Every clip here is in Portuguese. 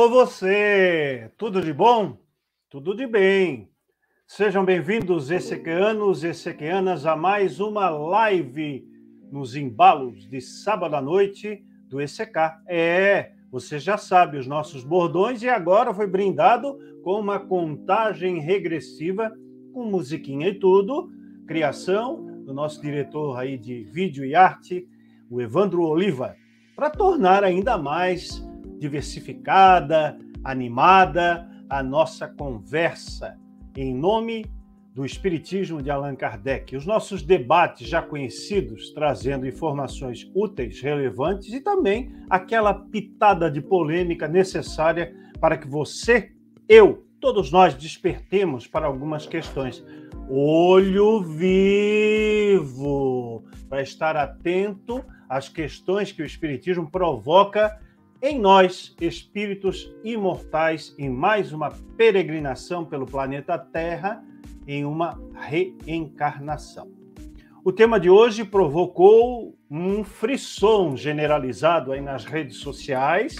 Alô, você! Tudo de bom? Tudo de bem. Sejam bem-vindos, essequianos e essequianas, a mais uma live nos embalos de sábado à noite do ECK. É, você já sabe os nossos bordões e agora foi brindado com uma contagem regressiva, com musiquinha e tudo, criação do nosso diretor aí de vídeo e arte, o Evandro Oliva, para tornar ainda mais diversificada, animada a nossa conversa em nome do Espiritismo de Allan Kardec. Os nossos debates já conhecidos, trazendo informações úteis, relevantes e também aquela pitada de polêmica necessária para que você, eu, todos nós despertemos para algumas questões. Olho vivo, para estar atento às questões que o Espiritismo provoca em nós, espíritos imortais, em mais uma peregrinação pelo planeta Terra, em uma reencarnação. O tema de hoje provocou um frisson generalizado aí nas redes sociais,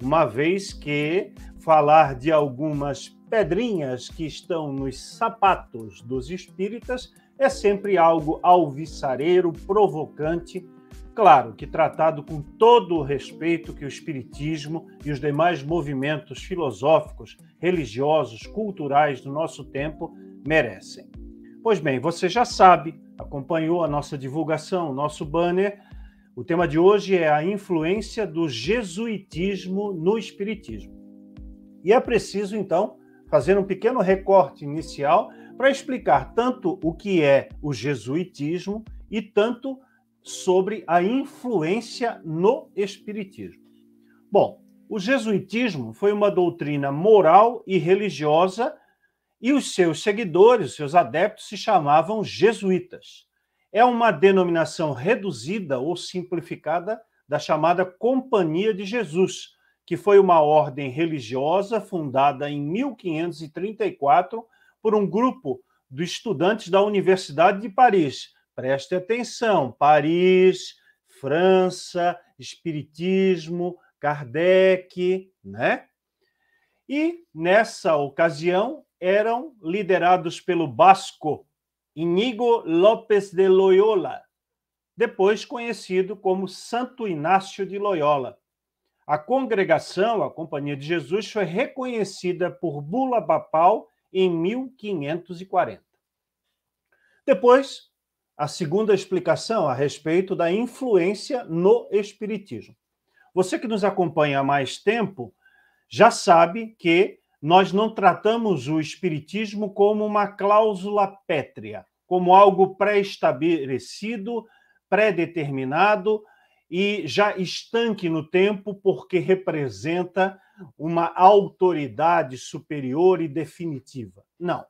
uma vez que falar de algumas pedrinhas que estão nos sapatos dos espíritas é sempre algo alvissareiro, provocante Claro que tratado com todo o respeito que o Espiritismo e os demais movimentos filosóficos, religiosos, culturais do nosso tempo merecem. Pois bem, você já sabe, acompanhou a nossa divulgação, nosso banner. O tema de hoje é a influência do jesuitismo no Espiritismo. E é preciso, então, fazer um pequeno recorte inicial para explicar tanto o que é o jesuitismo e tanto sobre a influência no Espiritismo. Bom, o jesuitismo foi uma doutrina moral e religiosa e os seus seguidores, seus adeptos, se chamavam jesuítas. É uma denominação reduzida ou simplificada da chamada Companhia de Jesus, que foi uma ordem religiosa fundada em 1534 por um grupo de estudantes da Universidade de Paris, Preste atenção: Paris, França, Espiritismo, Kardec, né? E nessa ocasião eram liderados pelo basco Inigo López de Loyola, depois conhecido como Santo Inácio de Loyola. A congregação, a Companhia de Jesus, foi reconhecida por bula papal em 1540. Depois, a segunda explicação a respeito da influência no Espiritismo. Você que nos acompanha há mais tempo já sabe que nós não tratamos o Espiritismo como uma cláusula pétrea, como algo pré-estabelecido, pré-determinado e já estanque no tempo, porque representa uma autoridade superior e definitiva. Não.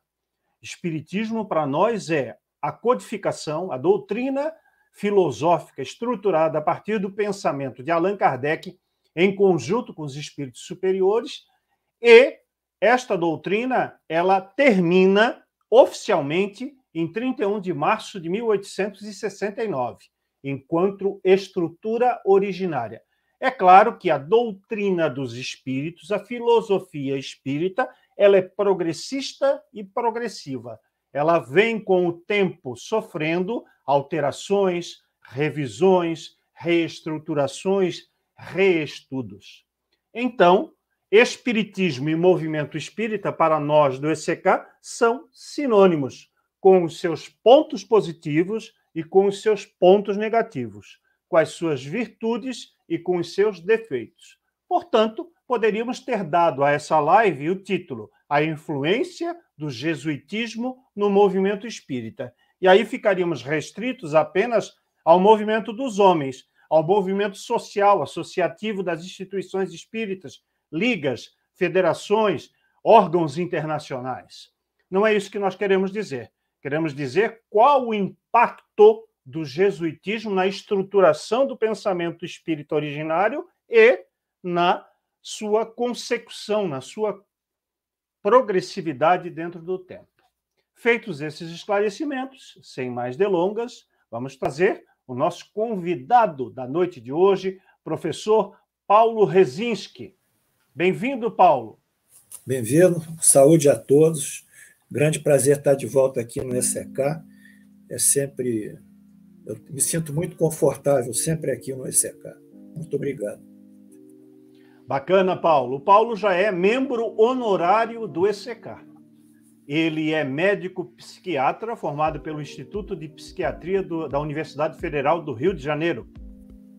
Espiritismo para nós é a codificação, a doutrina filosófica estruturada a partir do pensamento de Allan Kardec, em conjunto com os espíritos superiores, e esta doutrina ela termina oficialmente em 31 de março de 1869, enquanto estrutura originária. É claro que a doutrina dos espíritos, a filosofia espírita, ela é progressista e progressiva ela vem com o tempo sofrendo alterações, revisões, reestruturações, reestudos. Então, espiritismo e movimento espírita para nós do ECK são sinônimos, com os seus pontos positivos e com os seus pontos negativos, com as suas virtudes e com os seus defeitos. Portanto, poderíamos ter dado a essa live o título A Influência do Jesuitismo no Movimento Espírita. E aí ficaríamos restritos apenas ao movimento dos homens, ao movimento social, associativo das instituições espíritas, ligas, federações, órgãos internacionais. Não é isso que nós queremos dizer. Queremos dizer qual o impacto do jesuitismo na estruturação do pensamento espírita originário e na sua consecução, na sua progressividade dentro do tempo. Feitos esses esclarecimentos, sem mais delongas, vamos trazer o nosso convidado da noite de hoje, professor Paulo Rezinski. Bem-vindo, Paulo. Bem-vindo, saúde a todos. Grande prazer estar de volta aqui no ECK. É sempre. Eu me sinto muito confortável sempre aqui no ECK. Muito obrigado. Bacana, Paulo. O Paulo já é membro honorário do ECK. Ele é médico psiquiatra formado pelo Instituto de Psiquiatria do, da Universidade Federal do Rio de Janeiro.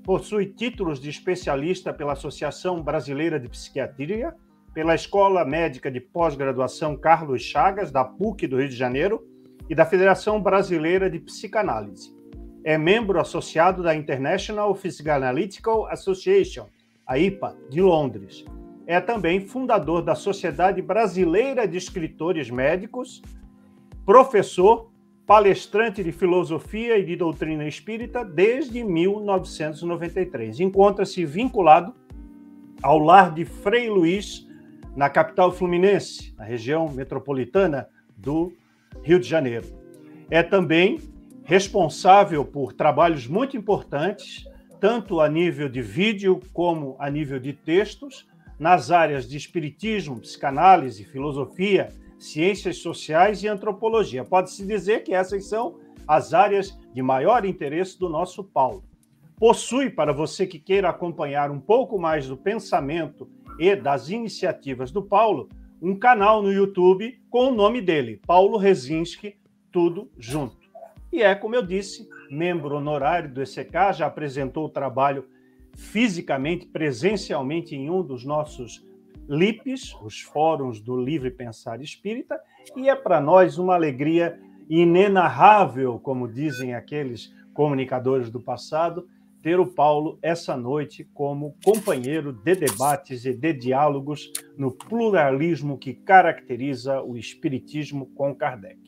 Possui títulos de especialista pela Associação Brasileira de Psiquiatria, pela Escola Médica de Pós-Graduação Carlos Chagas, da PUC do Rio de Janeiro, e da Federação Brasileira de Psicanálise. É membro associado da International Psychoanalytical Association, a IPA, de Londres. É também fundador da Sociedade Brasileira de Escritores Médicos, professor, palestrante de filosofia e de doutrina espírita desde 1993. Encontra-se vinculado ao lar de Frei Luiz, na capital fluminense, na região metropolitana do Rio de Janeiro. É também responsável por trabalhos muito importantes tanto a nível de vídeo como a nível de textos, nas áreas de espiritismo, psicanálise, filosofia, ciências sociais e antropologia. Pode-se dizer que essas são as áreas de maior interesse do nosso Paulo. Possui, para você que queira acompanhar um pouco mais do pensamento e das iniciativas do Paulo, um canal no YouTube com o nome dele, Paulo Rezinski, tudo junto. E é, como eu disse, membro honorário do ECK, já apresentou o trabalho fisicamente, presencialmente em um dos nossos LIPs, os Fóruns do Livre Pensar Espírita, e é para nós uma alegria inenarrável, como dizem aqueles comunicadores do passado, ter o Paulo essa noite como companheiro de debates e de diálogos no pluralismo que caracteriza o Espiritismo com Kardec.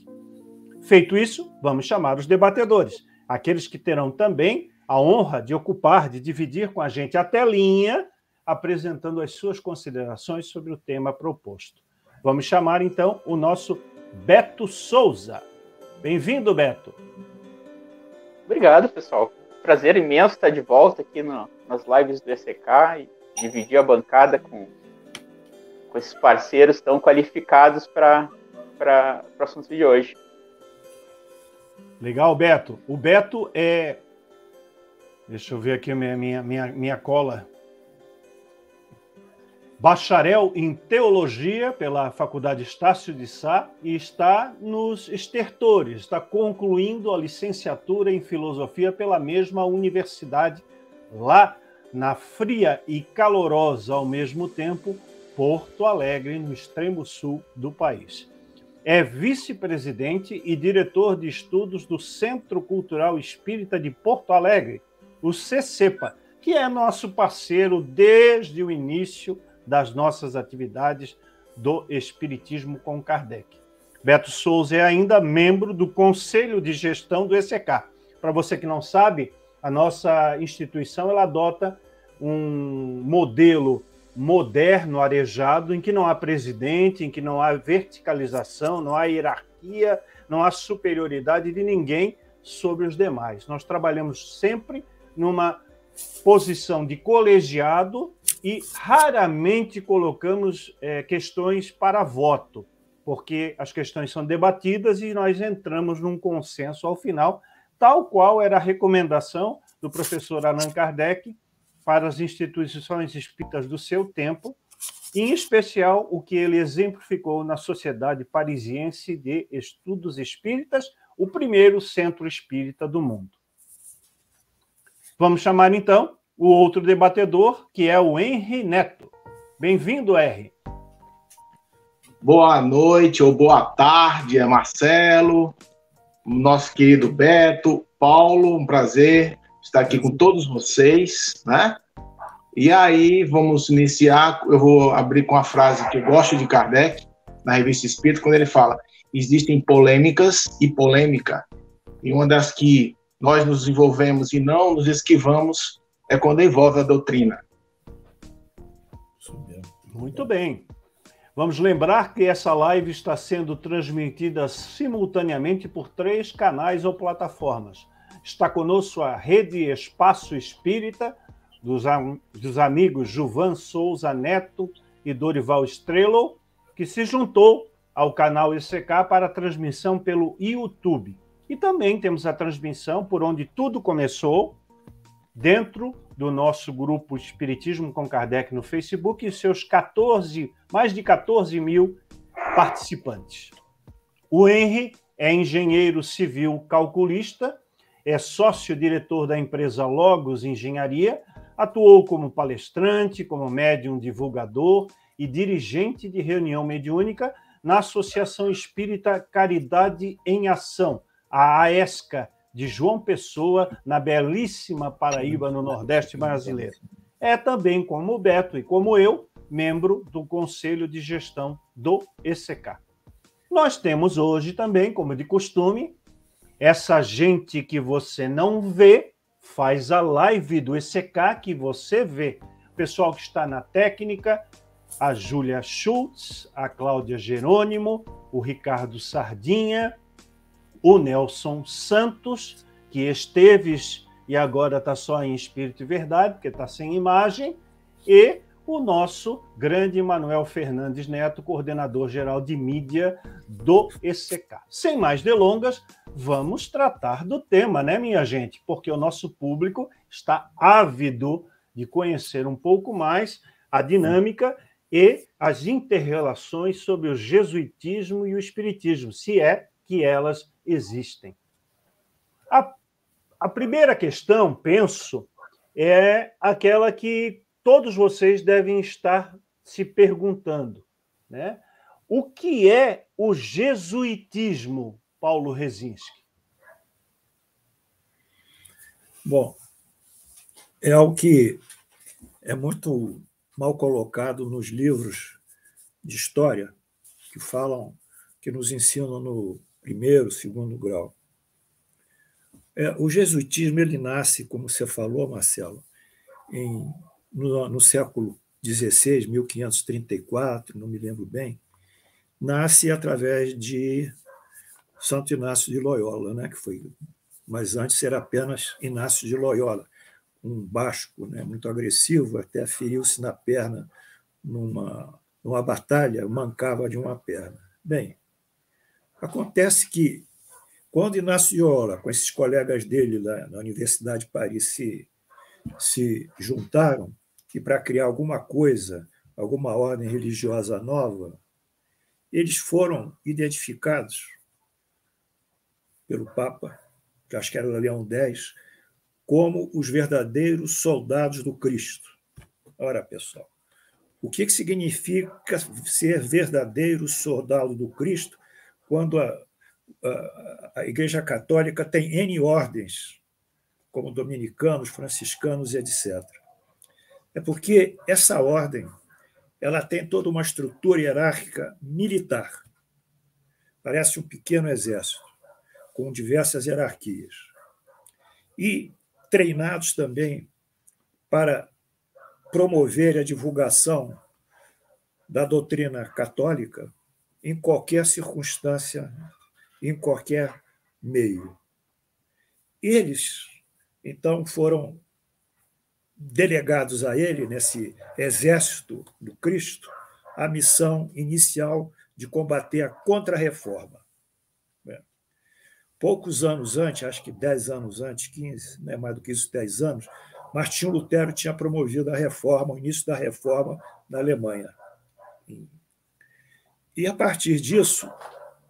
Feito isso, vamos chamar os debatedores aqueles que terão também a honra de ocupar, de dividir com a gente a telinha, apresentando as suas considerações sobre o tema proposto. Vamos chamar então o nosso Beto Souza. Bem-vindo, Beto. Obrigado, pessoal. Prazer imenso estar de volta aqui no, nas lives do ECK e dividir a bancada com, com esses parceiros tão qualificados para o assunto de hoje. Legal, Beto. O Beto é. Deixa eu ver aqui a minha, minha, minha, minha cola. Bacharel em Teologia pela Faculdade Estácio de Sá e está nos estertores, está concluindo a licenciatura em Filosofia pela mesma universidade, lá na fria e calorosa ao mesmo tempo Porto Alegre, no extremo sul do país é vice-presidente e diretor de estudos do Centro Cultural Espírita de Porto Alegre, o CCEPA, que é nosso parceiro desde o início das nossas atividades do Espiritismo com Kardec. Beto Souza é ainda membro do Conselho de Gestão do ECK. Para você que não sabe, a nossa instituição ela adota um modelo moderno, arejado, em que não há presidente, em que não há verticalização, não há hierarquia, não há superioridade de ninguém sobre os demais. Nós trabalhamos sempre numa posição de colegiado e raramente colocamos é, questões para voto, porque as questões são debatidas e nós entramos num consenso ao final, tal qual era a recomendação do professor Allan Kardec para as instituições espíritas do seu tempo, em especial o que ele exemplificou na Sociedade Parisiense de Estudos Espíritas, o primeiro centro espírita do mundo. Vamos chamar então o outro debatedor, que é o Henry Neto. Bem-vindo, Henry. Boa noite ou boa tarde, é Marcelo, nosso querido Beto, Paulo, um prazer estar aqui com todos vocês, né? E aí vamos iniciar, eu vou abrir com a frase que eu gosto de Kardec, na revista Espírito, quando ele fala: existem polêmicas e polêmica. E uma das que nós nos envolvemos e não nos esquivamos é quando envolve a doutrina. Muito bem. Vamos lembrar que essa live está sendo transmitida simultaneamente por três canais ou plataformas. Está conosco a Rede Espaço Espírita, dos, dos amigos Juvan Souza Neto e Dorival Strelo, que se juntou ao canal ECK para transmissão pelo YouTube. E também temos a transmissão por onde tudo começou, dentro do nosso grupo Espiritismo com Kardec no Facebook e seus 14, mais de 14 mil participantes. O Henry é engenheiro civil calculista, é sócio-diretor da empresa Logos Engenharia, atuou como palestrante, como médium divulgador e dirigente de reunião mediúnica na Associação Espírita Caridade em Ação, a AESCA, de João Pessoa, na belíssima Paraíba, no Nordeste brasileiro. É também, como o Beto e como eu, membro do Conselho de Gestão do ECK. Nós temos hoje também, como de costume, essa gente que você não vê, faz a live do ECK que você vê. O pessoal que está na técnica, a Júlia Schultz, a Cláudia Jerônimo, o Ricardo Sardinha, o Nelson Santos, que esteves e agora está só em espírito e verdade, porque está sem imagem, e o nosso grande Manuel Fernandes Neto, coordenador geral de mídia do ECK. Sem mais delongas, vamos tratar do tema, né, minha gente? Porque o nosso público está ávido de conhecer um pouco mais a dinâmica e as interrelações sobre o jesuitismo e o espiritismo, se é que elas existem. A, a primeira questão, penso, é aquela que todos vocês devem estar se perguntando, né? O que é o jesuitismo, Paulo Rezinski? Bom, é algo que é muito mal colocado nos livros de história que falam, que nos ensinam no primeiro, segundo grau. É, o jesuitismo ele nasce, como você falou, Marcelo, em, no, no século XVI, 1534, não me lembro bem, nasce através de Santo Inácio de Loyola, né, que foi, mas antes era apenas Inácio de Loyola, um basco, né, muito agressivo, até feriu-se na perna numa, numa batalha, mancava de uma perna. Bem, acontece que quando Inácio de Loyola, com esses colegas dele lá na Universidade de Paris, se, se juntaram e para criar alguma coisa, alguma ordem religiosa nova, eles foram identificados pelo Papa, que acho que era Leão X, como os verdadeiros soldados do Cristo. Ora, pessoal, o que, significa ser verdadeiro soldado do Cristo quando a, a, a Igreja Católica tem N ordens, como dominicanos, franciscanos e etc. É porque essa ordem ela tem toda uma estrutura hierárquica militar. Parece um pequeno exército, com diversas hierarquias. E treinados também para promover a divulgação da doutrina católica em qualquer circunstância, em qualquer meio. Eles, então, foram delegados a ele, nesse exército do Cristo, a missão inicial de combater a contra-reforma poucos anos antes, acho que 10 anos antes, 15, não é mais do que isso, 10 anos, Martinho Lutero tinha promovido a reforma, o início da reforma na Alemanha. E a partir disso,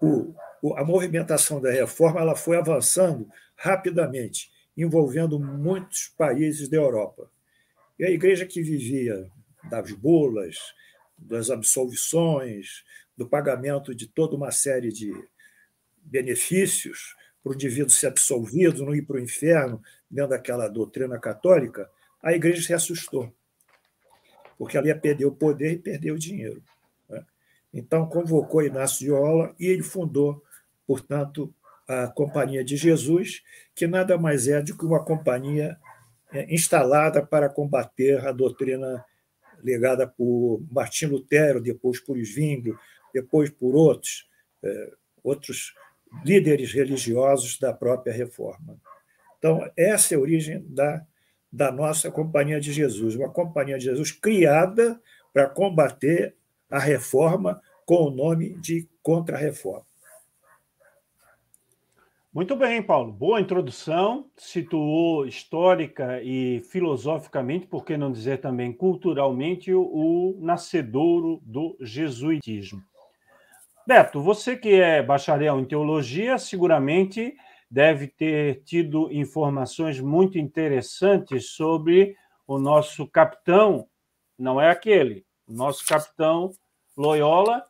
o, a movimentação da reforma ela foi avançando rapidamente, envolvendo muitos países da Europa. E a igreja que vivia das bulas, das absolvições, do pagamento de toda uma série de benefícios para o indivíduo ser absolvido, não ir para o inferno, dentro daquela doutrina católica, a igreja se assustou, porque ela ia perder o poder e perder o dinheiro. Né? Então, convocou Inácio de Ola e ele fundou, portanto, a Companhia de Jesus, que nada mais é do que uma companhia é, instalada para combater a doutrina legada por Martim Lutero, depois por Zwinglio, depois por outros, é, outros líderes religiosos da própria reforma. Então, essa é a origem da, da nossa Companhia de Jesus, uma Companhia de Jesus criada para combater a reforma com o nome de contra-reforma. Muito bem, Paulo. Boa introdução. Situou histórica e filosoficamente, por que não dizer também culturalmente, o, nascedouro do jesuitismo. Beto, você que é bacharel em teologia, seguramente deve ter tido informações muito interessantes sobre o nosso capitão, não é aquele, o nosso capitão Loyola,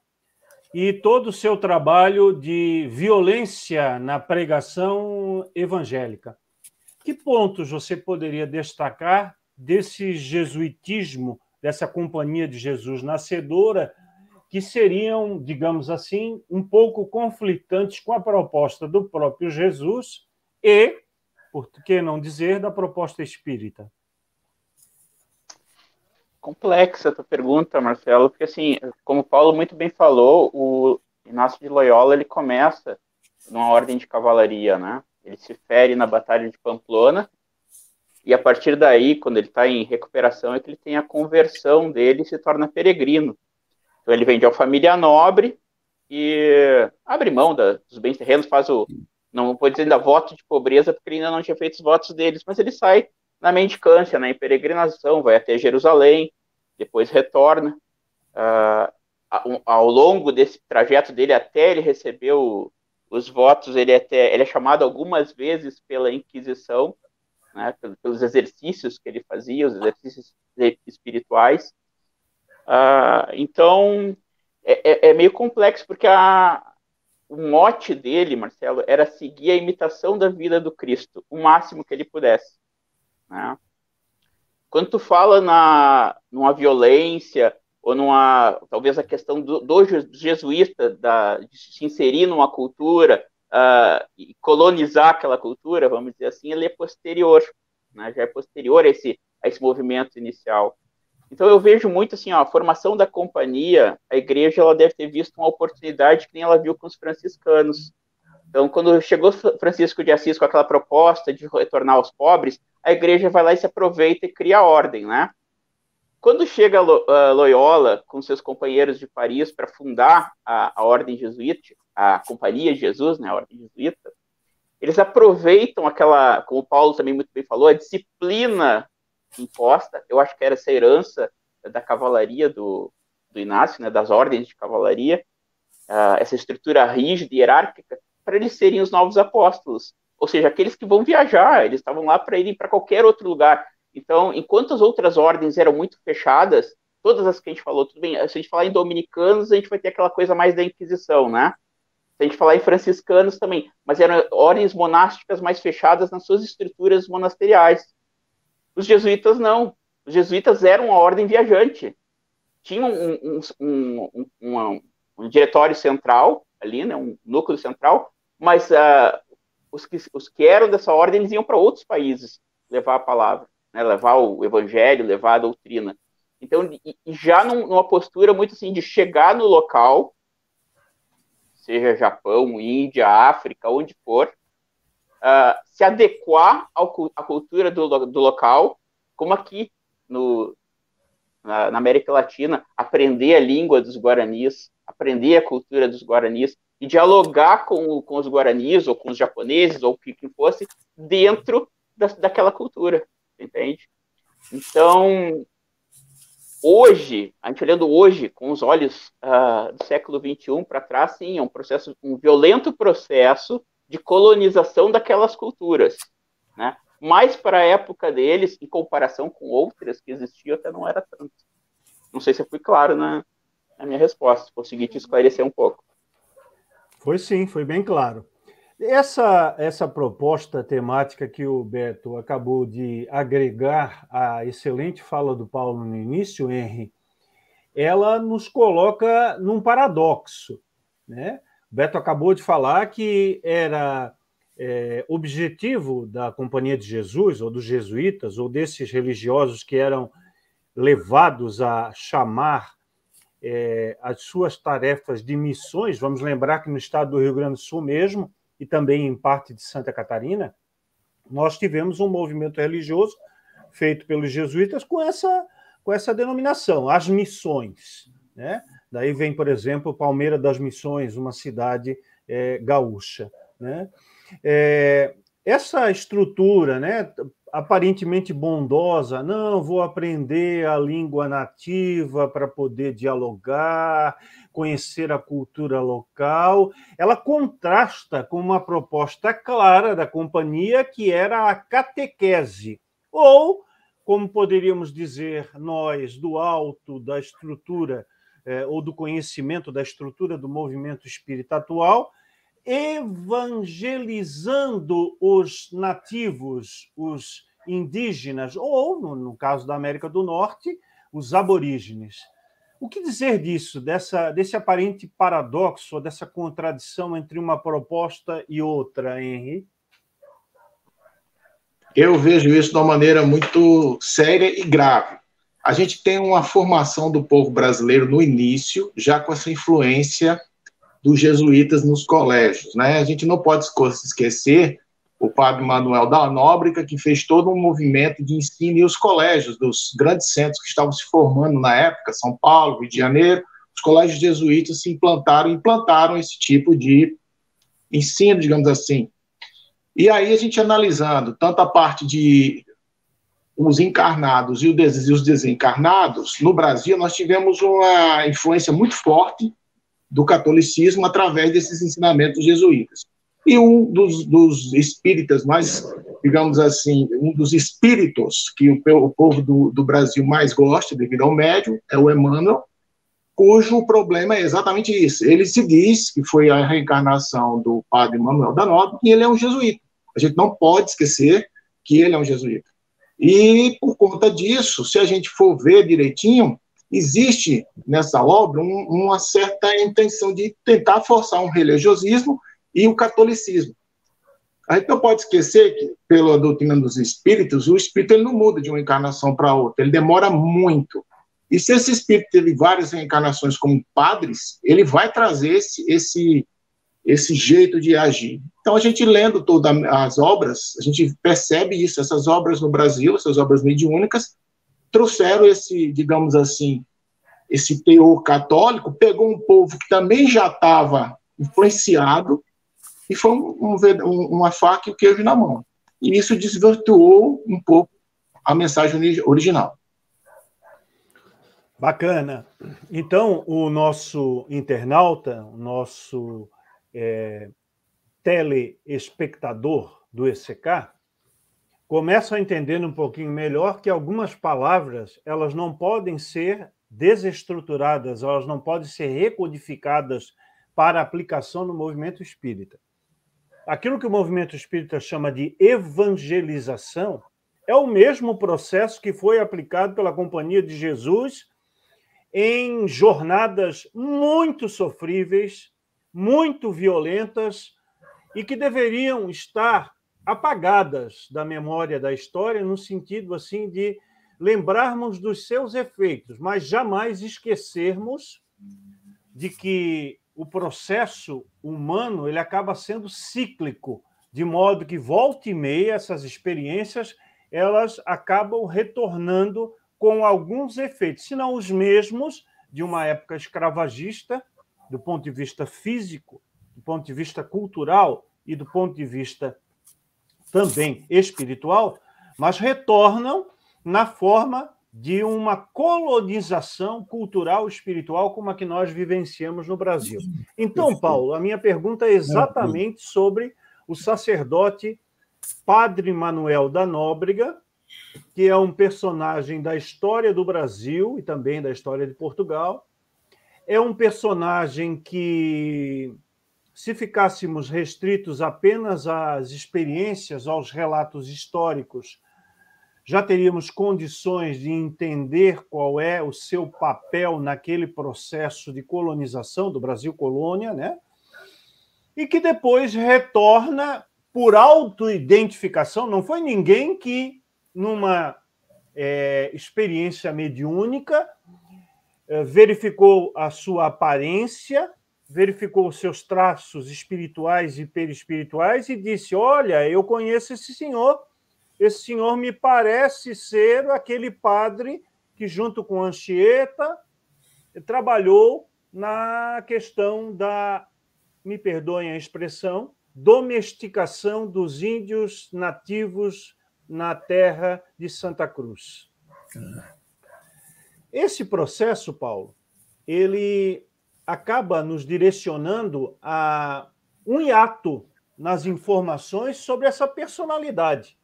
e todo o seu trabalho de violência na pregação evangélica. Que pontos você poderia destacar desse jesuitismo, dessa companhia de Jesus nascedora, que seriam, digamos assim, um pouco conflitantes com a proposta do próprio Jesus e, por que não dizer, da proposta espírita? complexa a tua pergunta, Marcelo, porque assim, como o Paulo muito bem falou, o Inácio de Loyola ele começa numa ordem de cavalaria, né? Ele se fere na Batalha de Pamplona e a partir daí, quando ele está em recuperação, é que ele tem a conversão dele e se torna peregrino. Então ele vem de uma família nobre e abre mão da, dos bens terrenos, faz o, não vou dizer ainda voto de pobreza, porque ele ainda não tinha feito os votos deles, mas ele sai na mendicância, né, em peregrinação, vai até Jerusalém, depois retorna. Uh, ao longo desse trajeto dele até ele receber o, os votos, ele, até, ele é chamado algumas vezes pela Inquisição, né, pelos exercícios que ele fazia, os exercícios espirituais. Uh, então, é, é, é, meio complexo, porque a, o mote dele, Marcelo, era seguir a imitação da vida do Cristo, o máximo que ele pudesse. Né? Quando tu fala na, numa violência, ou numa, talvez a questão do, do jesuíta, da, de se inserir numa cultura, uh, e colonizar aquela cultura, vamos dizer assim, ele é posterior, né? já é posterior a esse, a esse movimento inicial. Então eu vejo muito assim, ó, a formação da companhia, a igreja ela deve ter visto uma oportunidade que nem ela viu com os franciscanos. Então, quando chegou Francisco de Assis com aquela proposta de retornar aos pobres, a igreja vai lá e se aproveita e cria ordem, né? Quando chega Loyola com seus companheiros de Paris para fundar a, a, ordem jesuíta, a Companhia de Jesus, né, a ordem jesuíta, eles aproveitam aquela, como o Paulo também muito bem falou, a disciplina imposta. Eu acho que era essa herança da cavalaria do, do Inácio, né, das ordens de cavalaria, uh, essa estrutura rígida e hierárquica, para eles serem os novos apóstolos. Ou seja, aqueles que vão viajar, eles estavam lá para irem para qualquer outro lugar. Então, enquanto as outras ordens eram muito fechadas, todas as que a gente falou, tudo bem, se a gente falar em dominicanos, a gente vai ter aquela coisa mais da Inquisição, né? Se a gente falar em franciscanos também, mas eram ordens monásticas mais fechadas nas suas estruturas monasteriais. Os jesuítas não. Os jesuítas eram uma ordem viajante. Tinham um, um, um, um, diretório central ali, né, um núcleo central, mas uh, os, que, os que eram dessa ordem, eles iam para outros países levar a palavra, né, levar o evangelho, levar a doutrina. Então, e, e já num, numa postura muito assim de chegar no local, seja Japão, Índia, África, onde for, uh, se adequar ao, à cultura do, do local, como aqui no, na, na, América Latina, aprender a língua dos guaranis, aprender a cultura dos guaranis, e dialogar com, com os guaranis, ou com os japoneses, ou o que, que fosse, dentro da, daquela cultura, entende? Então, hoje, a gente olhando hoje, com os olhos uh, do século XXI para trás, sim, é um processo, um violento processo de colonização daquelas culturas, né? Mas para a época deles, em comparação com outras que existiam, até não era tanto. Não sei se eu fui claro na, na minha resposta, consegui te esclarecer um pouco. Foi sim, foi bem claro. Essa, essa proposta temática que o Beto acabou de agregar à excelente fala do Paulo no início, Henry, ela nos coloca num paradoxo. Né? Beto acabou de falar que era é, objetivo da Companhia de Jesus, ou dos jesuítas, ou desses religiosos que eram levados a chamar é, as suas tarefas de missões. Vamos lembrar que no estado do Rio Grande do Sul mesmo, e também em parte de Santa Catarina, nós tivemos um movimento religioso feito pelos jesuítas com essa com essa denominação, as missões. Né? Daí vem, por exemplo, Palmeira das Missões, uma cidade é, gaúcha. Né? É, essa estrutura, né, aparentemente bondosa, não, vou aprender a língua nativa para poder dialogar, conhecer a cultura local, ela contrasta com uma proposta clara da companhia que era a catequese, ou, como poderíamos dizer nós, do alto da estrutura eh, ou do conhecimento da estrutura do movimento espírita atual, evangelizando os nativos, os indígenas, ou, no, no, caso da América do Norte, os aborígenes. O que dizer disso, dessa, desse aparente paradoxo, dessa contradição entre uma proposta e outra, Henry? Eu vejo isso de uma maneira muito séria e grave. A gente tem uma formação do povo brasileiro no início, já com essa influência dos jesuítas nos colégios. Né? A gente não pode esquecer o padre Manuel da Nóbrega, que fez todo um movimento de ensino e os colégios dos grandes centros que estavam se formando na época, São Paulo, Rio de Janeiro, os colégios jesuítas se implantaram, implantaram esse tipo de ensino, digamos assim. E aí a gente analisando tanto a parte de os encarnados e os desencarnados, no Brasil nós tivemos uma influência muito forte do catolicismo através desses ensinamentos jesuítas. E um dos, dos espíritas mais, digamos assim, um dos espíritos que o, o povo do, do, Brasil mais gosta, devido ao médium, é o Emmanuel, cujo problema é exatamente isso. Ele se diz que foi a reencarnação do padre Manuel da Nobre e ele é um jesuíta. A gente não pode esquecer que ele é um jesuíta. E por conta disso, se a gente for ver direitinho, existe nessa obra um, uma certa intenção de tentar forçar um religiosismo e o catolicismo. A gente não pode esquecer que, pela doutrina dos espíritos, o espírito ele não muda de uma encarnação para outra, ele demora muito. E se esse espírito teve várias reencarnações como padres, ele vai trazer esse, esse, esse jeito de agir. Então, a gente lendo todas as obras, a gente percebe isso. Essas obras no Brasil, essas obras mediúnicas, trouxeram esse, digamos assim, esse teor católico, pegou um povo que também já estava influenciado e foi um, um, uma faca e o queijo na mão. E isso desvirtuou um pouco a mensagem original. Bacana. Então, o nosso internauta, o nosso é, telespectador do ECK, começam a entender um pouquinho melhor que algumas palavras elas não podem ser desestruturadas, elas não podem ser recodificadas para aplicação no movimento espírita. Aquilo que o movimento espírita chama de evangelização é o mesmo processo que foi aplicado pela Companhia de Jesus em jornadas muito sofríveis, muito violentas e que deveriam estar apagadas da memória da história, no sentido assim de lembrarmos dos seus efeitos, mas jamais esquecermos de que o processo humano ele acaba sendo cíclico, de modo que volta e meia essas experiências elas acabam retornando com alguns efeitos, se não os mesmos de uma época escravagista, do ponto de vista físico, do ponto de vista cultural e do ponto de vista também espiritual, mas retornam na forma de uma colonização cultural espiritual como a que nós vivenciamos no Brasil. Então, Paulo, a minha pergunta é exatamente sobre o sacerdote Padre Manuel da Nóbrega, que é um personagem da história do Brasil e também da história de Portugal. É um personagem que se ficássemos restritos apenas às experiências, aos relatos históricos, já teríamos condições de entender qual é o seu papel naquele processo de colonização do Brasil colônia, né? E que depois retorna por autoidentificação. Não foi ninguém que, numa é, experiência mediúnica, verificou a sua aparência verificou seus traços espirituais e perispirituais e disse: Olha, eu conheço esse senhor, esse senhor me parece ser aquele padre que, junto com Anchieta, trabalhou na questão da, me perdoem a expressão, domesticação dos índios nativos na terra de Santa Cruz. Esse processo, Paulo, ele acaba nos direcionando a um hiato nas informações sobre essa personalidade.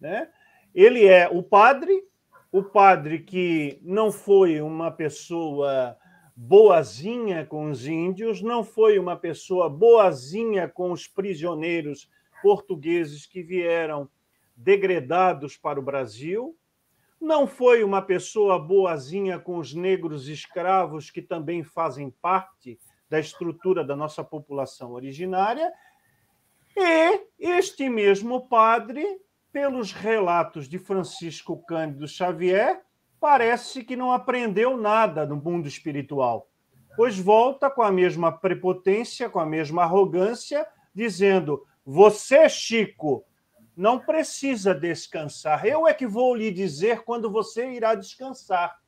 Né? Ele é o padre, o padre que não foi uma pessoa boazinha com os índios, não foi uma pessoa boazinha com os prisioneiros portugueses que vieram degredados para o Brasil, não foi uma pessoa boazinha com os negros escravos que também fazem parte da estrutura da nossa população originária, e este mesmo padre, pelos relatos de Francisco Cândido Xavier, parece que não aprendeu nada no mundo espiritual, pois volta com a mesma prepotência, com a mesma arrogância, dizendo: Você, Chico, não precisa descansar. Eu é que vou lhe dizer quando você irá descansar.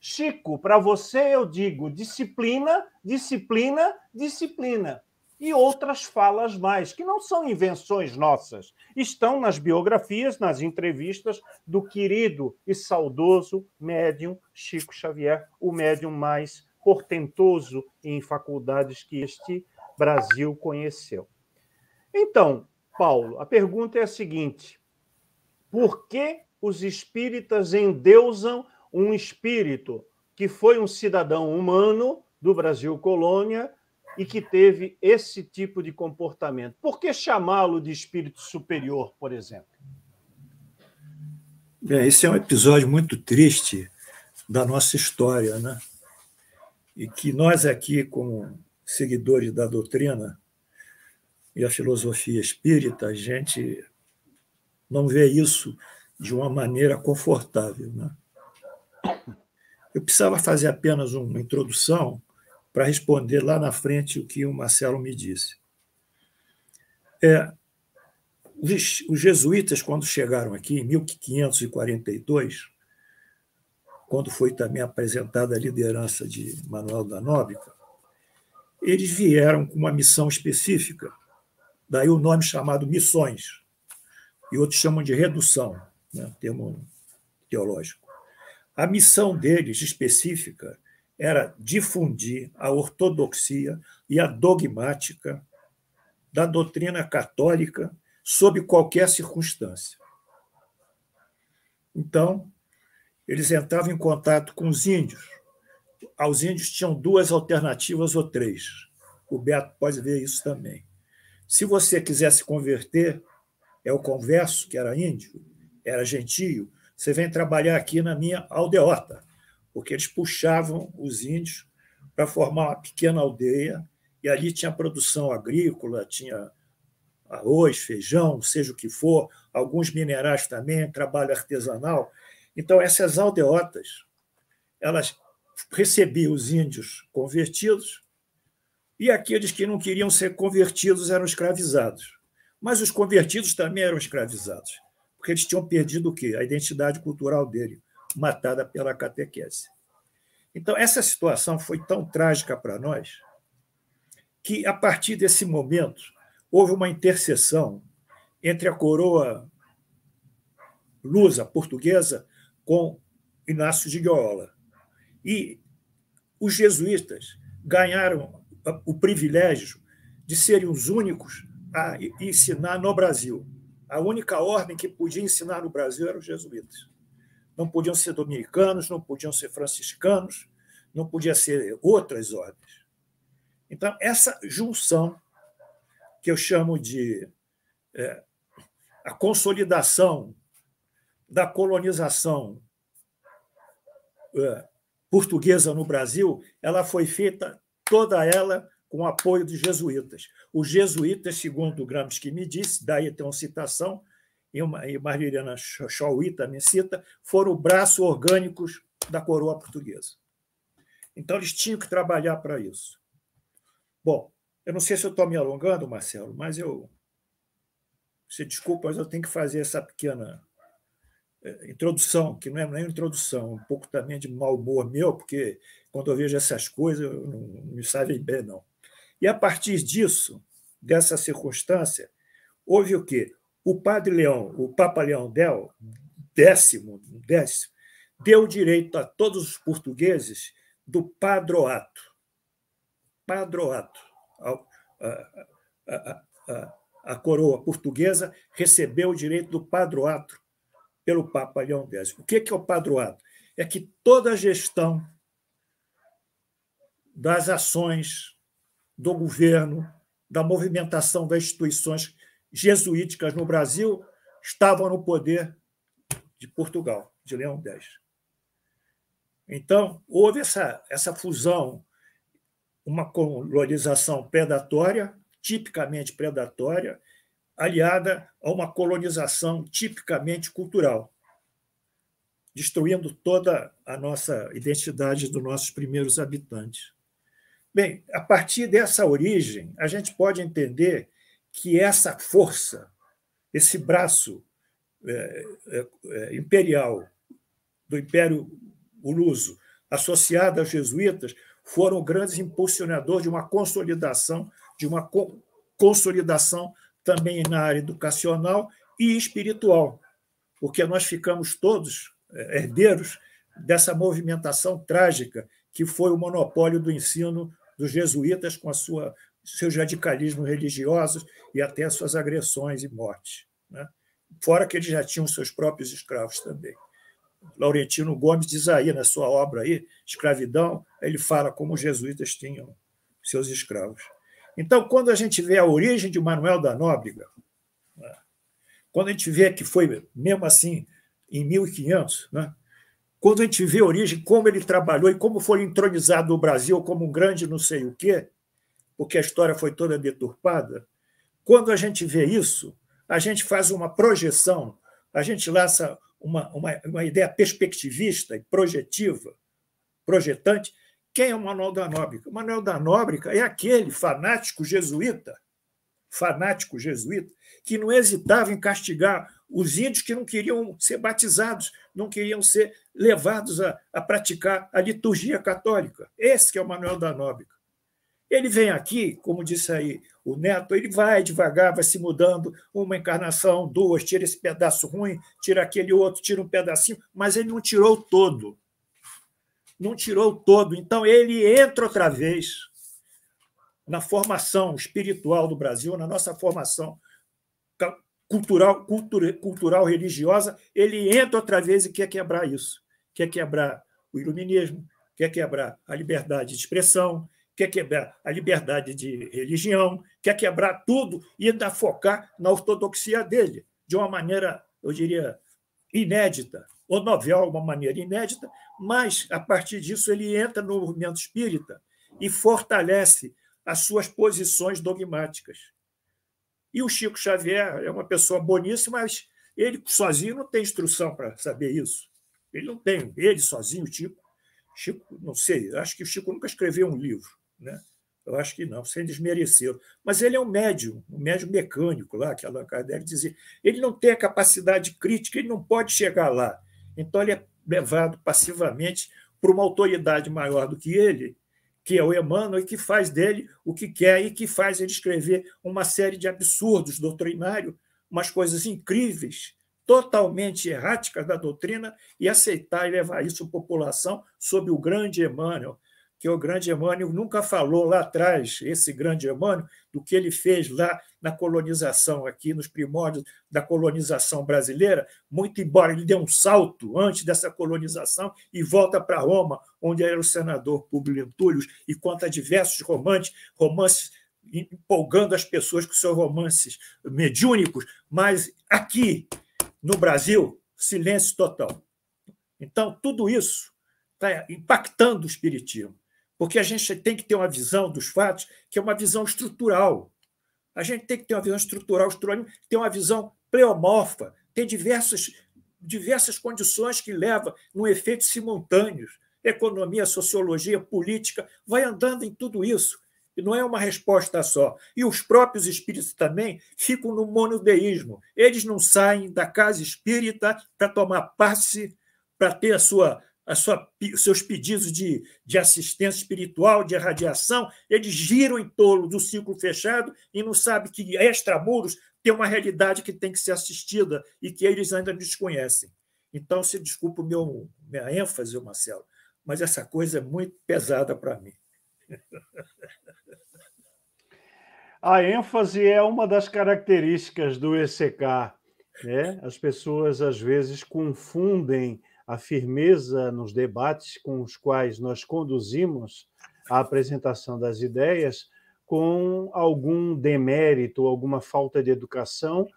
Chico, para você eu digo disciplina, disciplina, disciplina e outras falas mais, que não são invenções nossas, estão nas biografias, nas entrevistas do querido e saudoso médium Chico Xavier, o médium mais portentoso em faculdades que este Brasil conheceu. Então, Paulo, a pergunta é a seguinte: por que os espíritas endeusam um espírito que foi um cidadão humano do Brasil colônia e que teve esse tipo de comportamento. Por que chamá-lo de espírito superior, por exemplo? Bem, esse é um episódio muito triste da nossa história, né? E que nós aqui, como seguidores da doutrina e a filosofia espírita, a gente não vê isso de uma maneira confortável, né? Eu precisava fazer apenas uma introdução para responder lá na frente o que o Marcelo me disse. É, os, os jesuítas, quando chegaram aqui, em 1542, quando foi também apresentada a liderança de Manuel da Nóbrega, eles vieram com uma missão específica, daí o nome chamado missões, e outros chamam de redução, né, termo teológico. A missão deles específica era difundir a ortodoxia e a dogmática da doutrina católica sob qualquer circunstância. Então, eles entravam em contato com os índios. Aos índios tinham duas alternativas ou três. O Beto pode ver isso também. Se você quiser se converter, é o converso, que era índio, era gentio, você vem trabalhar aqui na minha aldeota porque eles puxavam os índios para formar uma pequena aldeia, e ali tinha produção agrícola, tinha arroz, feijão, seja o que for, alguns minerais também, trabalho artesanal. Então, essas aldeotas, elas recebiam os índios convertidos e aqueles que não queriam ser convertidos eram escravizados. Mas os convertidos também eram escravizados, porque eles tinham perdido o quê? A identidade cultural dele matada pela catequese. Então, essa situação foi tão trágica para nós que, a partir desse momento, houve uma interseção entre a coroa lusa portuguesa com Inácio de Loyola. E os jesuítas ganharam o privilégio de serem os únicos a ensinar no Brasil. A única ordem que podia ensinar no Brasil eram os jesuítas não podiam ser dominicanos, não podiam ser franciscanos, não podia ser outras ordens. Então, essa junção, que eu chamo de é, a consolidação da colonização é, portuguesa no Brasil, ela foi feita toda ela com apoio dos jesuítas. Os jesuítas, segundo o Gramsci me disse, daí tem uma citação, e, uma, Marilena Chauí também cita, foram braços orgânicos da coroa portuguesa. Então, eles tinham que trabalhar para isso. Bom, eu não sei se eu estou me alongando, Marcelo, mas eu. Você desculpa, mas eu tenho que fazer essa pequena é, introdução, que não é nem introdução, um pouco também de mau humor meu, porque quando eu vejo essas coisas, não, não me sabem bem, não. E a partir disso, dessa circunstância, houve o quê? O padre Leão, o Papa Leão Del, décimo, décimo, deu direito a todos os portugueses do padroato. Padroato. A, a, a, a coroa portuguesa recebeu o direito do padroato pelo Papa Leão X. O que é o padroato? É que toda gestão das ações do governo, da movimentação das instituições jesuíticas no Brasil estavam no poder de Portugal, de Leão X. Então, houve essa, essa fusão, uma colonização predatória, tipicamente predatória, aliada a uma colonização tipicamente cultural, destruindo toda a nossa identidade dos nossos primeiros habitantes. Bem, a partir dessa origem, a gente pode entender que essa força, esse braço é, é, é, imperial do Império Luso, associado aos jesuítas, foram grandes impulsionadores de uma consolidação, de uma co consolidação também na área educacional e espiritual, porque nós ficamos todos herdeiros dessa movimentação trágica que foi o monopólio do ensino dos jesuítas com a sua seus radicalismos religiosos e até suas agressões e mortes. Né? Fora que eles já tinham seus próprios escravos também. Laurentino Gomes diz aí na sua obra aí, Escravidão, ele fala como os jesuítas tinham seus escravos. Então, quando a gente vê a origem de Manuel da Nóbrega, né? quando a gente vê que foi mesmo assim em 1500, né? Quando a gente vê a origem, como ele trabalhou e como foi entronizado no Brasil como um grande não sei o quê, porque a história foi toda deturpada, quando a gente vê isso, a gente faz uma projeção, a gente lança uma, uma, uma ideia perspectivista e projetiva, projetante. Quem é o Manuel da Nóbrega? O Manuel da Nóbrega é aquele fanático jesuíta, fanático jesuíta, que não hesitava em castigar os índios que não queriam ser batizados, não queriam ser levados a, a praticar a liturgia católica. Esse que é o Manuel da Nóbrega. Ele vem aqui, como disse aí o Neto, ele vai devagar, vai se mudando, uma encarnação, duas, tira esse pedaço ruim, tira aquele outro, tira um pedacinho, mas ele não tirou todo. Não tirou todo. Então ele entra outra vez na formação espiritual do Brasil, na nossa formação cultural, cultura, cultural religiosa, ele entra outra vez e quer quebrar isso. Quer quebrar o iluminismo, quer quebrar a liberdade de expressão, quer quebrar a liberdade de religião, quer quebrar tudo e ainda focar na ortodoxia dele, de uma maneira, eu diria, inédita, ou novel, uma maneira inédita, mas, a partir disso, ele entra no movimento espírita e fortalece as suas posições dogmáticas. E o Chico Xavier é uma pessoa boníssima, mas ele sozinho não tem instrução para saber isso. Ele não tem, ele sozinho, Chico. Chico, não sei, acho que o Chico nunca escreveu um livro. Né? Eu acho que não, sem desmerecer. Mas ele é um médium, um médium mecânico lá, que Allan Kardec dizia. Ele não tem a capacidade crítica, ele não pode chegar lá. Então, ele é levado passivamente por uma autoridade maior do que ele, que é o Emmanuel, e que faz dele o que quer e que faz ele escrever uma série de absurdos doutrinários, umas coisas incríveis, totalmente erráticas da doutrina, e aceitar e levar isso à população sob o grande Emmanuel, que o grande Emmanuel nunca falou lá atrás, esse grande Emmanuel, do que ele fez lá na colonização, aqui nos primórdios da colonização brasileira, muito embora ele dê um salto antes dessa colonização e volta para Roma, onde era o senador Publio Lentulio, e conta diversos romances, romances empolgando as pessoas com seus romances mediúnicos, mas aqui, no Brasil, silêncio total. Então, tudo isso está impactando o espiritismo porque a gente tem que ter uma visão dos fatos que é uma visão estrutural. A gente tem que ter uma visão estrutural, tem uma visão pleomorfa, tem diversas, diversas condições que levam num efeitos simultâneos. Economia, sociologia, política, vai andando em tudo isso. não é uma resposta só. E os próprios espíritos também ficam no monodeísmo. Eles não saem da casa espírita para tomar passe, para ter a sua, sua, seus pedidos de, de assistência espiritual, de irradiação. Eles giram em torno do ciclo fechado e não sabem que extramuros tem uma realidade que tem que ser assistida e que eles ainda desconhecem. Então, se desculpa meu, minha ênfase, Marcelo, mas essa coisa é muito pesada para mim. A ênfase é uma das características do ECK. Né? As pessoas, às vezes, confundem a firmeza nos debates com os quais nós conduzimos a apresentação das ideias com algum demérito, alguma falta de educação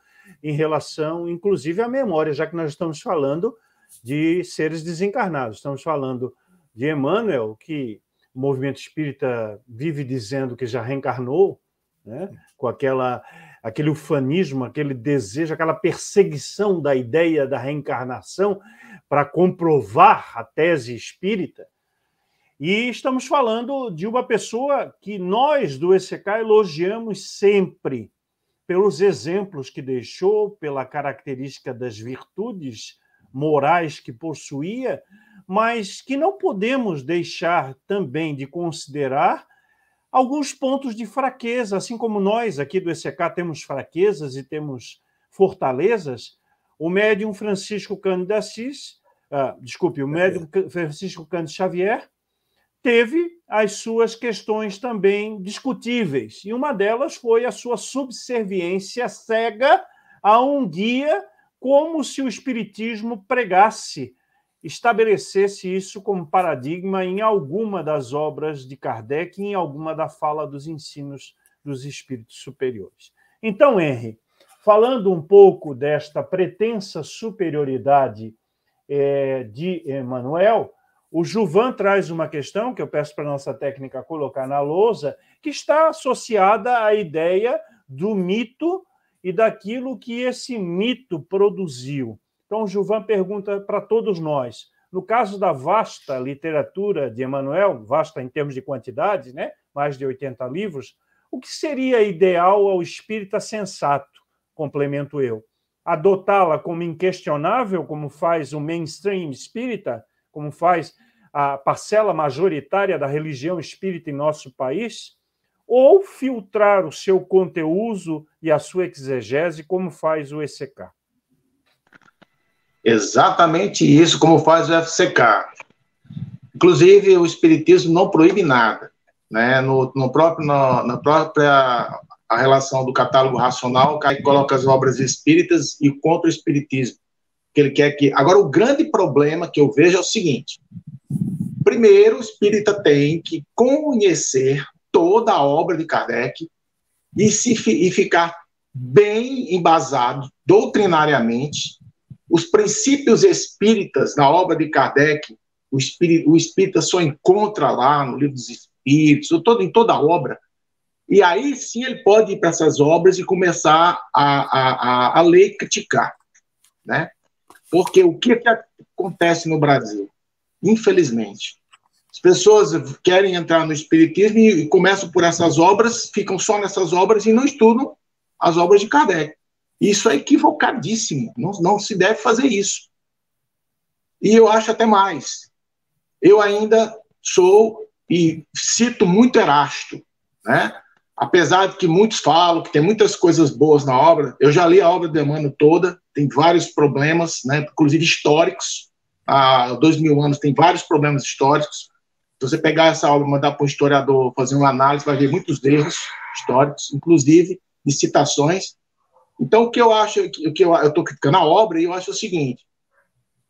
em relação, inclusive, à memória, já que nós estamos falando de seres desencarnados. Estamos falando de Emmanuel, que o movimento espírita vive dizendo que já reencarnou, né? com aquela, aquele ufanismo, aquele desejo, aquela perseguição da ideia da reencarnação para comprovar a tese espírita. E estamos falando de uma pessoa que nós do ECK elogiamos sempre pelos exemplos que deixou, pela característica das virtudes morais que possuía, mas que não podemos deixar também de considerar alguns pontos de fraqueza, assim como nós aqui do ECK temos fraquezas e temos fortalezas. O médium Francisco Cândido Assis, ah, desculpe, o médium Francisco Cândido Xavier teve as suas questões também discutíveis. E uma delas foi a sua subserviência cega a um guia, como se o Espiritismo pregasse, estabelecesse isso como paradigma em alguma das obras de Kardec, em alguma da fala dos ensinos dos espíritos superiores. Então, Henry, falando um pouco desta pretensa superioridade é, de Emmanuel, o Juvan traz uma questão que eu peço para a nossa técnica colocar na lousa, que está associada à ideia do mito e daquilo que esse mito produziu. Então, o Juvan pergunta para todos nós: no caso da vasta literatura de Emmanuel, vasta em termos de quantidade, né? mais de 80 livros, o que seria ideal ao espírita sensato? Complemento eu. Adotá-la como inquestionável, como faz o mainstream espírita? como faz a parcela majoritária da religião espírita em nosso país, ou filtrar o seu conteúdo e a sua exegese, como faz o ECK? Exatamente isso, como faz o FCK. Inclusive, o Espiritismo não proíbe nada. Né? No, no próprio, no, na própria a relação do catálogo racional, que coloca as obras espíritas e contra o Espiritismo que ele quer que. Agora, o grande problema que eu vejo é o seguinte: primeiro, o espírita tem que conhecer toda a obra de Kardec e, se, e ficar bem embasado doutrinariamente. Os princípios espíritas na obra de Kardec, o espírita, o espírita só encontra lá no livro dos Espíritos, todo, em toda a obra. E aí sim ele pode ir para essas obras e começar a, a, a, a ler e criticar. Né? Porque o que, que acontece no Brasil? Infelizmente, as pessoas querem entrar no espiritismo e começam por essas obras, ficam só nessas obras e não estudam as obras de Kardec. Isso é equivocadíssimo, não, não se deve fazer isso. E eu acho até mais. Eu ainda sou e cito muito Erasto, né? Apesar de que muitos falam que tem muitas coisas boas na obra, eu já li a obra de Emmanuel toda, tem vários problemas, né, inclusive históricos. Há dois mil anos tem vários problemas históricos. Se você pegar essa obra, mandar para um historiador fazer uma análise, vai ver muitos erros históricos, inclusive de citações. Então, o que eu acho, o que eu estou criticando a obra, e eu acho o seguinte: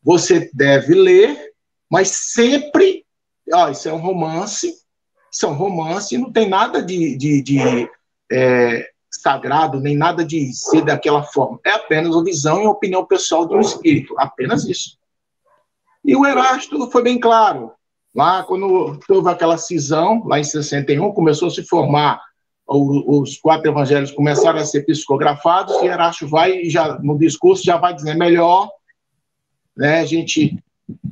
você deve ler, mas sempre, ó, isso é um romance, são romance, não tem nada de, de, de é, sagrado, nem nada de ser daquela forma. É apenas uma visão e uma opinião pessoal de um espírito, apenas isso. E o Erasto foi bem claro. Lá, quando houve aquela cisão, lá em 61, começou a se formar, os quatro evangelhos começaram a ser psicografados, e Erasto vai, já no discurso, já vai dizer, melhor né, a, gente,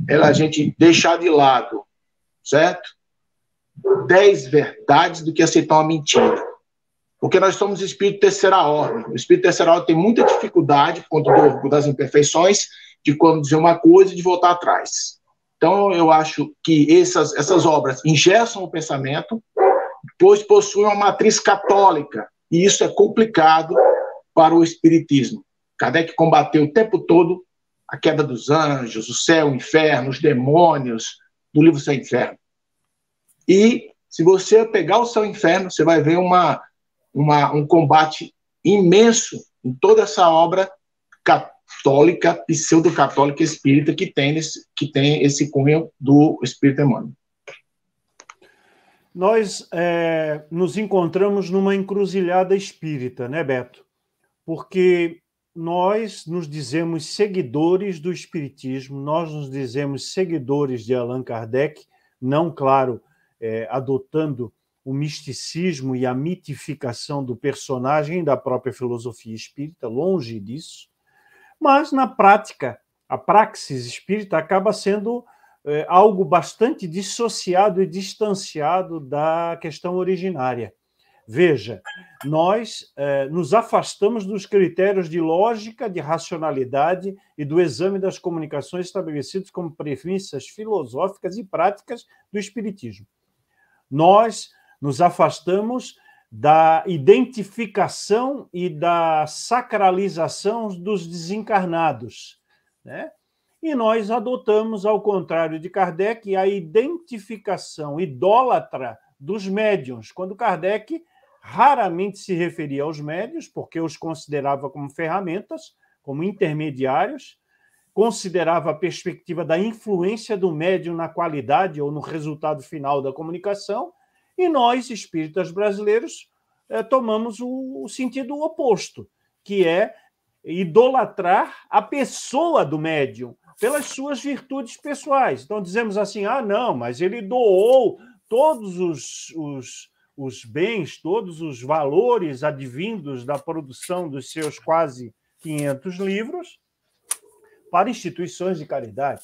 a gente deixar de lado, certo? Dez verdades do que aceitar uma mentira. Porque nós somos espírito terceira ordem. O espírito terceira ordem tem muita dificuldade, por conta das imperfeições, de quando dizer uma coisa e de voltar atrás. Então, eu acho que essas, essas obras ingessam o pensamento, pois possuem uma matriz católica, e isso é complicado para o espiritismo. Kardec combateu o tempo todo a queda dos anjos, o céu, o inferno, os demônios, do livro e Inferno. E se você pegar o e Inferno, você vai ver uma, uma, um combate imenso em toda essa obra católica, pseudo-católica espírita que tem, esse, que tem esse cunho do espírito demônio. Nós é, nos encontramos numa encruzilhada espírita, né, Beto? Porque nós nos dizemos seguidores do Espiritismo, nós nos dizemos seguidores de Allan Kardec, não, claro, é, adotando o misticismo e a mitificação do personagem da própria filosofia espírita, longe disso, mas na prática, a praxis espírita acaba sendo é, algo bastante dissociado e distanciado da questão originária. Veja, nós é, nos afastamos dos critérios de lógica, de racionalidade e do exame das comunicações estabelecidos como premissas filosóficas e práticas do Espiritismo. Nós nos afastamos da identificação e da sacralização dos desencarnados. Né? E nós adotamos, ao contrário de Kardec, a identificação idólatra dos médiums, quando Kardec raramente se referia aos médios, porque os considerava como ferramentas, como intermediários, considerava a perspectiva da influência do médium na qualidade ou no resultado final da comunicação, e nós, espíritas brasileiros, eh, tomamos o, o sentido oposto, que é idolatrar a pessoa do médium pelas suas virtudes pessoais. Então, dizemos assim: ah, não, mas ele doou todos os, os os bens, todos os valores advindos da produção dos seus quase 500 livros para instituições de caridade.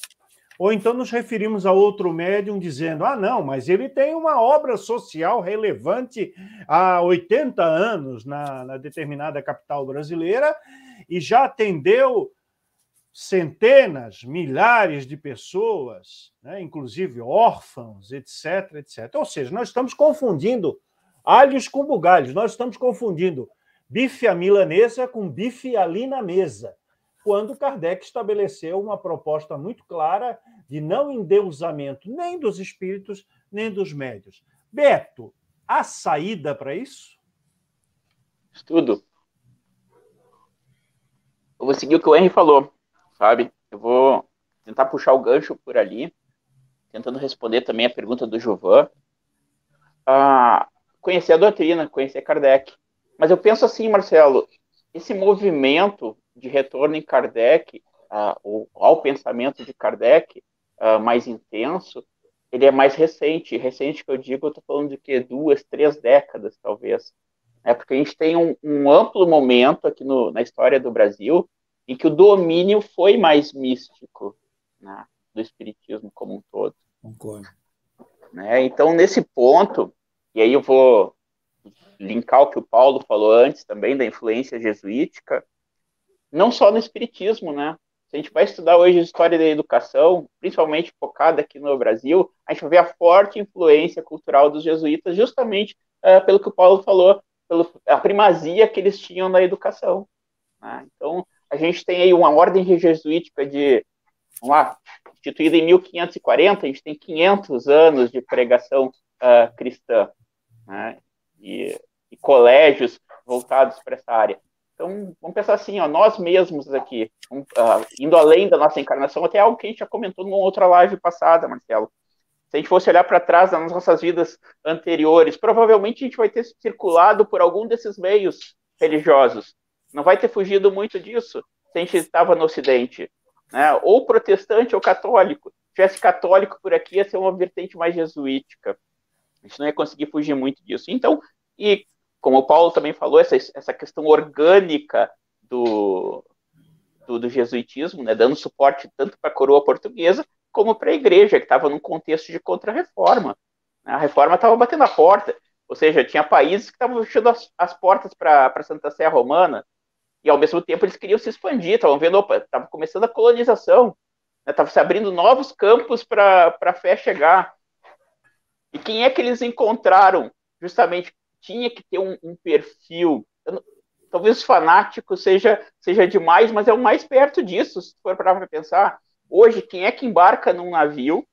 Ou então nos referimos a outro médium dizendo: ah, não, mas ele tem uma obra social relevante há 80 anos na, na determinada capital brasileira e já atendeu centenas, milhares de pessoas, né, inclusive órfãos, etc, etc. Ou seja, nós estamos confundindo alhos com bugalhos. Nós estamos confundindo bife à milanesa com bife ali na mesa, quando Kardec estabeleceu uma proposta muito clara de não endeusamento nem dos espíritos, nem dos médios. Beto, há saída para isso? Estudo. Eu vou seguir o que o Henry falou, sabe? Eu vou tentar puxar o gancho por ali, tentando responder também a pergunta do Jovan. Ah, conhecer a doutrina, conhecer Kardec. Mas eu penso assim, Marcelo, esse movimento de retorno em Kardec, uh, ou ao pensamento de Kardec, uh, mais intenso, ele é mais recente. Recente que eu digo, eu estou falando de que duas, três décadas, talvez. É porque a gente tem um, um amplo momento aqui no, na história do Brasil em que o domínio foi mais místico né, do espiritismo como um todo. Concordo. Né? Então, nesse ponto, e aí eu vou linkar o que o Paulo falou antes também da influência jesuítica, não só no espiritismo, né? Se a gente vai estudar hoje a história da educação, principalmente focada aqui no Brasil, a gente ver a forte influência cultural dos jesuítas, justamente uh, pelo que o Paulo falou, pela primazia que eles tinham na educação. Né? Então, a gente tem aí uma ordem jesuítica de, vamos lá, instituída em 1540, a gente tem 500 anos de pregação uh, cristã né, e, e, colégios voltados para essa área. Então, vamos pensar assim, ó, nós mesmos aqui, um, uh, indo além da nossa encarnação, até algo que a gente já comentou numa outra live passada, Marcelo. Se a gente fosse olhar para trás nas nossas vidas anteriores, provavelmente a gente vai ter circulado por algum desses meios religiosos. Não vai ter fugido muito disso se a gente estava no Ocidente. Né? Ou protestante ou católico. Se tivesse católico por aqui, ia ser uma vertente mais jesuítica. A gente não ia conseguir fugir muito disso. Então, e como o Paulo também falou, essa, essa questão orgânica do, do, do jesuitismo, né, dando suporte tanto para a coroa portuguesa como para a igreja, que estava num contexto de contra-reforma. A reforma estava batendo a porta. Ou seja, tinha países que estavam fechando as, as portas para a Santa Sé Romana, e ao mesmo tempo eles queriam se expandir, estavam vendo, opa, estava começando a colonização, estava né, se abrindo novos campos para a fé chegar. E quem é que eles encontraram? Justamente tinha que ter um, um perfil. Talvez fanático seja, seja demais, mas é o mais perto disso, se for para pensar. Hoje, quem é que embarca num navio,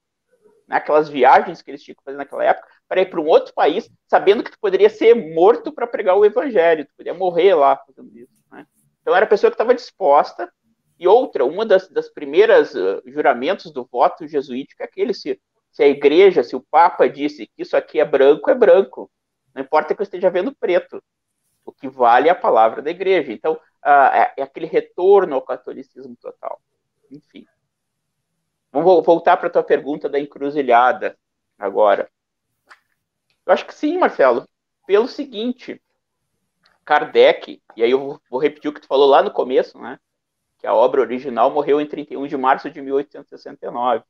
naquelas viagens que eles tinham que fazer naquela época, para ir para um outro país, sabendo que tu poderia ser morto para pregar o evangelho, tu poderia morrer lá fazendo isso. Né? Então era a pessoa que estava disposta. E outra, uma das, das primeiras uh, juramentos do voto jesuítico é aquele: se, se a igreja, se o Papa disse que isso aqui é branco, é branco. Não importa que eu esteja vendo preto. O que vale é a palavra da igreja. Então, uh, é, é aquele retorno ao catolicismo total. Enfim. Vamos voltar para a tua pergunta da encruzilhada agora. Eu acho que sim, Marcelo. Pelo seguinte, Kardec, e aí eu vou repetir o que tu falou lá no começo, né? Que a obra original morreu em 31 de março de 1869,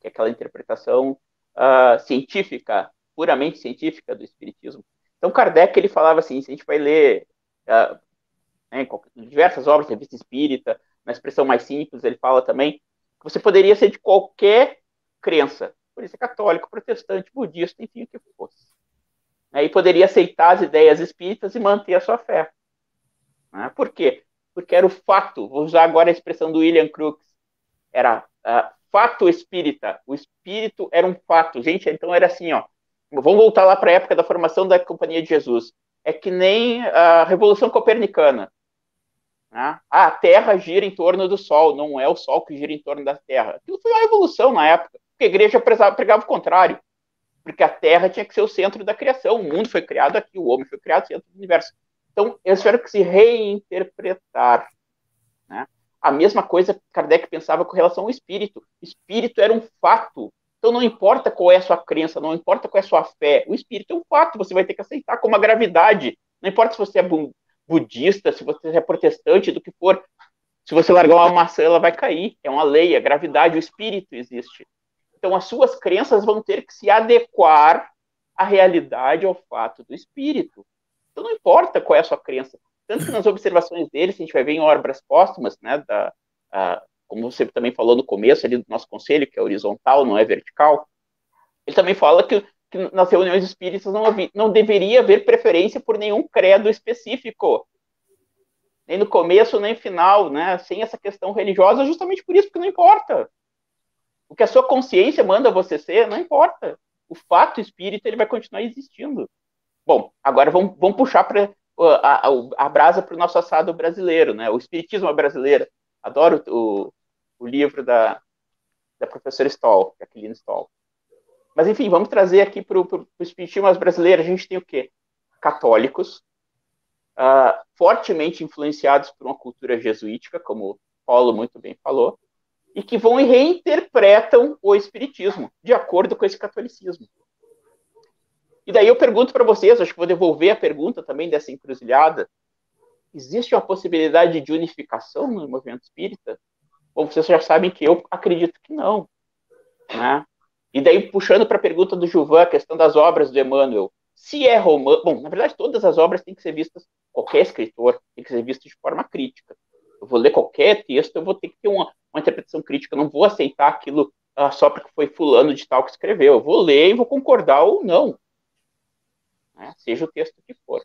que é aquela interpretação uh, científica, puramente científica do Espiritismo. Então, Kardec ele falava assim: se a gente vai ler uh, né, diversas obras, revista espírita, na expressão mais simples, ele fala também que você poderia ser de qualquer crença, por isso é católico, protestante, budista, enfim, o que fosse né, e poderia aceitar as ideias espíritas e manter a sua fé. Né? Por quê? Porque era o fato, vou usar agora a expressão do William Crookes, era uh, fato espírita, o espírito era um fato. Gente, então era assim, ó, vamos voltar lá para a época da formação da Companhia de Jesus. É que nem a Revolução Copernicana. Né? a Terra gira em torno do Sol, não é o Sol que gira em torno da Terra. Aquilo foi uma revolução na época, porque a igreja pregava o contrário porque a Terra tinha que ser o centro da criação, o mundo foi criado aqui, o homem foi criado centro do universo. Então, eles tiveram que se reinterpretar. Né? A mesma coisa Kardec pensava com relação ao espírito. Espírito era um fato. Então, não importa qual é a sua crença, não importa qual é a sua fé, o espírito é um fato, você vai ter que aceitar como a gravidade. Não importa se você é budista, se você é protestante, do que for. Se você largar uma maçã, ela vai cair. É uma lei, a gravidade, o espírito existe. Então, as suas crenças vão ter que se adequar à realidade, ao fato do espírito. Então, não importa qual é a sua crença. Tanto que nas observações dele, se a gente vai ver em obras póstumas, né, da, a, como você também falou no começo ali do nosso conselho, que é horizontal, não é vertical, ele também fala que, que nas reuniões espíritas não, havia, não deveria haver preferência por nenhum credo específico. Nem no começo, nem no final, né? Sem essa questão religiosa, justamente por isso, porque não importa. O que a sua consciência manda você ser, não importa. O fato espírito ele vai continuar existindo. Bom, agora vamos, vamos puxar para a, a, a, brasa para o nosso assado brasileiro, né? O espiritismo brasileiro. Adoro o, o livro da, da professora Stoll, Jacqueline Stoll. Mas enfim, vamos trazer aqui para o espiritismo brasileiro. A gente tem o quê? Católicos, uh, fortemente influenciados por uma cultura jesuítica, como Paulo muito bem falou, e que vão e reinterpretam o espiritismo de acordo com esse catolicismo. E daí eu pergunto para vocês, acho que vou devolver a pergunta também dessa encruzilhada. Existe uma possibilidade de unificação no movimento espírita? Bom, vocês já sabem que eu acredito que não. Né? E daí, puxando para a pergunta do Juvan, a questão das obras do Emmanuel. Se é romano. Bom, na verdade, todas as obras têm que ser vistas, qualquer escritor tem que ser visto de forma crítica. Eu vou ler qualquer texto, eu vou ter que ter uma, uma interpretação crítica, eu não vou aceitar aquilo ah, só porque foi fulano de tal que escreveu. Eu vou ler e vou concordar ou não. Né? Seja o texto que for.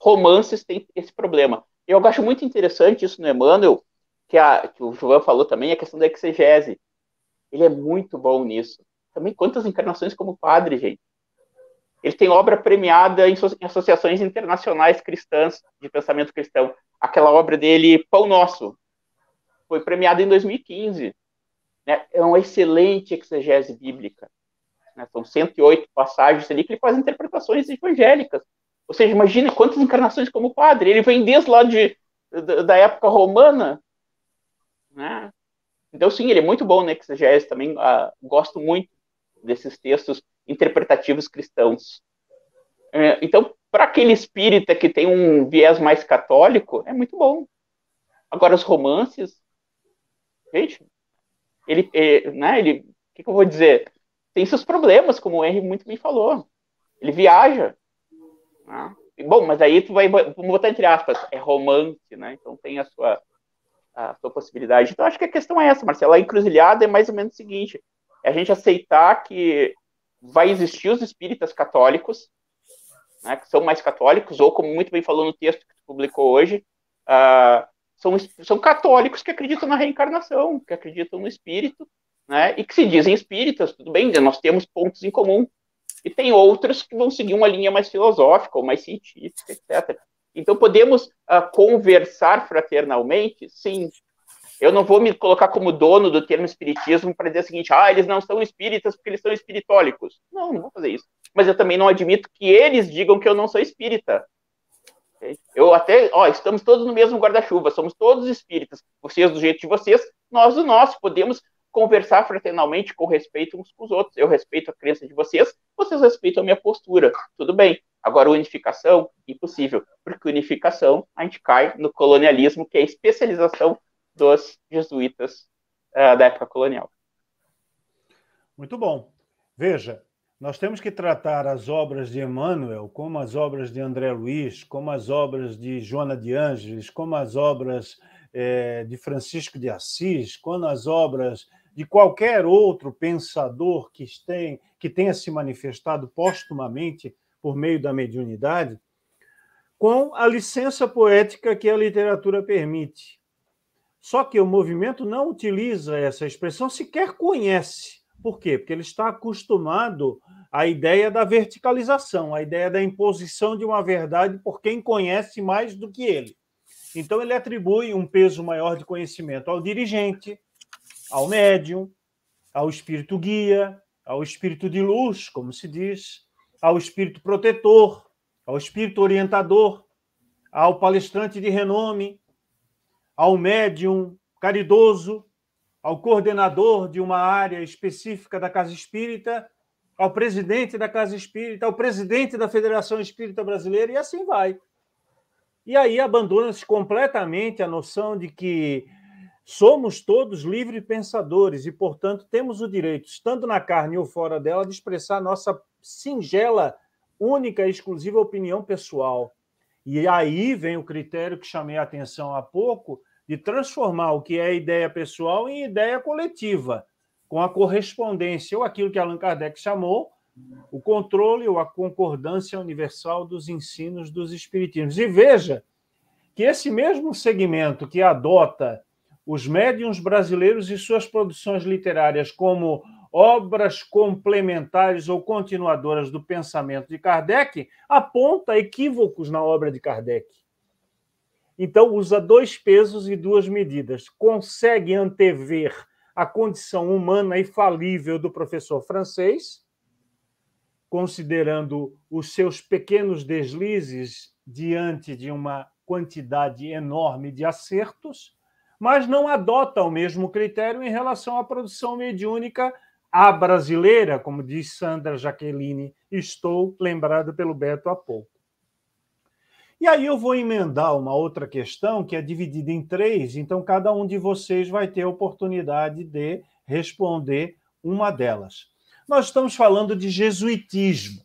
Romances têm esse problema. Eu acho muito interessante isso no Emmanuel, que, a, que o João falou também, a questão da exegese. Ele é muito bom nisso. Também quantas encarnações como padre, gente. Ele tem obra premiada em, em associações internacionais cristãs, de pensamento cristão. Aquela obra dele, Pão Nosso, foi premiado em 2015. Né? É uma excelente exegese bíblica. Né? São 108 passagens ali que ele faz interpretações evangélicas. Ou seja, imagine quantas encarnações como padre. Ele vem desde lá de, da época romana. Né? Então, sim, ele é muito bom na exegese. Também uh, gosto muito desses textos interpretativos cristãos. Uh, então, para aquele espírita que tem um viés mais católico, é muito bom. Agora, os romances, Gente, ele, ele né, ele, o que, que, eu vou dizer? tem seus problemas, como o Henry muito bem falou. Ele viaja. Né? Bom, mas aí tu vai, vamos botar entre aspas, é romance, né? Então tem a sua, a sua possibilidade. Então acho que a questão é essa, Marcelo. A encruzilhada é mais ou menos o seguinte: é a gente aceitar que vai existir os espíritas católicos, né, que são mais católicos, ou como muito bem falou no texto que tu publicou hoje, uh, são, são católicos que acreditam na reencarnação, que acreditam no espírito, né, e que se dizem espíritas, tudo bem, nós temos pontos em comum. E tem outros que vão seguir uma linha mais filosófica ou mais científica, etc. Então, podemos uh, conversar fraternalmente? Sim. Eu não vou me colocar como dono do termo espiritismo para dizer o seguinte: ah, eles não são espíritas porque eles são espiritólicos. Não, não vou fazer isso. Mas eu também não admito que eles digam que eu não sou espírita. Eu até, ó, estamos todos no mesmo guarda-chuva, somos todos espíritas. Vocês do jeito de vocês, nós do nosso. Podemos conversar fraternalmente com respeito uns com os outros. Eu respeito a crença de vocês, vocês respeitam a minha postura. Tudo bem. Agora, unificação, impossível. Porque unificação, a gente cai no colonialismo, que é a especialização dos jesuítas uh, da época colonial. Muito bom. Veja, nós temos que tratar as obras de Emmanuel como as obras de André Luiz, como as obras de Joana de Ângeles, como as obras é, de Francisco de Assis, como as obras de qualquer outro pensador que, tem, que tenha se manifestado postumamente por meio da mediunidade, com a licença poética que a literatura permite. Só que o movimento não utiliza essa expressão, sequer conhece. Por quê? Porque ele está acostumado à ideia da verticalização, à ideia da imposição de uma verdade por quem conhece mais do que ele. Então, ele atribui um peso maior de conhecimento ao dirigente, ao médium, ao espírito guia, ao espírito de luz, como se diz, ao espírito protetor, ao espírito orientador, ao palestrante de renome, ao médium caridoso, ao coordenador de uma área específica da Casa Espírita, ao presidente da Casa Espírita, ao presidente da Federação Espírita Brasileira, e assim vai. E aí abandona-se completamente a noção de que somos todos livres pensadores e, portanto, temos o direito, estando na carne ou fora dela, de expressar nossa singela, única e exclusiva opinião pessoal. E aí vem o critério que chamei a atenção há pouco, de transformar o que é ideia pessoal em ideia coletiva, com a correspondência, ou aquilo que Allan Kardec chamou o controle ou a concordância universal dos ensinos dos espiritismos. E veja que esse mesmo segmento que adota os médiuns brasileiros e suas produções literárias como obras complementares ou continuadoras do pensamento de Kardec, aponta equívocos na obra de Kardec. Então, usa dois pesos e duas medidas. Consegue antever a condição humana e falível do professor francês, considerando os seus pequenos deslizes diante de uma quantidade enorme de acertos, mas não adota o mesmo critério em relação à produção mediúnica à brasileira, como diz Sandra Jaqueline, estou lembrado pelo Beto há pouco. E aí eu vou emendar uma outra questão que é dividida em três, então cada um de vocês vai ter a oportunidade de responder uma delas. Nós estamos falando de jesuitismo.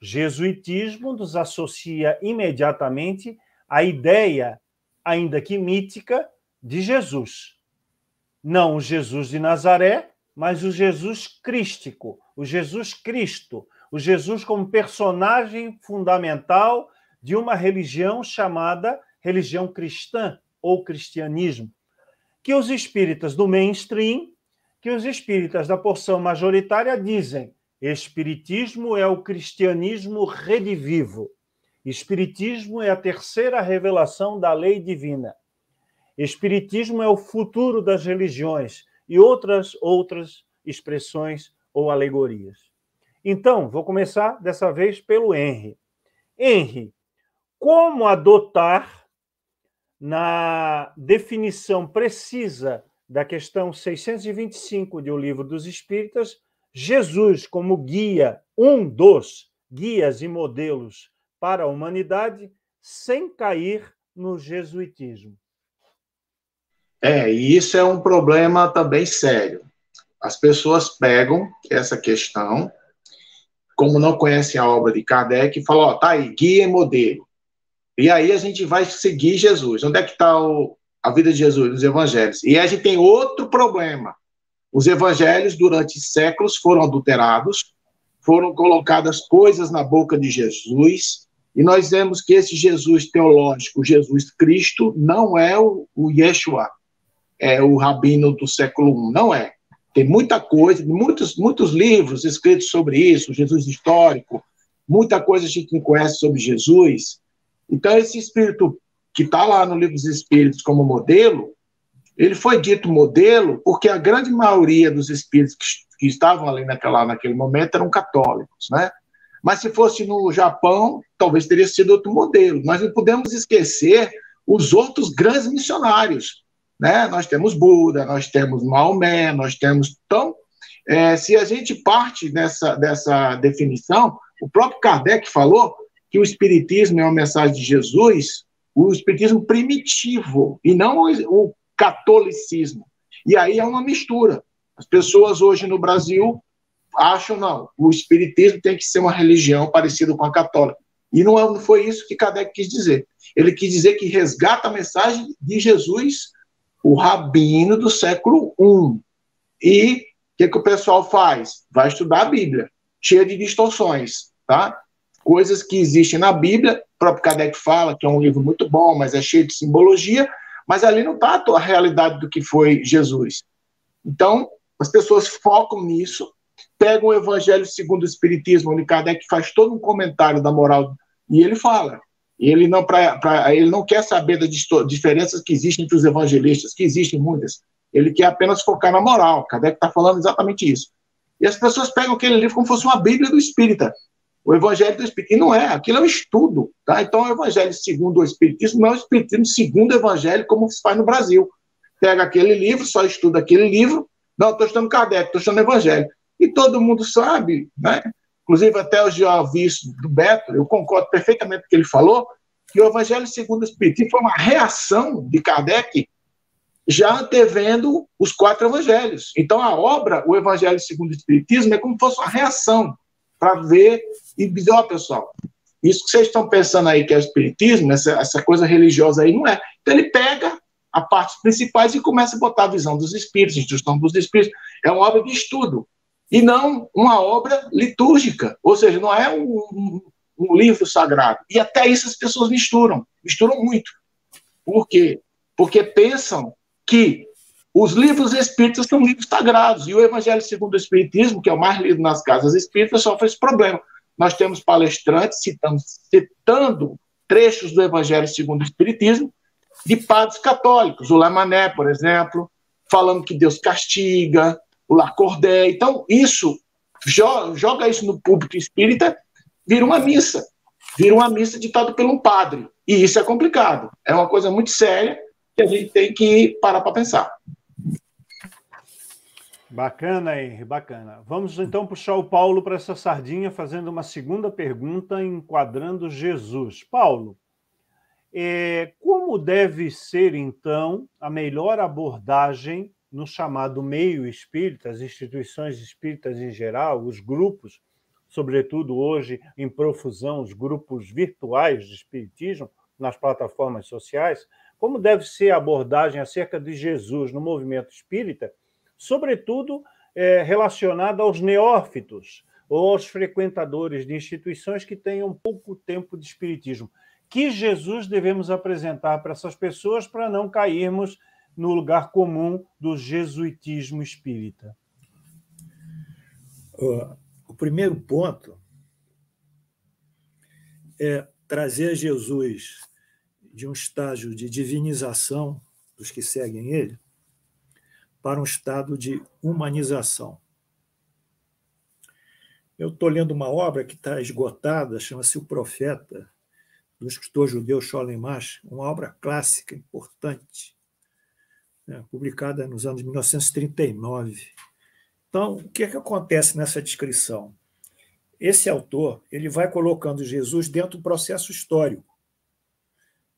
Jesuitismo nos associa imediatamente à ideia, ainda que mítica, de Jesus. Não o Jesus de Nazaré, mas o Jesus crístico, o Jesus Cristo, o Jesus como personagem fundamental de uma religião chamada religião cristã ou cristianismo, que os espíritas do mainstream, que os espíritas da porção majoritária dizem: espiritismo é o cristianismo redivivo. Espiritismo é a terceira revelação da lei divina. Espiritismo é o futuro das religiões e outras outras expressões ou alegorias. Então, vou começar dessa vez pelo Henry. Henry, como adotar na definição precisa da questão 625 de O Livro dos Espíritas, Jesus como guia, um dos guias e modelos para a humanidade, sem cair no jesuitismo. É, e isso é um problema também sério. as pessoas pegam essa questão, como não conhecem a obra de Kardec, e falam, ó, tá aí, guia e modelo. E aí a gente vai seguir Jesus. Onde é que está a vida de Jesus? Nos evangelhos. E a gente tem outro problema. Os evangelhos, durante séculos, foram adulterados, foram colocadas coisas na boca de Jesus, e nós vemos que esse Jesus teológico, Jesus Cristo, não é o Yeshua, é o rabino do século I, não é. Tem muita coisa, muitos, muitos livros escritos sobre isso, Jesus histórico, muita coisa a gente não conhece sobre Jesus. Então, esse espírito que está lá no livro dos Espíritos como modelo, ele foi dito modelo porque a grande maioria dos espíritos que, que estavam ali naquela, naquele momento eram católicos, né? Mas se fosse no Japão, talvez teria sido outro modelo. Nós não podemos esquecer os outros grandes missionários. Né? Nós temos Buda, nós temos Maomé, nós temos. Então, é, se a gente parte dessa, dessa definição, o próprio Kardec falou que o Espiritismo é uma mensagem de Jesus, o Espiritismo primitivo, e não o, o catolicismo. E aí é uma mistura. As pessoas hoje no Brasil acham, não, o Espiritismo tem que ser uma religião parecida com a católica. E não é, foi isso que Kardec quis dizer. Ele quis dizer que resgata a mensagem de Jesus, o rabino do século I. E o que, que o pessoal faz? Vai estudar a Bíblia, cheia de distorções, tá? Coisas que existem na Bíblia, o próprio Kardec fala que é um livro muito bom, mas é cheio de simbologia, mas ali não está a realidade do que foi Jesus. Então, as pessoas focam nisso, pegam o Evangelho segundo o Espiritismo, onde Kardec faz todo um comentário da moral, e ele fala, ele não, pra, pra, ele não quer saber das diferenças que existem entre os evangelistas, que existem muitas. Ele quer apenas focar na moral. Kardec está falando exatamente isso. E as pessoas pegam aquele livro como se fosse uma Bíblia do Espírita, o Evangelho do Espírito. E não é, aquilo é um estudo. Tá? Então, o Evangelho segundo o Espiritismo não é o Espiritismo segundo o Evangelho, como se faz no Brasil. Pega aquele livro, só estuda aquele livro. Não, estou estudando Kardec, estou estudando Evangelho. E todo mundo sabe, né? Inclusive até ouvi isso do Beto, eu concordo perfeitamente com o que ele falou, que o Evangelho segundo o Espiritismo foi uma reação de Kardec já antevendo os quatro evangelhos. Então, a obra, o Evangelho segundo o Espiritismo, é como se fosse uma reação para ver e dizer, ó, oh, pessoal, isso que vocês estão pensando aí que é o Espiritismo, essa, essa coisa religiosa aí, não é. Então, ele pega a partes principais e começa a botar a visão dos Espíritos, a instrução dos Espíritos. É uma obra de estudo e não uma obra litúrgica, ou seja, não é um, um, livro sagrado. E até isso as pessoas misturam, misturam muito. Por quê? Porque pensam que os livros espíritas são livros sagrados, e o Evangelho segundo o Espiritismo, que é o mais lido nas casas espíritas, sofre esse problema. Nós temos palestrantes citando, citando trechos do Evangelho segundo o Espiritismo de padres católicos, o Lamané, por exemplo, falando que Deus castiga, o Lacordé. Então, isso, joga isso no público espírita, vira uma missa. Vira uma missa ditada por um padre. E isso é complicado. É uma coisa muito séria que a gente tem que parar para pensar. Bacana, Henry, bacana. Vamos então puxar o Paulo para essa sardinha, fazendo uma segunda pergunta, enquadrando Jesus. Paulo, é, como deve ser então a melhor abordagem no chamado meio espírita, as instituições espíritas em geral, os grupos, sobretudo hoje em profusão, os grupos virtuais de espiritismo nas plataformas sociais, como deve ser a abordagem acerca de Jesus no movimento espírita, sobretudo é, relacionada aos neófitos ou aos frequentadores de instituições que tenham pouco tempo de espiritismo. Que Jesus devemos apresentar para essas pessoas para não cairmos no lugar comum do jesuitismo espírita? O primeiro ponto é trazer Jesus de um estágio de divinização dos que seguem ele para um estado de humanização. Eu estou lendo uma obra que está esgotada, chama-se O Profeta, do escritor judeu Sholem Mash, uma obra clássica, importante, né, publicada nos anos 1939. Então, o que, é que acontece nessa descrição? Esse autor ele vai colocando Jesus dentro do processo histórico,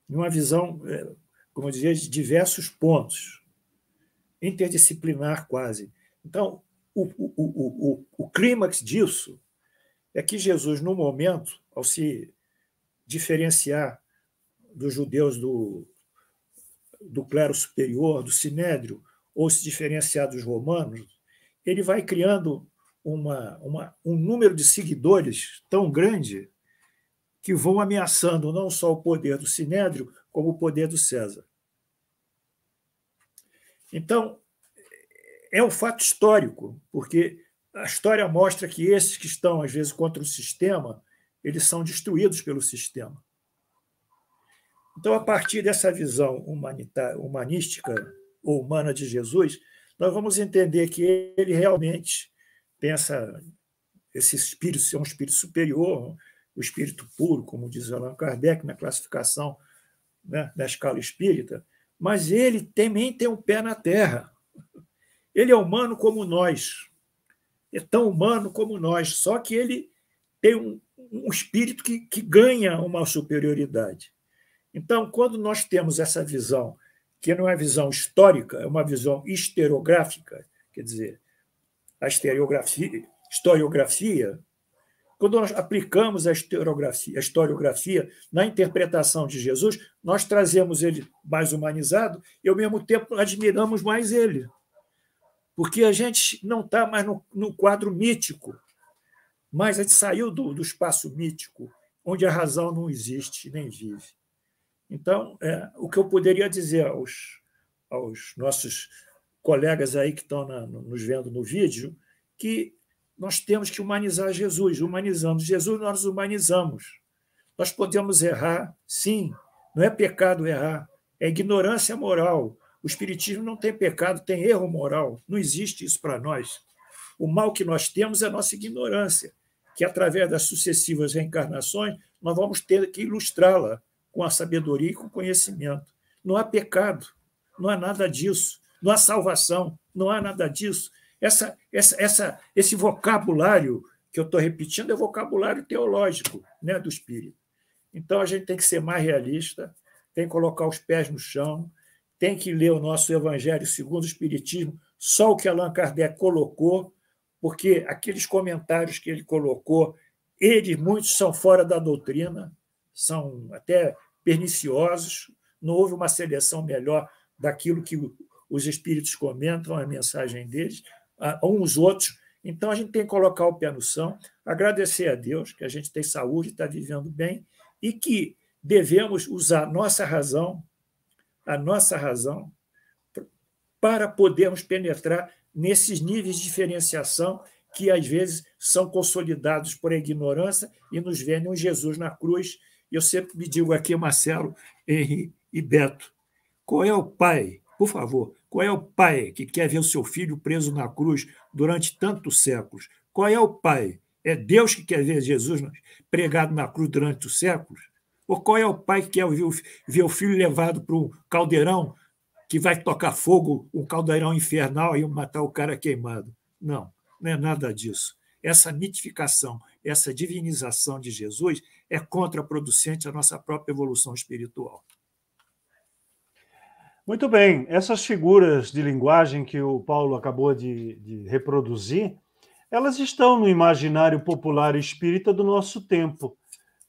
em uma visão, é, como eu dizia, de diversos pontos, interdisciplinar quase. Então, o, o, o, o, clímax disso é que Jesus, no momento, ao se diferenciar dos judeus do, do clero superior, do sinédrio, ou se diferenciar dos romanos, ele vai criando uma, uma, um número de seguidores tão grande que vão ameaçando não só o poder do sinédrio, como o poder do César. Então, é um fato histórico, porque a história mostra que esses que estão, às vezes, contra o sistema, eles são destruídos pelo sistema. Então, a partir dessa visão humanística ou humana de Jesus, nós vamos entender que ele realmente essa, esse espírito, é um espírito superior, o espírito puro, como diz Allan Kardec na classificação né, da escala espírita, mas ele também tem um pé na terra. Ele é humano como nós, é tão humano como nós, só que ele tem um, um espírito que, que ganha uma superioridade. Então, quando nós temos essa visão, que não é visão histórica, é uma visão historiográfica, quer dizer, a historiografia, historiografia quando nós aplicamos a historiografia, a historiografia na interpretação de Jesus, nós trazemos ele mais humanizado e, ao mesmo tempo, admiramos mais ele porque a gente não está mais no, no, quadro mítico, mas a gente saiu do, do, espaço mítico, onde a razão não existe nem vive. Então, é, o que eu poderia dizer aos, aos nossos colegas aí que estão na, nos vendo no vídeo, que nós temos que humanizar Jesus, humanizamos. Jesus nós humanizamos. Nós podemos errar, sim, não é pecado errar, é ignorância moral, o Espiritismo não tem pecado, tem erro moral. Não existe isso para nós. O mal que nós temos é a nossa ignorância, que através das sucessivas reencarnações nós vamos ter que ilustrá-la com a sabedoria e com o conhecimento. Não há pecado, não há nada disso. Não há salvação, não há nada disso. Essa, essa, essa, esse vocabulário que eu estou repetindo é vocabulário teológico né, do Espírito. Então a gente tem que ser mais realista, tem que colocar os pés no chão, tem que ler o nosso Evangelho segundo o Espiritismo, só o que Allan Kardec colocou, porque aqueles comentários que ele colocou, eles muitos são fora da doutrina, são até perniciosos, não houve uma seleção melhor daquilo que os espíritos comentam, a mensagem deles, uns outros. Então, a gente tem que colocar o pé no chão, agradecer a Deus que a gente tem saúde, está vivendo bem, e que devemos usar nossa razão a nossa razão para podermos penetrar nesses níveis de diferenciação que às vezes são consolidados por ignorância e nos vendem um Jesus na cruz. Eu sempre me digo aqui, Marcelo, Henri e Beto, qual é o pai, por favor, qual é o pai que quer ver o seu filho preso na cruz durante tantos séculos? Qual é o pai? É Deus que quer ver Jesus pregado na cruz durante os séculos? Ou qual é o pai que quer ver o, filho levado para um caldeirão que vai tocar fogo, um caldeirão infernal e matar o cara queimado? Não, não é nada disso. Essa mitificação, essa divinização de Jesus é contraproducente à nossa própria evolução espiritual. Muito bem, essas figuras de linguagem que o Paulo acabou de, de reproduzir, elas estão no imaginário popular espírita do nosso tempo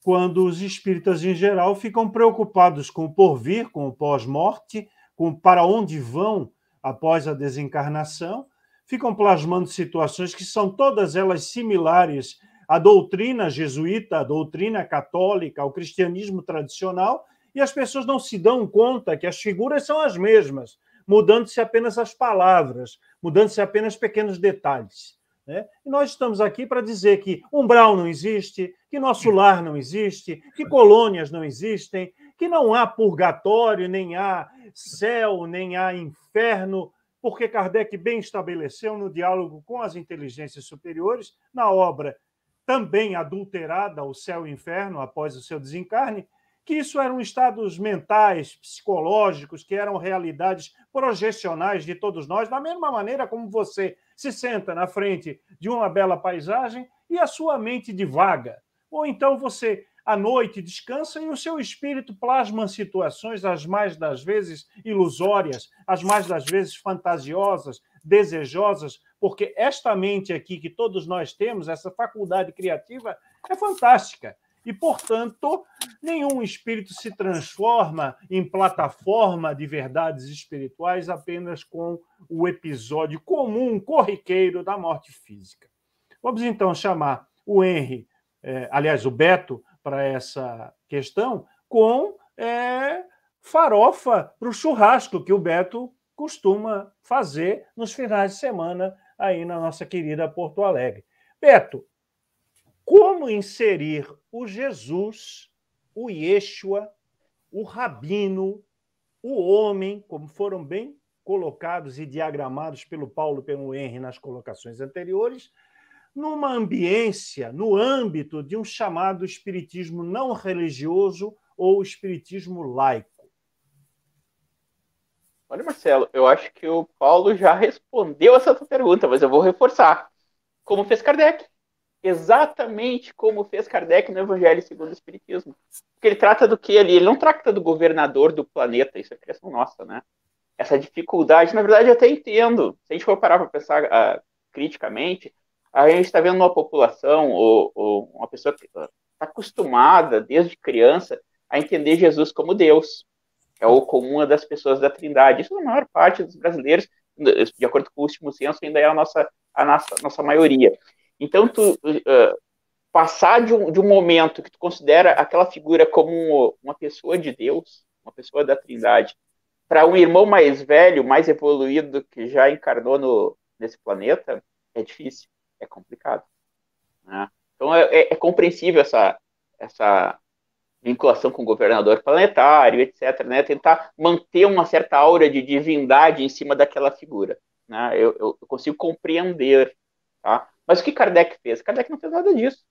quando os espíritas em geral ficam preocupados com o porvir, com o pós-morte, com para onde vão após a desencarnação, ficam plasmando situações que são todas elas similares à doutrina jesuíta, à doutrina católica, ao cristianismo tradicional, e as pessoas não se dão conta que as figuras são as mesmas, mudando-se apenas as palavras, mudando-se apenas pequenos detalhes. Né? E nós estamos aqui para dizer que umbral não existe, que nosso lar não existe, que colônias não existem, que não há purgatório, nem há céu, nem há inferno, porque Kardec bem estabeleceu no diálogo com as inteligências superiores, na obra também adulterada, O Céu e Inferno, após o seu desencarne, que isso eram estados mentais, psicológicos, que eram realidades projecionais de todos nós, da mesma maneira como você se senta na frente de uma bela paisagem e a sua mente divaga. Ou então você, à noite, descansa e o seu espírito plasma situações, as mais das vezes ilusórias, as mais das vezes fantasiosas, desejosas, porque esta mente aqui que todos nós temos, essa faculdade criativa, é fantástica. E, portanto, nenhum espírito se transforma em plataforma de verdades espirituais apenas com o episódio comum, corriqueiro da morte física. Vamos então chamar o Henry, eh, aliás, o Beto, para essa questão, com é, farofa para o churrasco que o Beto costuma fazer nos finais de semana aí na nossa querida Porto Alegre. Beto, como inserir o Jesus, o Yeshua, o Rabino, o homem, como foram bem colocados e diagramados pelo Paulo e pelo Henry nas colocações anteriores, numa ambiência, no âmbito de um chamado espiritismo não religioso ou espiritismo laico? Olha, Marcelo, eu acho que o Paulo já respondeu essa tua pergunta, mas eu vou reforçar. Como fez Kardec exatamente como fez Kardec no Evangelho segundo o Espiritismo. Porque ele trata do que ali? Ele não trata do governador do planeta, isso é criação nossa, né? Essa dificuldade, na verdade, eu até entendo. Se a gente for parar para pensar uh, criticamente, a gente está vendo uma população ou, ou uma pessoa que está acostumada desde criança a entender Jesus como Deus. É o comum das pessoas da Trindade. Isso, na maior parte dos brasileiros, de acordo com o último censo, ainda é a nossa, a nossa, nossa maioria. Então, tu uh, passar de um, de um momento que tu considera aquela figura como uma pessoa de Deus, uma pessoa da Trindade, para um irmão mais velho, mais evoluído, que já encarnou no, nesse planeta, é difícil, é complicado. Né? Então, é, é, é compreensível essa, essa vinculação com o governador planetário, etc., né? tentar manter uma certa aura de divindade em cima daquela figura. Né? Eu, eu, consigo compreender. Tá? Mas o que Kardec fez? Kardec não fez nada disso.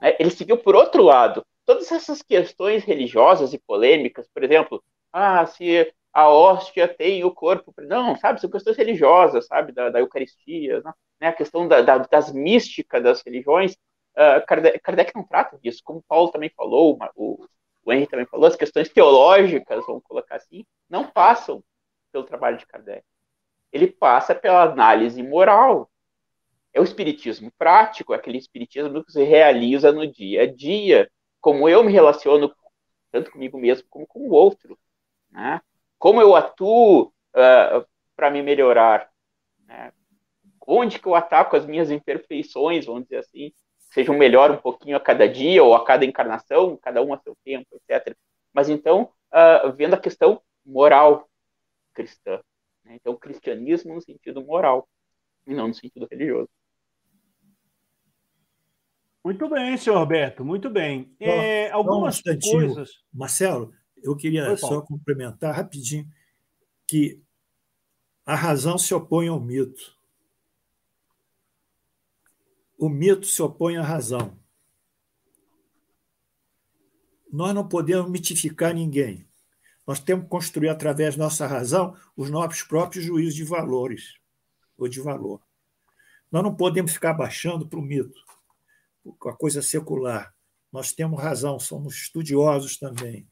Né? Ele seguiu por outro lado. Todas essas questões religiosas e polêmicas, por exemplo, ah, se a hóstia tem o corpo. Não, sabe, são questões religiosas, sabe, da, da Eucaristia, né? a questão da, da, das místicas das religiões. Uh, Kardec, Kardec, não trata disso, como Paulo também falou, o, o Henry também falou, as questões teológicas, vamos colocar assim, não passam pelo trabalho de Kardec. Ele passa pela análise moral, é o espiritismo prático, é aquele espiritismo que se realiza no dia a dia, como eu me relaciono tanto comigo mesmo como com o outro, né? Como eu atuo uh, ah, para me melhorar, né? Onde que eu ataco as minhas imperfeições, vamos dizer assim, sejam melhor um pouquinho a cada dia ou a cada encarnação, cada um a seu tempo, etc. Mas então, uh, vendo a questão moral cristã, né? então cristianismo no sentido moral e não no sentido religioso. Muito bem, senhor Roberto, muito bem. É, algumas um coisas. Marcelo, eu queria Oi, só complementar rapidinho que a razão se opõe ao mito. O mito se opõe à razão. Nós não podemos mitificar ninguém. Nós temos que construir, através da nossa razão, os nossos próprios juízos de valores ou de valor. Nós não podemos ficar baixando para o mito a coisa secular. Nós temos razão, somos estudiosos também.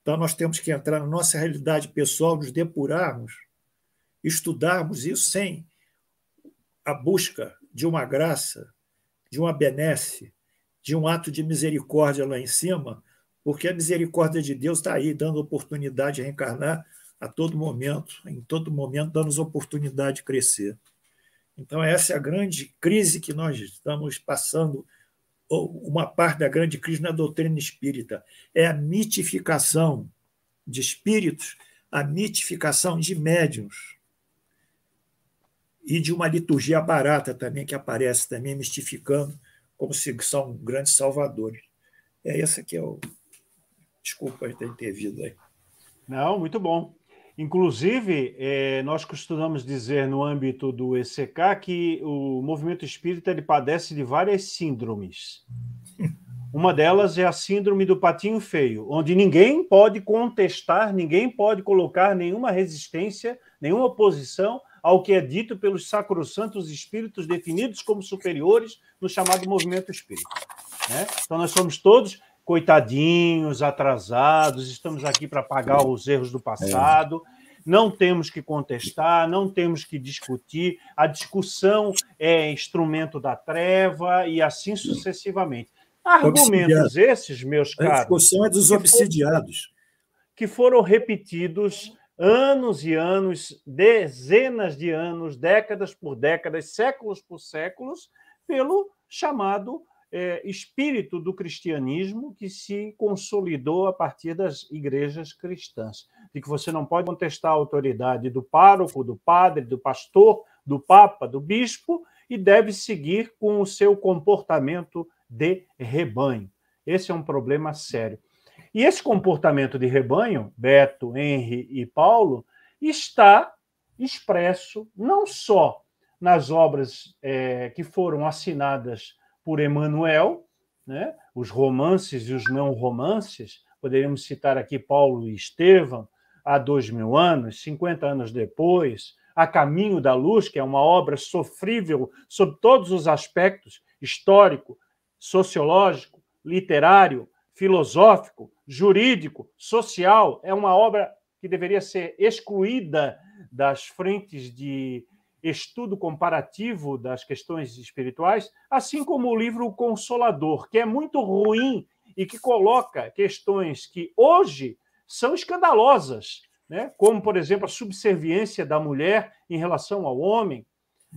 Então, nós temos que entrar na nossa realidade pessoal, nos depurarmos, estudarmos isso sem a busca de uma graça, de uma benesse, de um ato de misericórdia lá em cima, porque a misericórdia de Deus está aí, dando oportunidade de reencarnar a todo momento, em todo momento, dando-nos oportunidade de crescer. Então, essa é a grande crise que nós estamos passando uma parte da grande crise na doutrina espírita é a mitificação de espíritos, a mitificação de médiums e de uma liturgia barata também que aparece também mistificando como se são grandes salvadores. É esse que é o desculpa ter intervido aí. Não, muito bom. Inclusive, é, nós costumamos dizer no âmbito do ECK que o movimento espírita ele padece de várias síndromes. Uma delas é a síndrome do patinho feio, onde ninguém pode contestar, ninguém pode colocar nenhuma resistência, nenhuma oposição ao que é dito pelos sacrossantos espíritos definidos como superiores no chamado movimento espírita. Né? Então, nós somos todos coitadinhos, atrasados, estamos aqui para pagar os erros do passado. não temos que contestar, não temos que discutir, a discussão é instrumento da treva e assim sucessivamente. Argumentos esses, meus caros. A discussão é dos obsidiados. Que foram repetidos anos e anos, dezenas de anos, décadas por décadas, séculos por séculos, pelo chamado é, espírito do cristianismo que se consolidou a partir das igrejas cristãs. De que você não pode contestar a autoridade do pároco, do padre, do pastor, do papa, do bispo, e deve seguir com o seu comportamento de rebanho. Esse é um problema sério. E esse comportamento de rebanho, Beto, Henry e Paulo, está expresso não só nas obras é, que foram assinadas por Emmanuel, né? os romances e os não romances, poderíamos citar aqui Paulo e Estevão, há dois mil anos, 50 anos depois, A Caminho da Luz, que é uma obra sofrível sob todos os aspectos histórico, sociológico, literário, filosófico, jurídico, social, é uma obra que deveria ser excluída das frentes de estudo comparativo das questões espirituais, assim como o livro Consolador, que é muito ruim e que coloca questões que hoje são escandalosas, né? como, por exemplo, a subserviência da mulher em relação ao homem,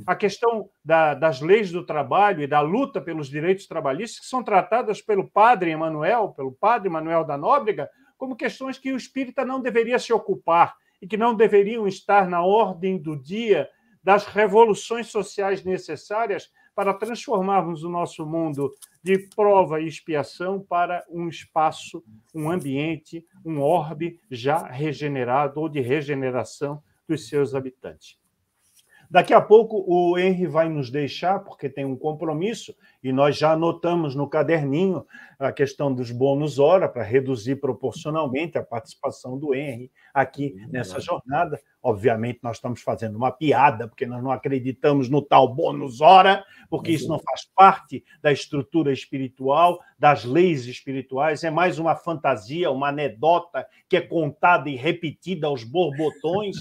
a questão da, das leis do trabalho e da luta pelos direitos trabalhistas, que são tratadas pelo padre Emanuel, pelo padre Emanuel da Nóbrega, como questões que o espírita não deveria se ocupar e que não deveriam estar na ordem do dia das revoluções sociais necessárias para transformarmos o nosso mundo de prova e expiação para um espaço, um ambiente, um orbe já regenerado ou de regeneração dos seus habitantes. Daqui a pouco o Henry vai nos deixar, porque tem um compromisso, e nós já anotamos no caderninho a questão dos bônus hora, para reduzir proporcionalmente a participação do Henry aqui nessa jornada. Obviamente, nós estamos fazendo uma piada, porque nós não acreditamos no tal bônus hora, porque isso não faz parte da estrutura espiritual, das leis espirituais, é mais uma fantasia, uma anedota que é contada e repetida aos borbotões,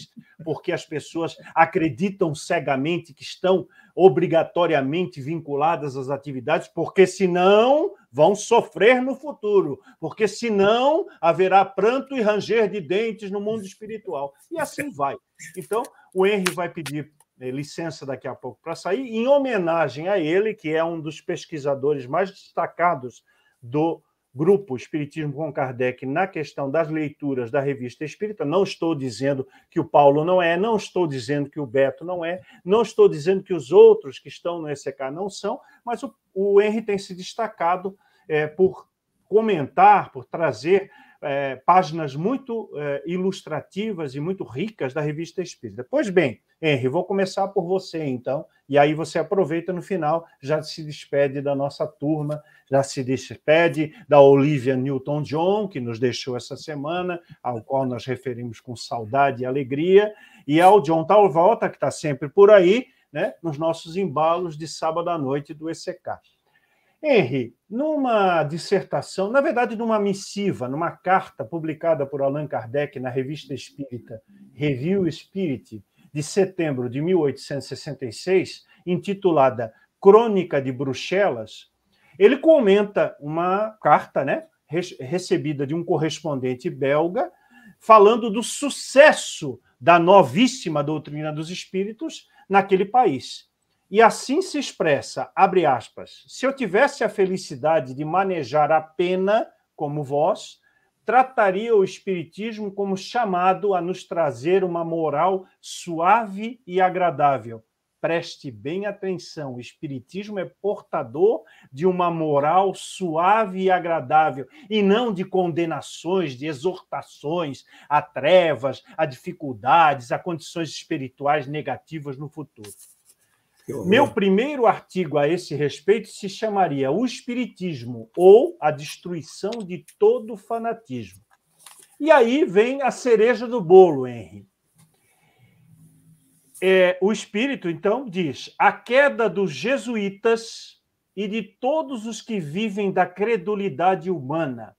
porque as pessoas acreditam cegamente que estão obrigatoriamente vinculadas às atividades, porque senão vão sofrer no futuro, porque senão haverá pranto e ranger de dentes no mundo espiritual. E assim vai. Então, o Henry vai pedir eh, licença daqui a pouco para sair, em homenagem a ele, que é um dos pesquisadores mais destacados do grupo Espiritismo com Kardec na questão das leituras da revista Espírita. Não estou dizendo que o Paulo não é, não estou dizendo que o Beto não é, não estou dizendo que os outros que estão no ECK não são, mas o, o Henry tem se destacado é, por comentar, por trazer é, páginas muito é, ilustrativas e muito ricas da revista Espírita. Pois bem, Henry, vou começar por você, então, e aí você aproveita no final, já se despede da nossa turma, já se despede da Olivia Newton-John, que nos deixou essa semana, ao qual nós referimos com saudade e alegria, e ao John Talvolta, que está sempre por aí, né, nos nossos embalos de sábado à noite do ECK. Henry, numa dissertação, na verdade, numa missiva, numa carta publicada por Allan Kardec na revista espírita Review Spirit, de setembro de 1866, intitulada Crônica de Bruxelas, ele comenta uma carta né, recebida de um correspondente belga, falando do sucesso da novíssima doutrina dos espíritos naquele país. E assim se expressa, abre aspas, se eu tivesse a felicidade de manejar a pena como vós, trataria o Espiritismo como chamado a nos trazer uma moral suave e agradável. Preste bem atenção, o Espiritismo é portador de uma moral suave e agradável, e não de condenações, de exortações a trevas, a dificuldades, a condições espirituais negativas no futuro. Meu primeiro artigo a esse respeito se chamaria O Espiritismo ou a Destruição de todo Fanatismo. E aí vem a cereja do bolo, Henry. É, o Espírito, então, diz: a queda dos jesuítas e de todos os que vivem da credulidade humana,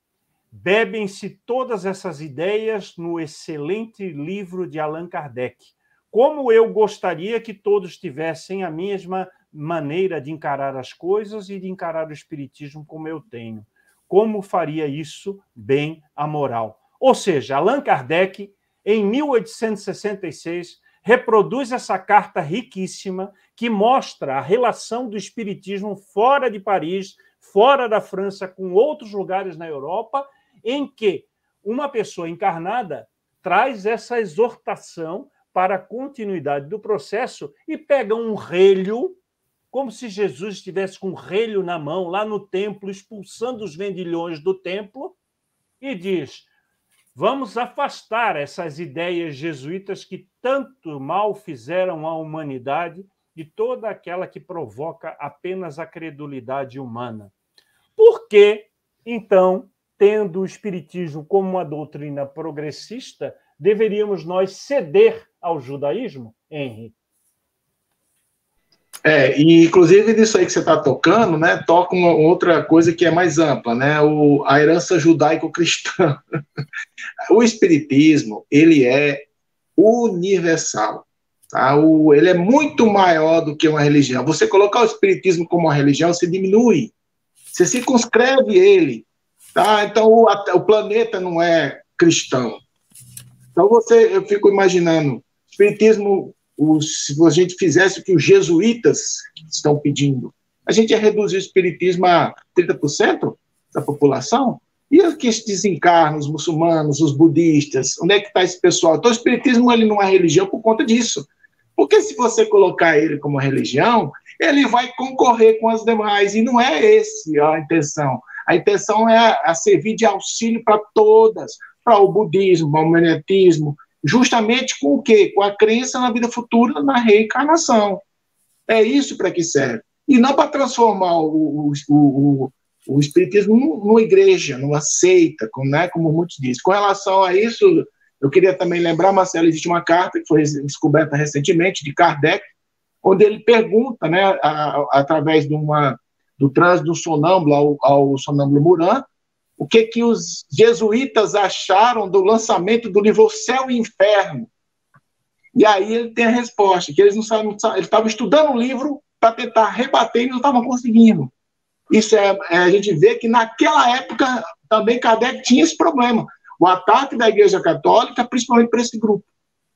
bebem-se todas essas ideias no excelente livro de Allan Kardec. Como eu gostaria que todos tivessem a mesma maneira de encarar as coisas e de encarar o Espiritismo como eu tenho. Como faria isso bem a moral? Ou seja, Allan Kardec, em 1866, reproduz essa carta riquíssima que mostra a relação do Espiritismo fora de Paris, fora da França, com outros lugares na Europa, em que uma pessoa encarnada traz essa exortação para a continuidade do processo e pega um relho, como se Jesus estivesse com um relho na mão, lá no templo, expulsando os vendilhões do templo, e diz: Vamos afastar essas ideias jesuítas que tanto mal fizeram à humanidade de toda aquela que provoca apenas a credulidade humana. Por que, então, tendo o Espiritismo como uma doutrina progressista, deveríamos nós ceder ao judaísmo, Henry? É, e inclusive disso aí que você está tocando, né, toca uma outra coisa que é mais ampla, né, o, a herança judaico-cristã. o espiritismo, ele é universal, tá? O, ele é muito maior do que uma religião. Você colocar o espiritismo como uma religião, você diminui, você circunscreve ele, tá? Então o, o planeta não é cristão. Então você, eu fico imaginando, espiritismo os, se a gente fizesse o que os jesuítas estão pedindo, a gente ia reduzir o espiritismo a 30% da população? E que desencarnam, os muçulmanos, os budistas, onde é que está esse pessoal? Então, o espiritismo ele não é religião por conta disso. Porque se você colocar ele como religião, ele vai concorrer com as demais, e não é esse a intenção. A intenção é a servir de auxílio para todas, para o budismo, para o magnetismo, justamente com o quê? Com a crença na vida futura, na reencarnação. É isso para que serve. E não para transformar o, o, o, o Espiritismo numa igreja, numa seita, como, né, como muitos dizem. Com relação a isso, eu queria também lembrar, Marcelo, existe uma carta que foi descoberta recentemente de Kardec, onde ele pergunta, né, a, a, através de uma, do trânsito do sonâmbulo ao, ao sonâmbulo Muran, o que que os jesuítas acharam do lançamento do livro Céu e Inferno. E aí ele tem a resposta, que eles não sabem, eles estavam estudando o livro para tentar rebater e não estavam conseguindo. Isso é, é, a gente vê que naquela época também Kardec tinha esse problema, o ataque da Igreja Católica, principalmente para esse grupo.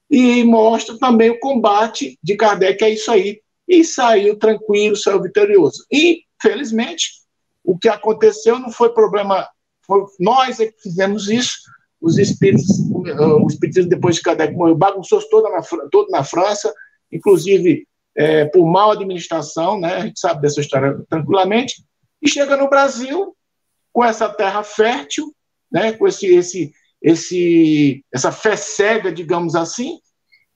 E mostra também o combate de Kardec a isso aí. E saiu tranquilo, saiu vitorioso. E, felizmente, o que aconteceu não foi problema foi, nós é que fizemos isso. Os espíritos, os espíritos depois de Kardec morreu, bagunçou toda na, todo na França, inclusive é, por mal administração, né? A gente sabe dessa história tranquilamente. E chega no Brasil com essa terra fértil, né? Com esse, esse, esse, essa fé cega, digamos assim,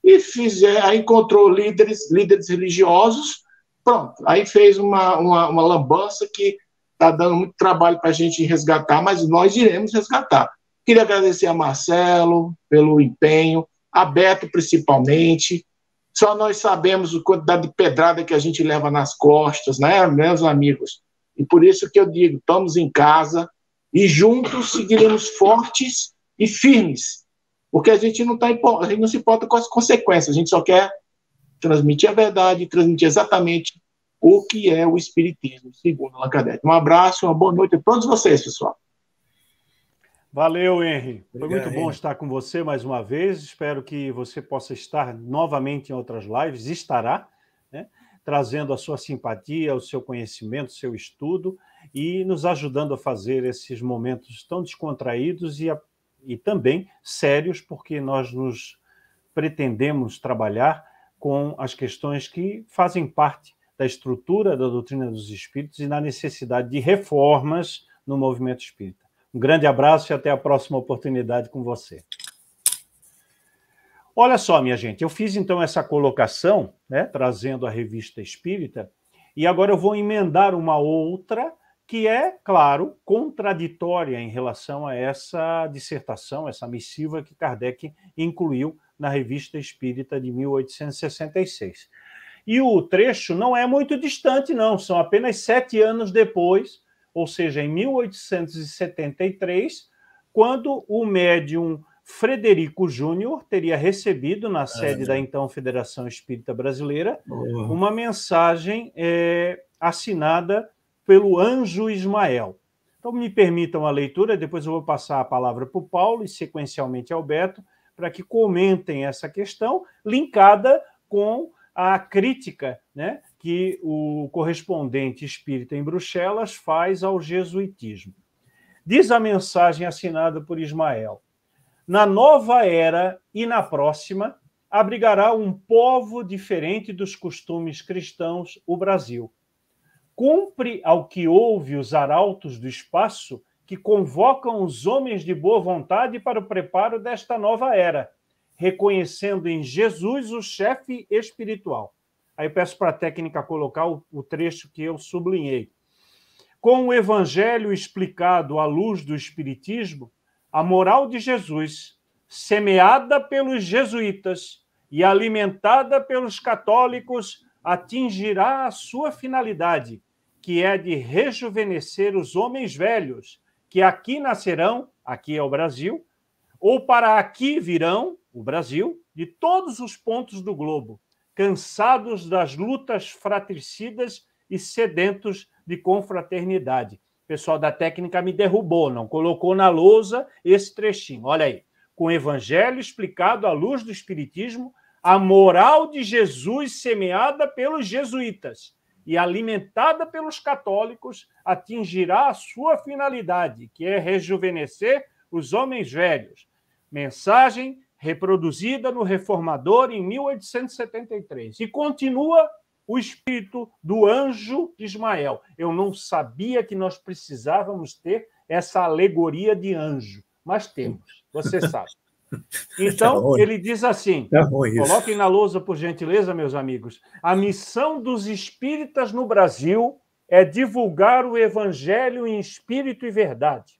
e fizer, aí encontrou líderes, líderes religiosos, pronto, aí fez uma, uma, uma lambança que está dando muito trabalho para a gente resgatar, mas nós iremos resgatar. Queria agradecer a Marcelo pelo empenho, a Beto principalmente. Só nós sabemos a quantidade de pedrada que a gente leva nas costas, né, meus amigos? E por isso que eu digo, estamos em casa e juntos seguiremos fortes e firmes, porque a gente não tá, a gente não se importa com as consequências, a gente só quer transmitir a verdade, transmitir exatamente o que é o Espiritismo, segundo Allan Kardec. Um abraço, uma boa noite a todos vocês, pessoal. Valeu, Henry. Foi muito bom estar com você mais uma vez. Espero que você possa estar novamente em outras lives, estará, né? trazendo a sua simpatia, o seu conhecimento, o seu estudo e nos ajudando a fazer esses momentos tão descontraídos e, a, e também sérios, porque nós nos pretendemos trabalhar com as questões que fazem parte da estrutura da doutrina dos espíritos e na necessidade de reformas no movimento espírita. Um grande abraço e até a próxima oportunidade com você. Olha só, minha gente, eu fiz então essa colocação, né, trazendo a revista espírita, e agora eu vou emendar uma outra que é, claro, contraditória em relação a essa dissertação, essa missiva que Kardec incluiu na Revista Espírita de 1866. E o trecho não é muito distante, não, são apenas sete anos depois, ou seja, em 1873, quando o médium Frederico Júnior teria recebido, na sede é. da então Federação Espírita Brasileira, uma mensagem é, assinada pelo anjo Ismael. Então, me permitam a leitura, depois eu vou passar a palavra para o Paulo e, sequencialmente, ao Beto, para que comentem essa questão, linkada com a crítica né, que o correspondente espírita em Bruxelas faz ao jesuitismo. Diz a mensagem assinada por Ismael: Na nova era e na próxima, abrigará um povo diferente dos costumes cristãos o Brasil. Cumpre ao que ouve os arautos do espaço que convocam os homens de boa vontade para o preparo desta nova era, reconhecendo em Jesus o chefe espiritual. Aí peço para a técnica colocar o, o trecho que eu sublinhei. Com o evangelho explicado à luz do espiritismo, a moral de Jesus, semeada pelos jesuítas e alimentada pelos católicos, atingirá a sua finalidade, que é de rejuvenescer os homens velhos, que aqui nascerão, aqui é o Brasil, ou para aqui virão, o Brasil, de todos os pontos do globo, cansados das lutas fratricidas e sedentos de confraternidade. O pessoal da técnica me derrubou, não colocou na lousa esse trechinho. Olha aí. Com o evangelho explicado à luz do Espiritismo, a moral de Jesus semeada pelos jesuítas e alimentada pelos católicos atingirá a sua finalidade, que é rejuvenescer os homens velhos. Mensagem reproduzida no Reformador em 1873. E continua o espírito do anjo de Ismael. Eu não sabia que nós precisávamos ter essa alegoria de anjo, mas temos, você sabe. Então, tá ele diz assim: tá coloquem na lousa, por gentileza, meus amigos. A missão dos espíritas no Brasil é divulgar o evangelho em espírito e verdade.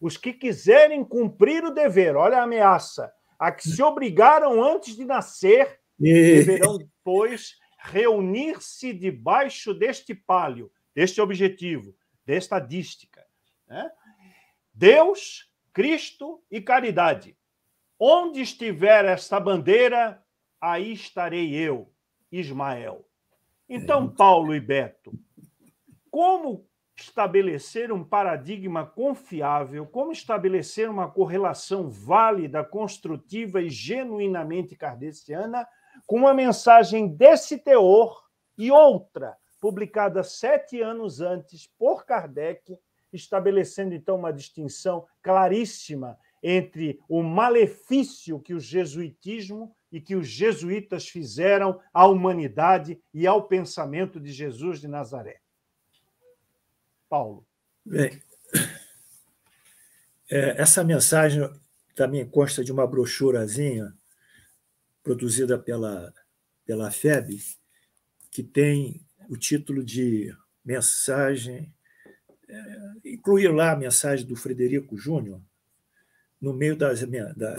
Os que quiserem cumprir o dever, olha a ameaça, a que se obrigaram antes de nascer, deverão, pois, reunir-se debaixo deste palio, deste objetivo, desta dística. Né? Deus, Cristo e caridade. Onde estiver esta bandeira, aí estarei eu, Ismael. Então, é. Paulo e Beto, como estabelecer um paradigma confiável, como estabelecer uma correlação válida, construtiva e genuinamente kardeciana com uma mensagem desse teor e outra, publicada sete anos antes por Kardec, estabelecendo então uma distinção claríssima entre o malefício que o jesuitismo e que os jesuítas fizeram à humanidade e ao pensamento de Jesus de Nazaré. Paulo. Bem, é, essa mensagem também consta de uma brochurazinha produzida pela, pela FEB, que tem o título de mensagem, é, incluir lá a mensagem do Frederico Júnior, no meio das,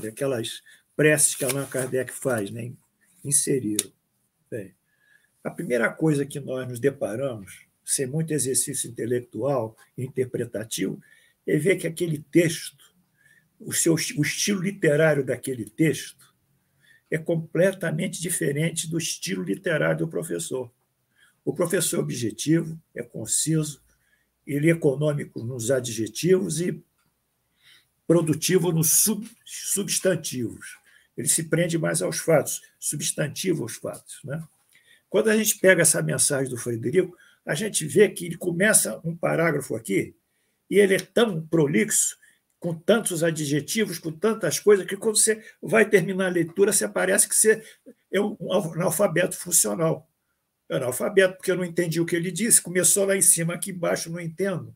daquelas preces que Allan Kardec faz, né? inseriram. Bem, a primeira coisa que nós nos deparamos, sem muito exercício intelectual e interpretativo, é ver que aquele texto, o, seu, o estilo literário daquele texto, é completamente diferente do estilo literário do professor. O professor é objetivo, é conciso, ele é econômico nos adjetivos e produtivo nos sub, substantivos. Ele se prende mais aos fatos, substantivo aos fatos. Né? Quando a gente pega essa mensagem do Frederico, a gente vê que ele começa um parágrafo aqui e ele é tão prolixo com tantos adjetivos, com tantas coisas, que quando você vai terminar a leitura, você parece que você é um analfabeto funcional. É analfabeto, porque eu não entendi o que ele disse, começou lá em cima, aqui embaixo não entendo.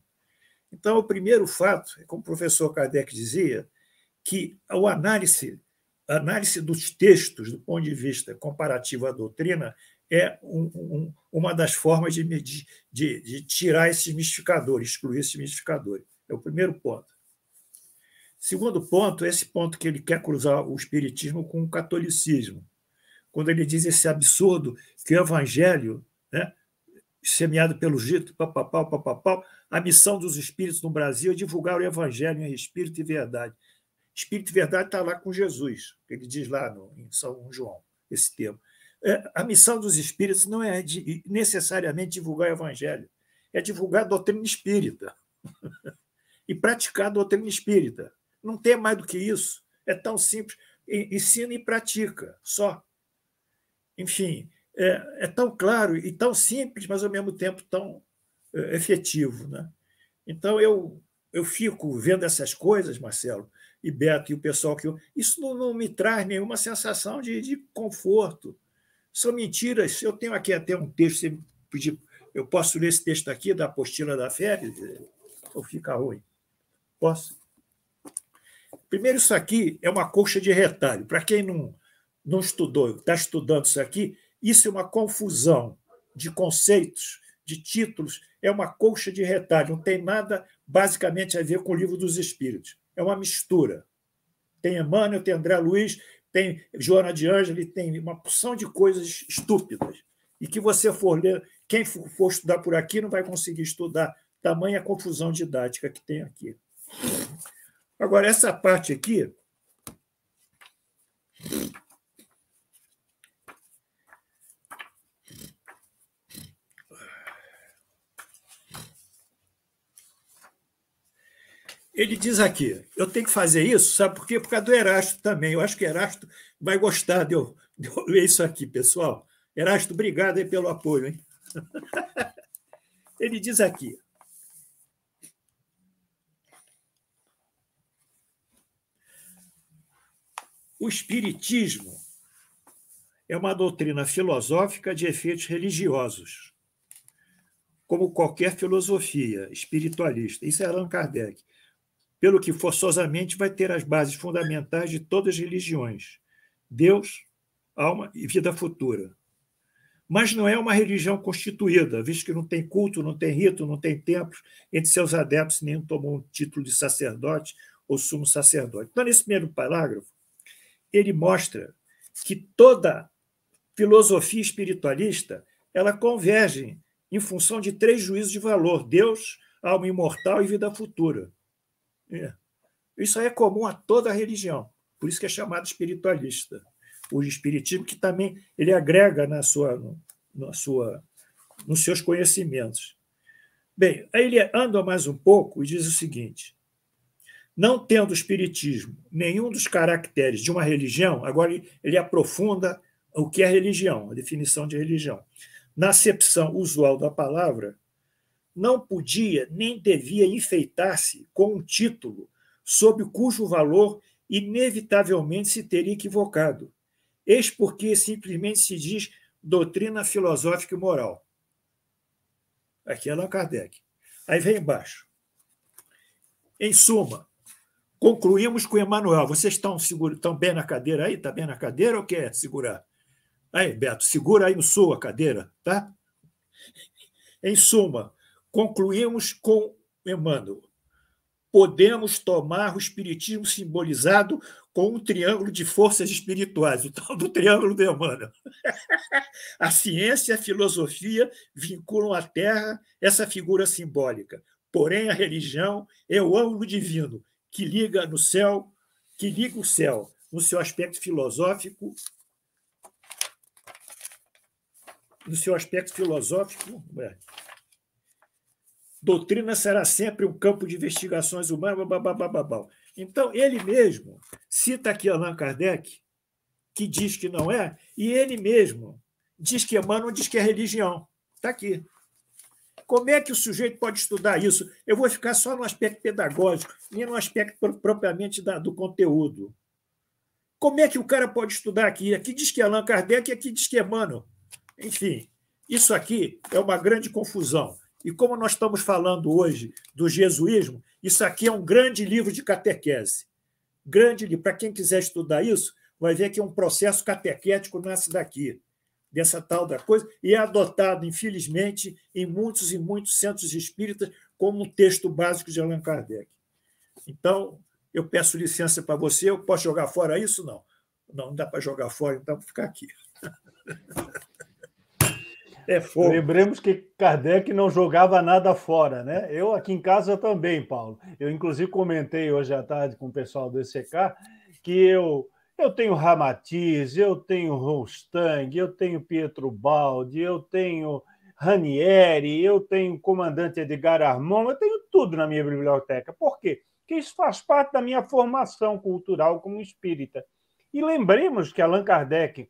Então, o primeiro fato, como o professor Kardec dizia, que a análise, a análise dos textos, do ponto de vista comparativo à doutrina, é um, um, uma das formas de, de, de tirar esses mistificadores, excluir esses mistificadores. É o primeiro ponto. Segundo ponto, esse ponto que ele quer cruzar o espiritismo com o catolicismo. Quando ele diz esse absurdo que o evangelho né, semeado pelo Gito, papapau, papapau. A missão dos espíritos no Brasil é divulgar o evangelho em espírito e verdade. Espírito e verdade está lá com Jesus, ele diz lá no, em São João, esse termo. É, a missão dos espíritos não é de, necessariamente divulgar o evangelho, é divulgar a doutrina espírita e praticar a doutrina espírita. Não tem mais do que isso. É tão simples. Ensina e pratica, só. Enfim, é, é tão claro e tão simples, mas ao mesmo tempo tão é, efetivo. Né? Então, eu, eu fico vendo essas coisas, Marcelo, e Beto e o pessoal que eu. Isso não, não me traz nenhuma sensação de, de conforto são mentiras. Eu tenho aqui até um texto, você pedir, eu posso ler esse texto aqui da apostila da FEB? Ou fica ruim? Posso? Primeiro, isso aqui é uma colcha de retalho. Para quem não, não estudou, está estudando isso aqui, isso é uma confusão de conceitos, de títulos, é uma colcha de retalho, não tem nada basicamente a ver com o livro dos Espíritos. É uma mistura. Tem Emmanuel, tem André Luiz, tem Joana de Ângeli, tem uma porção de coisas estúpidas. E que você for ler, quem for estudar por aqui não vai conseguir estudar, tamanha confusão didática que tem aqui. Agora, essa parte aqui. Ele diz aqui: eu tenho que fazer isso, sabe por quê? Por causa do Erasto também. Eu acho que Erasto vai gostar de eu, de eu ler isso aqui, pessoal. Erasto, obrigado aí pelo apoio. Hein? Ele diz aqui: o Espiritismo é uma doutrina filosófica de efeitos religiosos, como qualquer filosofia espiritualista. Isso é Allan Kardec pelo que forçosamente vai ter as bases fundamentais de todas as religiões: Deus, alma e vida futura. Mas não é uma religião constituída, visto que não tem culto, não tem rito, não tem templos, entre seus adeptos nenhum tomou um título de sacerdote ou sumo sacerdote. Então, nesse primeiro parágrafo, ele mostra que toda filosofia espiritualista ela converge em função de três juízos de valor: Deus, alma imortal e vida futura. É. Isso aí é comum a toda religião, por isso que é chamado espiritualista. O espiritismo que também ele agrega na sua, na sua, nos seus conhecimentos. Bem, aí ele anda mais um pouco e diz o seguinte: não tendo o espiritismo nenhum dos caracteres de uma religião, agora ele aprofunda o que é religião, a definição de religião. Na acepção usual da palavra, não podia nem devia enfeitar-se com um título sob cujo valor inevitavelmente se teria equivocado. Eis porque simplesmente se diz doutrina filosófica e moral. Aqui é Allan Kardec. Aí vem embaixo. Em suma, concluímos com Emmanuel. Vocês estão, seguro, estão bem na cadeira aí? Está bem na cadeira ou quer segurar? Aí, Beto, segura aí no sul a cadeira, tá? Em suma, Concluímos com Emmanuel. Podemos tomar o espiritismo simbolizado com um triângulo de forças espirituais, o tal do triângulo de Emmanuel. a ciência e a filosofia vinculam à Terra essa figura simbólica. Porém, a religião é o ângulo divino que liga no céu, que liga o céu no seu aspecto filosófico, no seu aspecto filosófico, doutrina será sempre um campo de investigações humanas. Bababababá. Então, ele mesmo cita aqui Allan Kardec, que diz que não é, e ele mesmo diz que Emmanuel diz que é religião. Está aqui. Como é que o sujeito pode estudar isso? Eu vou ficar só no aspecto pedagógico, nem no aspecto propriamente da, do conteúdo. Como é que o cara pode estudar aqui? Aqui diz que é Allan Kardec, aqui diz que é Emmanuel. Enfim, isso aqui é uma grande confusão. E como nós estamos falando hoje do jesuísmo, isso aqui é um grande livro de catequese. Grande livro. Para quem quiser estudar isso, vai ver que é um processo catequético nasce daqui, dessa tal da coisa, e é adotado, infelizmente, em muitos e muitos centros espíritas como um texto básico de Allan Kardec. Então, eu peço licença para você, eu posso jogar fora isso? Não. Não, não dá para jogar fora, então vou ficar aqui. É fogo. Lembremos que Kardec não jogava nada fora, né? Eu aqui em casa também, Paulo. Eu, inclusive, comentei hoje à tarde com o pessoal do ECK que eu, eu tenho Ramatiz, eu tenho Rostang, eu tenho Pietro Baldi, eu tenho Ranieri, eu tenho comandante Edgar Armand, eu tenho tudo na minha biblioteca. Por quê? Porque isso faz parte da minha formação cultural como espírita. E lembremos que Allan Kardec,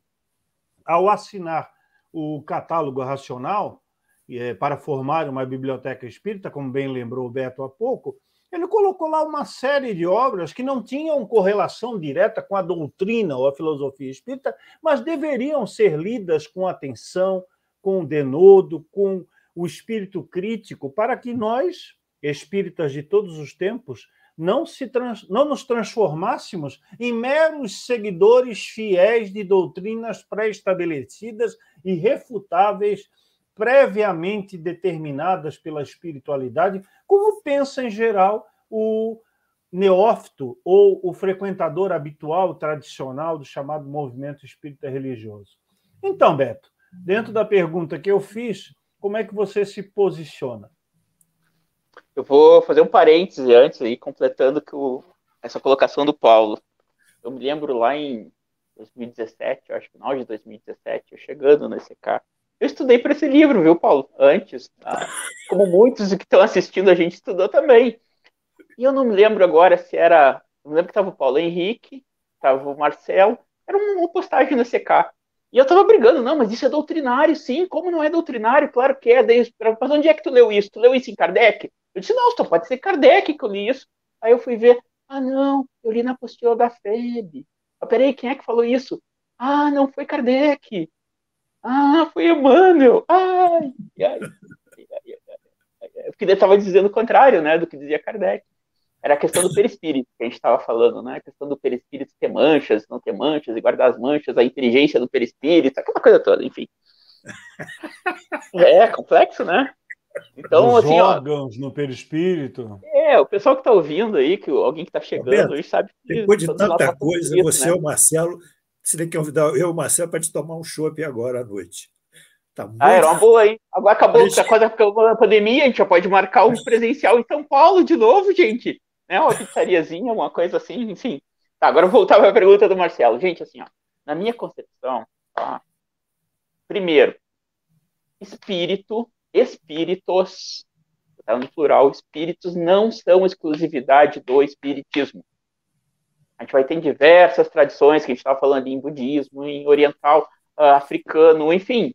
ao assinar o catálogo racional é, para formar uma biblioteca espírita, como bem lembrou o Beto há pouco, ele colocou lá uma série de obras que não tinham correlação direta com a doutrina ou a filosofia espírita, mas deveriam ser lidas com atenção, com denodo, com o espírito crítico, para que nós, espíritas de todos os tempos, não, se trans, não nos transformássemos em meros seguidores fiéis de doutrinas pré-estabelecidas e refutáveis, previamente determinadas pela espiritualidade, como pensa em geral o neófito ou o frequentador habitual, tradicional do chamado movimento espírita religioso. Então, Beto, dentro da pergunta que eu fiz, como é que você se posiciona? Eu vou fazer um parêntese antes aí, completando que o, essa colocação do Paulo. Eu me lembro lá em 2017, eu acho que final de 2017, eu chegando no ECK. Eu estudei para esse livro, viu, Paulo? Antes. Tá? Como muitos que estão assistindo, a gente estudou também. E eu não me lembro agora se era. Eu me lembro que estava o Paulo Henrique, estava o Marcelo. Era uma postagem no ECK. E eu estava brigando, não, mas isso é doutrinário, sim. Como não é doutrinário? Claro que é. Daí, mas onde é que tu leu isso? Tu leu isso em Kardec? Eu disse, não, só pode ser Kardec que eu li isso. Aí eu fui ver, ah, não, eu li na apostila da FEB. Ah, peraí, quem é que falou isso? Ah, não foi Kardec. Ah, foi Emmanuel. Ai, ai, ai, ai, Porque ele estava dizendo o contrário, né, do que dizia Kardec. Era a questão do perispírito que a gente estava falando, né? A questão do perispírito ter manchas, não ter manchas, e guardar as manchas, a inteligência do perispírito, aquela coisa toda, enfim. É complexo, né? Então, Os assim, órgãos ó, no perispírito. É, o pessoal que está ouvindo aí, que alguém que está chegando Roberto, aí sabe que. Depois de tanta coisa, isso, você né? o Marcelo, você tem que convidar eu e o Marcelo para te tomar um chopp agora à noite. Tá muito... Ah, era uma boa, hein? Agora acabou, a gente... quase acabou a pandemia, a gente já pode marcar um presencial em São Paulo de novo, gente. Né? Uma pizzariazinha, uma coisa assim, enfim. Tá, agora voltar para a pergunta do Marcelo. Gente, assim, ó, na minha concepção, tá? primeiro, espírito espíritos, tá no plural, espíritos não são exclusividade do espiritismo. A gente vai ter diversas tradições que a gente estava falando em budismo, em oriental, uh, africano, enfim,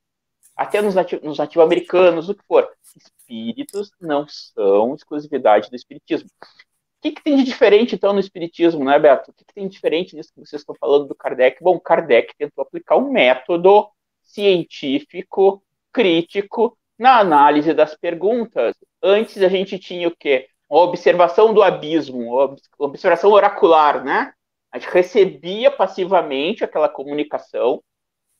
até nos, nati nos nativo-americanos, o que for. Espíritos não são exclusividade do espiritismo. O que, que, tem de diferente, então, no Espiritismo, né, Beto? O que, que, tem de diferente nisso que vocês estão falando do Kardec? Bom, Kardec tentou aplicar um método científico, crítico, na análise das perguntas, antes a gente tinha o quê? A observação do abismo, a observação oracular, né? A gente recebia passivamente aquela comunicação,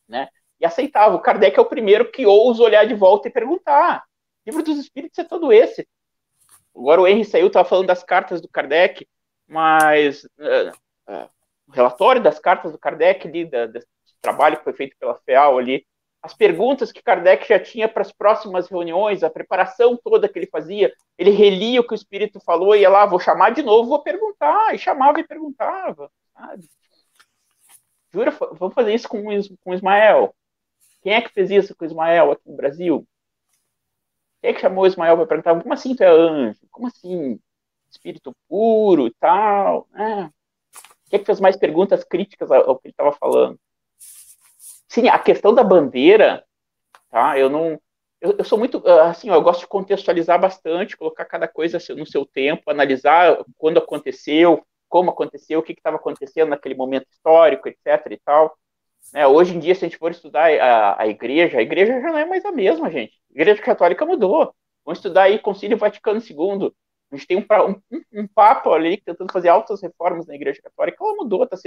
né? E aceitava. O Kardec é o primeiro que ousa olhar de volta e perguntar. O livro dos Espíritos é todo esse. Agora o Henry saiu, estava falando das cartas do Kardec, mas uh, uh, o relatório das cartas do Kardec, ali, da, desse trabalho que foi feito pela FEAL ali, as perguntas que Kardec já tinha para as próximas reuniões, a preparação toda que ele fazia, ele relia o que o Espírito falou e ia lá, vou chamar de novo, vou perguntar, e chamava e perguntava, sabe? Jura, vamos fazer isso com, com Ismael. Quem é que fez isso com Ismael aqui no Brasil? Quem é que chamou Ismael para perguntar, como assim tu é anjo? Como assim? Espírito puro e tal, né? Quem é que fez mais perguntas críticas ao que ele estava falando? Sim, a questão da bandeira, tá? Eu não. Eu, eu, sou muito. Assim, eu gosto de contextualizar bastante, colocar cada coisa no seu tempo, analisar quando aconteceu, como aconteceu, o que estava acontecendo naquele momento histórico, etc. e tal. Né? Hoje em dia, se a gente for estudar a, a igreja, a igreja já não é mais a mesma, gente. A igreja católica mudou. Vamos estudar aí Concílio Vaticano II. A gente tem um, um, um papo ali tentando fazer altas reformas na Igreja Católica. Ela mudou, tá?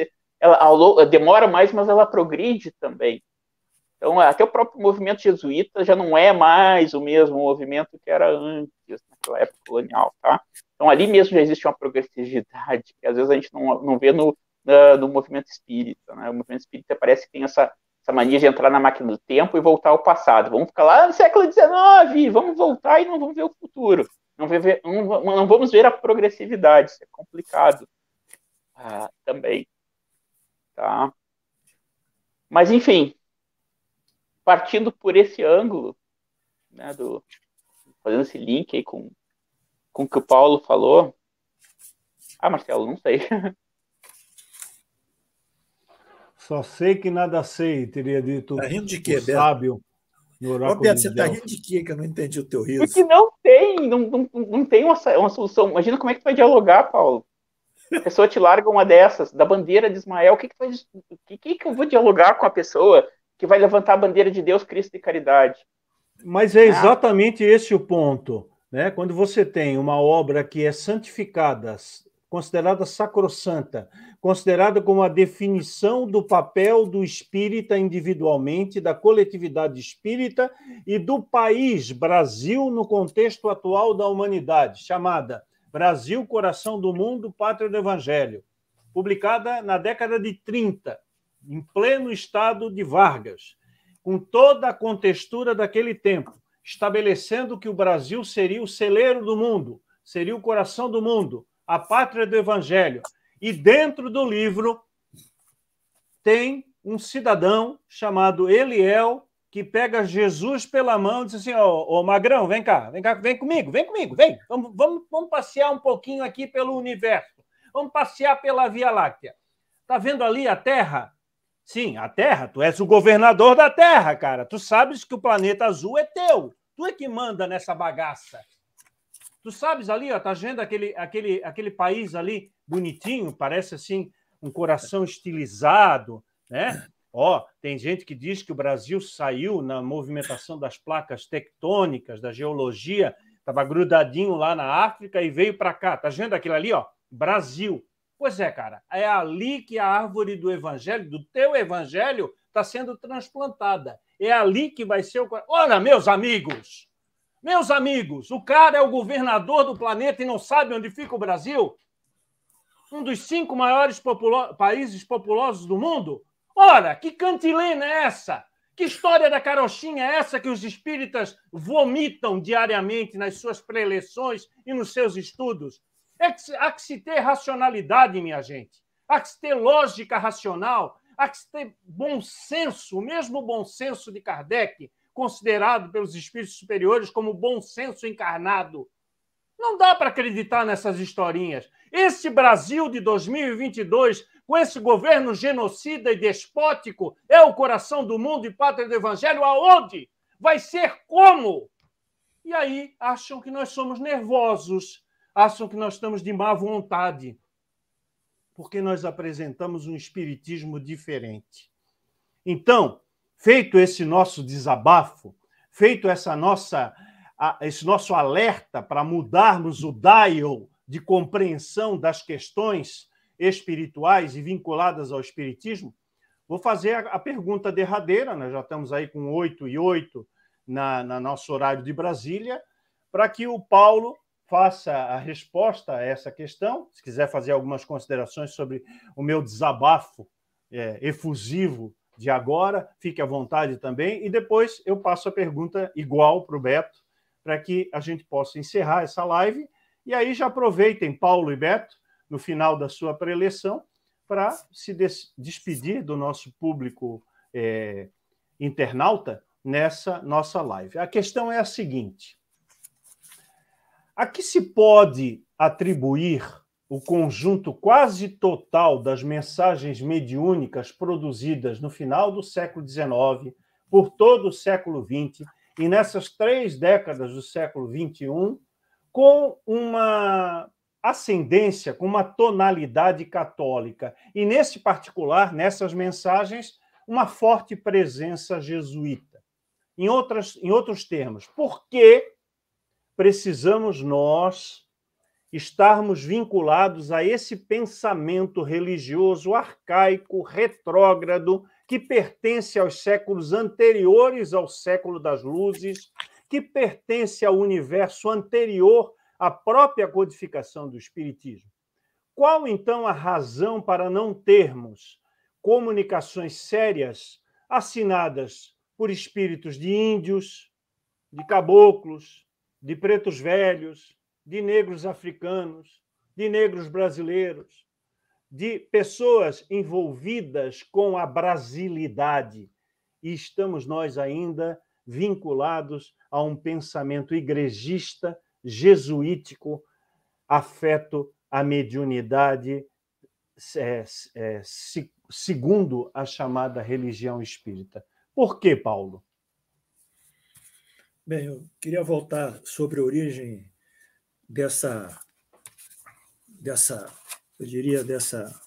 ela demora mais, mas ela progride também. Então, até o próprio movimento jesuíta já não é mais o mesmo movimento que era antes, naquela época colonial, tá? Então, ali mesmo já existe uma progressividade que às vezes a gente não, não vê no, no movimento espírita, né? O movimento espírita parece que tem essa, essa mania de entrar na máquina do tempo e voltar ao passado. Vamos ficar lá no século XIX, vamos voltar e não vamos ver o futuro. Não, não, não vamos ver a progressividade. Isso é complicado ah, também. Tá? Mas, enfim, partindo por esse ângulo, né, do, fazendo esse link aí com, com o que o Paulo falou. Ah, Marcelo, não sei. Só sei que nada sei, teria dito tá rindo de quê, o sábio. No Ô, Beto, você está rindo de quê que eu não entendi o teu riso? Porque não tem, não, não, não tem uma, uma solução. Imagina como é que tu vai dialogar, Paulo. A pessoa te larga uma dessas, da bandeira de Ismael, o que, que, vai, o que, que eu vou dialogar com a pessoa que vai levantar a bandeira de Deus, Cristo e caridade? Mas é exatamente ah. esse o ponto. Né? Quando você tem uma obra que é santificada, considerada sacrossanta, considerada como a definição do papel do espírita individualmente, da coletividade espírita e do país Brasil no contexto atual da humanidade, chamada Brasil, Coração do Mundo, Pátria do Evangelho, publicada na década de 30, em pleno estado de Vargas, com toda a contextura daquele tempo, estabelecendo que o Brasil seria o celeiro do mundo, seria o coração do mundo, a Pátria do Evangelho. E dentro do livro tem um cidadão chamado Eliel que pega Jesus pela mão e diz assim: Ô oh, oh, Magrão, vem cá, vem cá, vem comigo, vem comigo, vem. Vamos, vamos, vamos passear um pouquinho aqui pelo universo. Vamos passear pela Via Láctea. Tá vendo ali a Terra? Sim, a Terra. Tu és o governador da Terra, cara. Tu sabes que o planeta azul é teu. Tu é que manda nessa bagaça. Tu sabes ali, ó, tá vendo aquele, aquele, aquele país ali bonitinho, parece assim um coração estilizado, né? Ó, tem gente que diz que o Brasil saiu na movimentação das placas tectônicas, da geologia, estava grudadinho lá na África e veio para cá. Tá vendo aquilo ali, ó? Brasil. Pois é, cara, é ali que a árvore do evangelho, do teu evangelho, está sendo transplantada. É ali que vai ser o. Olha, meus amigos, meus amigos, o cara é o governador do planeta e não sabe onde fica o Brasil? Um dos cinco maiores populo... países populosos do mundo? Ora, que cantilena é essa? Que história da carochinha é essa que os espíritas vomitam diariamente nas suas preleções e nos seus estudos? É que, há que se ter racionalidade, minha gente. Há que se ter lógica racional. Há que se ter bom senso, o mesmo bom senso de Kardec, considerado pelos espíritos superiores como bom senso encarnado. Não dá para acreditar nessas historinhas. Esse Brasil de 2022, com esse governo genocida e despótico, é o coração do mundo e pátria do evangelho aonde? Vai ser como? E aí acham que nós somos nervosos, acham que nós estamos de má vontade, porque nós apresentamos um espiritismo diferente. Então, feito esse nosso desabafo, feito essa nossa, esse nosso alerta para mudarmos o dial de compreensão das questões espirituais e vinculadas ao espiritismo, vou fazer a pergunta derradeira, nós já estamos aí com oito e oito na, na nosso horário de Brasília, para que o Paulo faça a resposta a essa questão. Se quiser fazer algumas considerações sobre o meu desabafo é, efusivo de agora, fique à vontade também. E depois eu passo a pergunta igual para o Beto, para que a gente possa encerrar essa live. E aí já aproveitem, Paulo e Beto, no final da sua preleção, para se des despedir do nosso público é, internauta nessa nossa live. A questão é a seguinte: a que se pode atribuir o conjunto quase total das mensagens mediúnicas produzidas no final do século XIX, por todo o século XX e nessas três décadas do século XXI, com uma ascendência, com uma tonalidade católica. E, nesse particular, nessas mensagens, uma forte presença jesuíta. Em, outras, em outros termos, por que precisamos nós estarmos vinculados a esse pensamento religioso arcaico, retrógrado, que pertence aos séculos anteriores ao século das luzes, que pertence ao universo anterior à própria codificação do Espiritismo. Qual, então, a razão para não termos comunicações sérias assinadas por espíritos de índios, de caboclos, de pretos velhos, de negros africanos, de negros brasileiros, de pessoas envolvidas com a brasilidade. E estamos nós ainda vinculados a um pensamento igrejista, jesuítico, afeto à mediunidade, é, é, se, segundo a chamada religião espírita. Por que, Paulo? Bem, eu queria voltar sobre a origem dessa, dessa, eu diria, dessa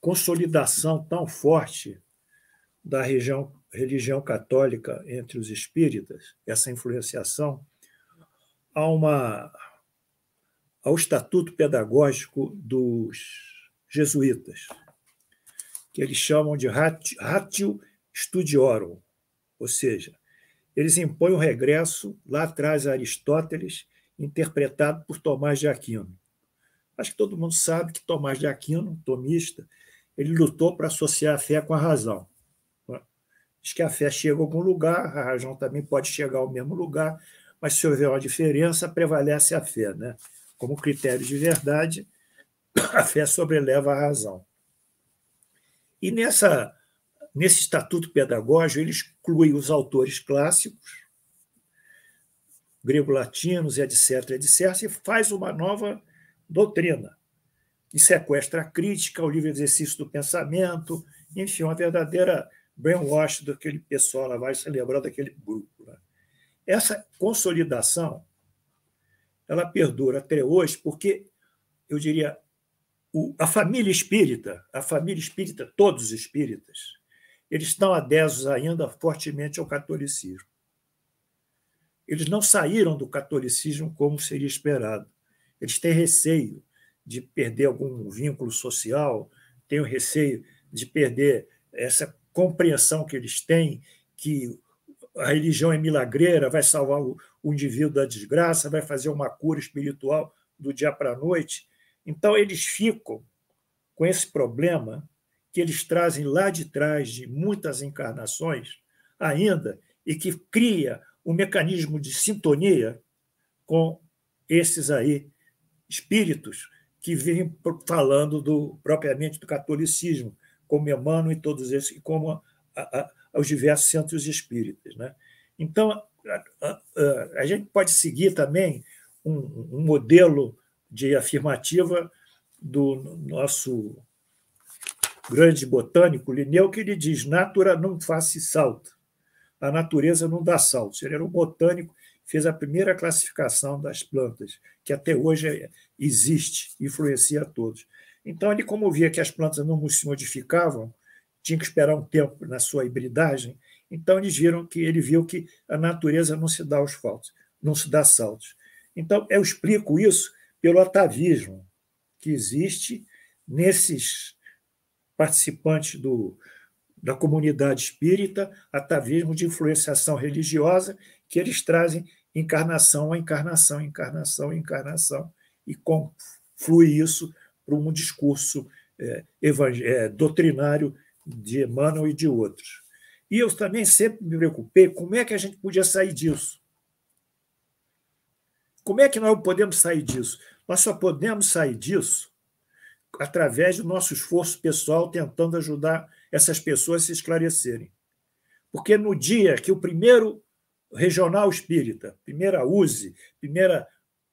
consolidação tão forte da região, religião católica entre os espíritas, essa influenciação, a uma, ao estatuto pedagógico dos jesuítas, que eles chamam de ratio studiorum, ou seja, eles impõem o regresso lá atrás a Aristóteles, interpretado por Tomás de Aquino. Acho que todo mundo sabe que Tomás de Aquino, tomista, ele lutou para associar a fé com a razão. Diz que a fé chega a algum lugar, a razão também pode chegar ao mesmo lugar, mas se houver uma diferença, prevalece a fé. Né? Como critério de verdade, a fé sobreleva a razão. E nessa Nesse estatuto pedagógico, ele exclui os autores clássicos, grego-latinos, etc., etc., e faz uma nova doutrina, que sequestra a crítica, o livre exercício do pensamento, enfim, uma verdadeira brainwash daquele pessoal lá, vai se lembrar daquele grupo. Né? Essa consolidação ela perdura até hoje porque, eu diria, a família espírita, a família espírita, todos os espíritas, eles estão adessos ainda fortemente ao catolicismo. Eles não saíram do catolicismo como seria esperado. Eles têm receio de perder algum vínculo social, têm o receio de perder essa compreensão que eles têm que a religião é milagreira, vai salvar o, indivíduo da desgraça, vai fazer uma cura espiritual do dia para a noite. Então, eles ficam com esse problema que eles trazem lá de trás de muitas encarnações ainda e que cria um mecanismo de sintonia com esses aí espíritos que vêm falando do propriamente do catolicismo, como Emmanuel e todos esses, como a, a, diversos centros espíritas. Né? Então, a, a, gente pode seguir também um, um modelo de afirmativa do nosso grande botânico, Linneu, que ele diz: natura não faz salto. A natureza não dá saltos. Ele era um botânico, fez a primeira classificação das plantas, que até hoje existe, influencia a todos. Então, ele, como via que as plantas não se modificavam, tinha que esperar um tempo na sua hibridagem, então eles viram que ele viu que a natureza não se dá aos saltos, não se dá saltos. Então, eu explico isso pelo atavismo que existe nesses participantes do, da comunidade espírita, atavismo de influenciação religiosa, que eles trazem encarnação a encarnação, encarnação a encarnação, e flui isso para um discurso é, é, doutrinário de Emmanuel e de outros. E eu também sempre me preocupei como é que a gente podia sair disso. Como é que nós podemos sair disso? Nós só podemos sair disso através do nosso esforço pessoal tentando ajudar essas pessoas se esclarecerem. Porque no dia que o primeiro regional espírita, primeira USE, primeira,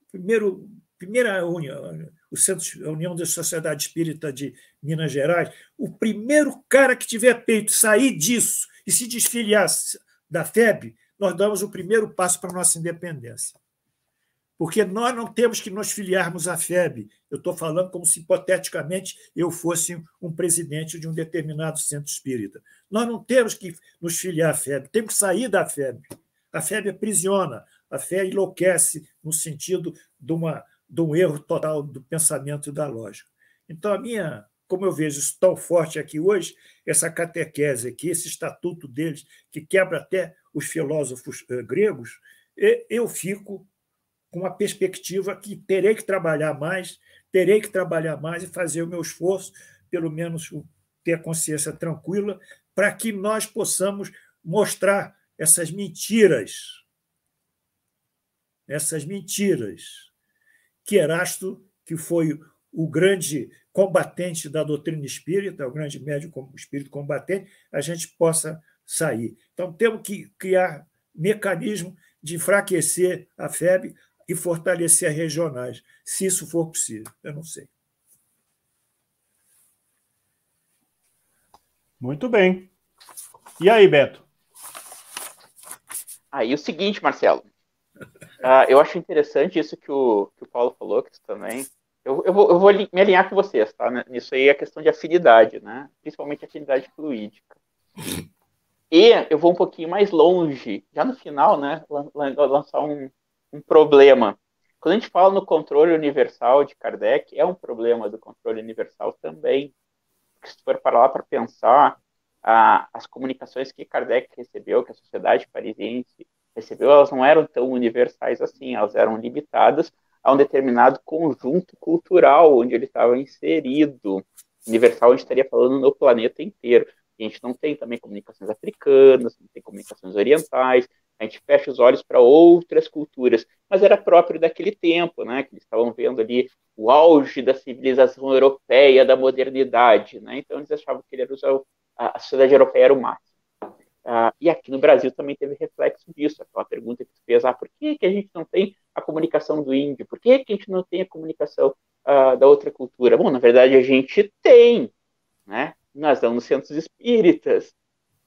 primeiro, primeira união, o Centro, a União da Sociedade Espírita de Minas Gerais, o primeiro cara que tiver peito sair disso e se desfiliar da FEB, nós damos o primeiro passo para a nossa independência porque nós não temos que nos filiarmos à FEB. Eu estou falando como se, hipoteticamente, eu fosse um presidente de um determinado centro espírita. Nós não temos que nos filiar à FEB, temos que sair da FEB. A FEB aprisiona, a fé enlouquece no sentido de, uma, de um erro total do pensamento e da lógica. Então, a minha, como eu vejo isso tão forte aqui hoje, essa catequese aqui, esse estatuto deles, que quebra até os filósofos eh, gregos, eu fico com a perspectiva que terei que trabalhar mais, terei que trabalhar mais e fazer o meu esforço, pelo menos ter a consciência tranquila para que nós possamos mostrar essas mentiras. Essas mentiras. Que Erasto, que foi o grande combatente da doutrina espírita, o grande médico espírito combatente, a gente possa sair. Então, temos que criar mecanismo de enfraquecer a FEB e fortalecer as regionais, se isso for possível. Eu não sei. Muito bem. E aí, Beto? Aí o seguinte, Marcelo. Uh, eu acho interessante isso que o, que o Paulo falou, que também. Eu, eu, vou, eu vou me alinhar com vocês, tá? Nisso aí é questão de afinidade, né? Principalmente afinidade fluídica. E eu vou um pouquinho mais longe, já no final, né? Lançar um, um problema. Quando a gente fala no controle universal de Kardec, é um problema do controle universal também se for para lá para pensar, as comunicações que Kardec recebeu, que a sociedade parisiense recebeu, elas não eram tão universais assim, elas eram limitadas a um determinado conjunto cultural onde ele estava inserido. Universal, a gente estaria falando no planeta inteiro. A gente não tem também comunicações africanas, não tem comunicações orientais, a gente fecha os olhos para outras culturas, mas era próprio daquele tempo, né, que eles estavam vendo ali o auge da civilização europeia, da modernidade, né, então eles achavam que ele usar, a, a sociedade europeia era o máximo. Ah, e aqui no Brasil também teve reflexo disso, aquela pergunta que tu fez, ah, por que, que a gente não tem a comunicação do índio? Por que, que a gente não tem a comunicação ah, da outra cultura? Bom, na verdade a gente tem, né, nós estamos centros espíritas,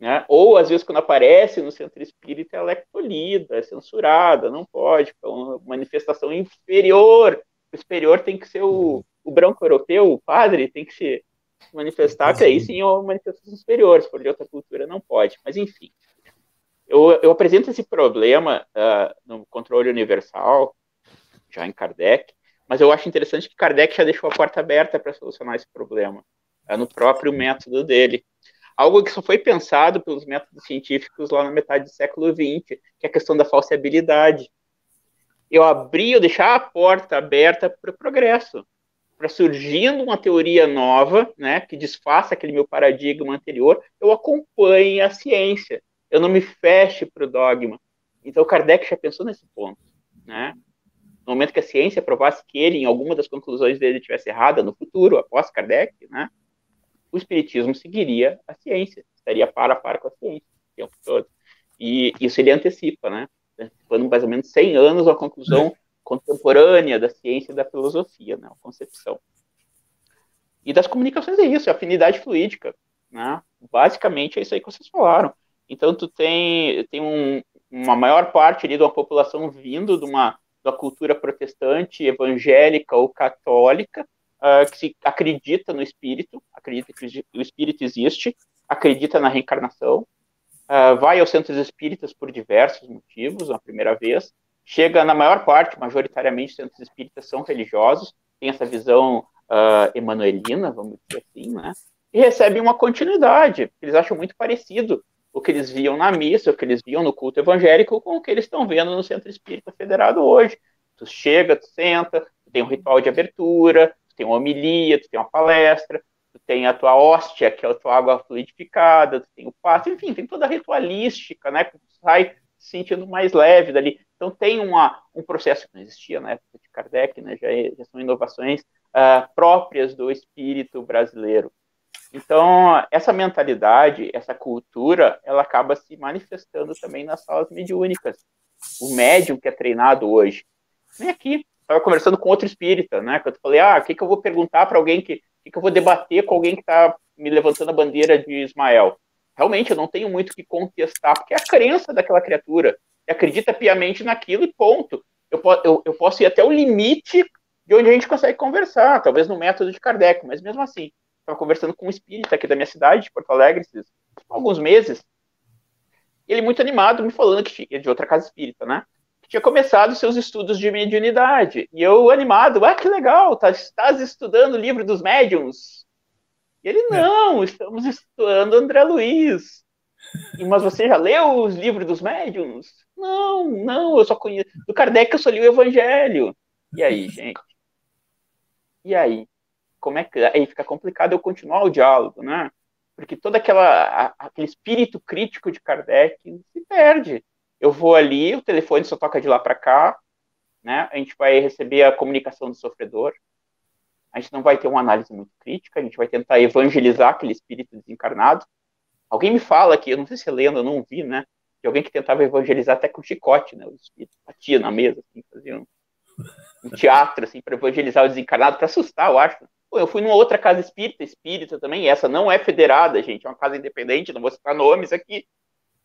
né? Ou, às vezes, quando aparece no centro espírita, ela é tolhida, é censurada, não pode, é uma manifestação inferior. O superior tem que ser o, o branco europeu, o padre tem que se manifestar, que aí sim é uma manifestação superior, se for de outra cultura, não pode. Mas, enfim, eu, eu apresento esse problema uh, no controle universal, já em Kardec, mas eu acho interessante que Kardec já deixou a porta aberta para solucionar esse problema, uh, no próprio método dele algo que só foi pensado pelos métodos científicos lá na metade do século XX, que é a questão da falseabilidade. Eu abri, eu deixar a porta aberta para o progresso, para surgindo uma teoria nova, né, que desfaça aquele meu paradigma anterior, eu acompanhe a ciência, eu não me feche para o dogma. Então, Kardec já pensou nesse ponto, né? No momento que a ciência provasse que ele, em alguma das conclusões dele, tivesse errada no futuro, após Kardec, né? O espiritismo seguiria a ciência, estaria para a par com a ciência o tempo todo. E isso ele antecipa, né? Antecipando mais ou menos 100 anos a conclusão contemporânea da ciência e da filosofia, né? A concepção. E das comunicações é isso, é afinidade fluídica, né? Basicamente é isso aí que vocês falaram. Então tu tem, tem um, uma maior parte ali de uma população vindo de uma da cultura protestante, evangélica ou católica, uh, que se acredita no espírito, acredita que o espírito existe, acredita na reencarnação, uh, vai aos centros espíritas por diversos motivos, na primeira vez, chega na maior parte, majoritariamente, centros espíritas são religiosos, tem essa visão uh, emanuelina, vamos dizer assim, né? E recebem uma continuidade, eles acham muito parecido o que eles viam na missa, o que eles viam no culto evangélico, com o que eles estão vendo no Centro Espírita Federado hoje. Tu chega, tu senta, tem um ritual de abertura, tu tem uma homilia, tu tem uma palestra, tu tem a tua hóstia, que é a tua água fluidificada, tu tem o passo, enfim, tem toda a ritualística, né, que tu sai se sentindo mais leve dali. Então tem uma, um processo que não existia na época de Kardec, né, já, é, já são inovações uh, próprias do espírito brasileiro. Então, essa mentalidade, essa cultura, ela acaba se manifestando também nas salas mediúnicas. O médium que é treinado hoje, vem aqui, estava conversando com outro espírita, né? Que eu falei, ah, o que, que eu vou perguntar para alguém que, que, que eu vou debater com alguém que está me levantando a bandeira de Ismael? Realmente, eu não tenho muito o que contestar, porque é a crença daquela criatura. Acredita piamente naquilo e ponto. Eu, eu, eu posso ir até o limite de onde a gente consegue conversar, talvez no método de Kardec, mas mesmo assim, estava conversando com um espírita aqui da minha cidade, de Porto Alegre, esses, alguns meses, ele muito animado me falando que de outra casa espírita, né? Tinha começado seus estudos de mediunidade. E eu, animado, ah, que legal, tá, estás estudando o livro dos médiums? E ele, não, estamos estudando André Luiz. E, mas você já leu os livros dos médiums? Não, não, eu só conheço. Do Kardec eu só li o Evangelho. E aí, gente? E aí? Como é que. Aí fica complicado eu continuar o diálogo, né? Porque todo aquela, aquele espírito crítico de Kardec se perde. Eu vou ali, o telefone só toca de lá para cá, né? A gente vai receber a comunicação do sofredor. A gente não vai ter uma análise muito crítica, a gente vai tentar evangelizar aquele espírito desencarnado. Alguém me fala que, eu não sei se é lenda, eu não vi, né? De alguém que tentava evangelizar até com chicote, né? O espírito batia na mesa, assim, fazia um, um teatro, assim, para evangelizar o desencarnado, para assustar, eu acho. Pô, eu fui numa outra casa espírita, espírita também, essa não é federada, gente, é uma casa independente, não vou citar nomes aqui,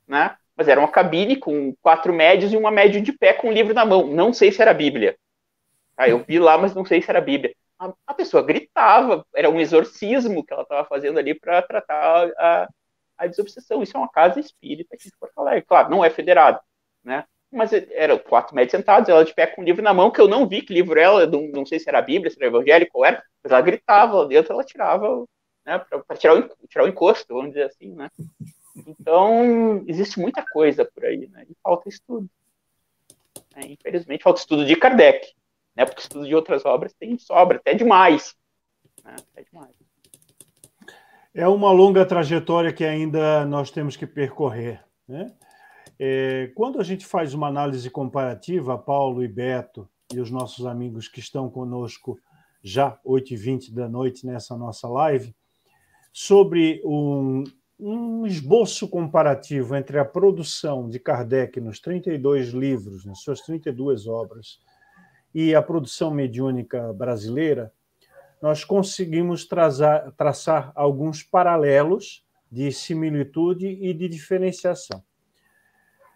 né? Mas era uma cabine com quatro médios e uma médio de pé com um livro na mão. Não sei se era Bíblia. Ah, eu vi lá, mas não sei se era Bíblia. A, a pessoa gritava, era um exorcismo que ela estava fazendo ali para tratar a, a desobsessão. Isso é uma casa espírita aqui de Porto Alegre. Claro, não é federado, né? mas eram quatro médicos sentados, ela de pé com um livro na mão, que eu não vi que livro era, não, não sei se era a Bíblia, se era evangélico, qual era, mas ela gritava lá dentro, ela tirava, né, para tirar tirar o encosto, vamos dizer assim, né. Então, existe muita coisa por aí, né, e falta estudo. É, infelizmente, falta estudo de Kardec, né, porque estudo de outras obras tem sobra, até demais, né, até demais. É uma longa trajetória que ainda nós temos que percorrer, né? É, quando a gente faz uma análise comparativa, Paulo e Beto e os nossos amigos que estão conosco já 8h20 da noite nessa nossa live, sobre um, um esboço comparativo entre a produção de Kardec nos 32 livros, nas suas 32 obras, e a produção mediúnica brasileira, nós conseguimos traçar, traçar alguns paralelos de similitude e de diferenciação.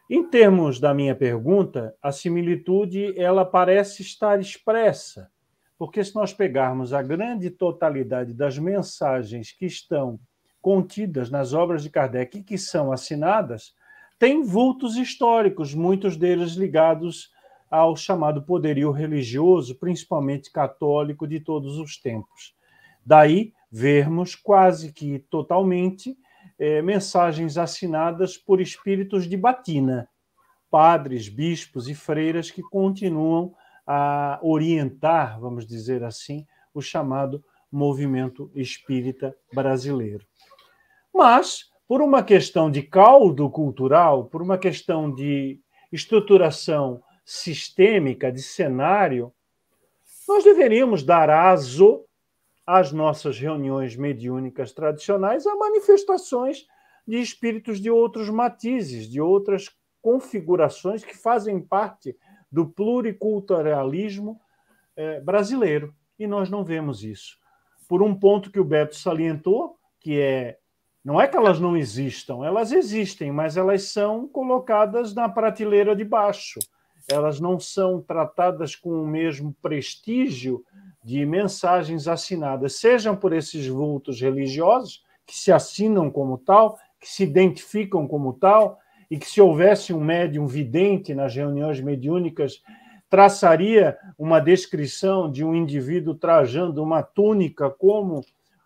Em termos da minha pergunta, a similitude ela parece estar expressa, porque se nós pegarmos a grande totalidade das mensagens que estão contidas nas obras de Kardec e que são assinadas, tem vultos históricos, muitos deles ligados ao chamado poderio religioso, principalmente católico, de todos os tempos. Daí vermos quase que totalmente é, mensagens assinadas por espíritos de batina, padres, bispos e freiras que continuam a orientar, vamos dizer assim, o chamado movimento espírita brasileiro. Mas, por uma questão de caldo cultural, por uma questão de estruturação sistêmica, de cenário, nós deveríamos dar aso às nossas reuniões mediúnicas tradicionais a manifestações de espíritos de outros matizes, de outras configurações que fazem parte do pluriculturalismo eh, brasileiro. E nós não vemos isso. Por um ponto que o Beto salientou, que é não é que elas não existam, elas existem, mas elas são colocadas na prateleira de baixo. Elas não são tratadas com o mesmo prestígio de mensagens assinadas, sejam por esses vultos religiosos, que se assinam como tal, que se identificam como tal, e que se houvesse um médium vidente nas reuniões mediúnicas, traçaria uma descrição de um indivíduo trajando uma túnica como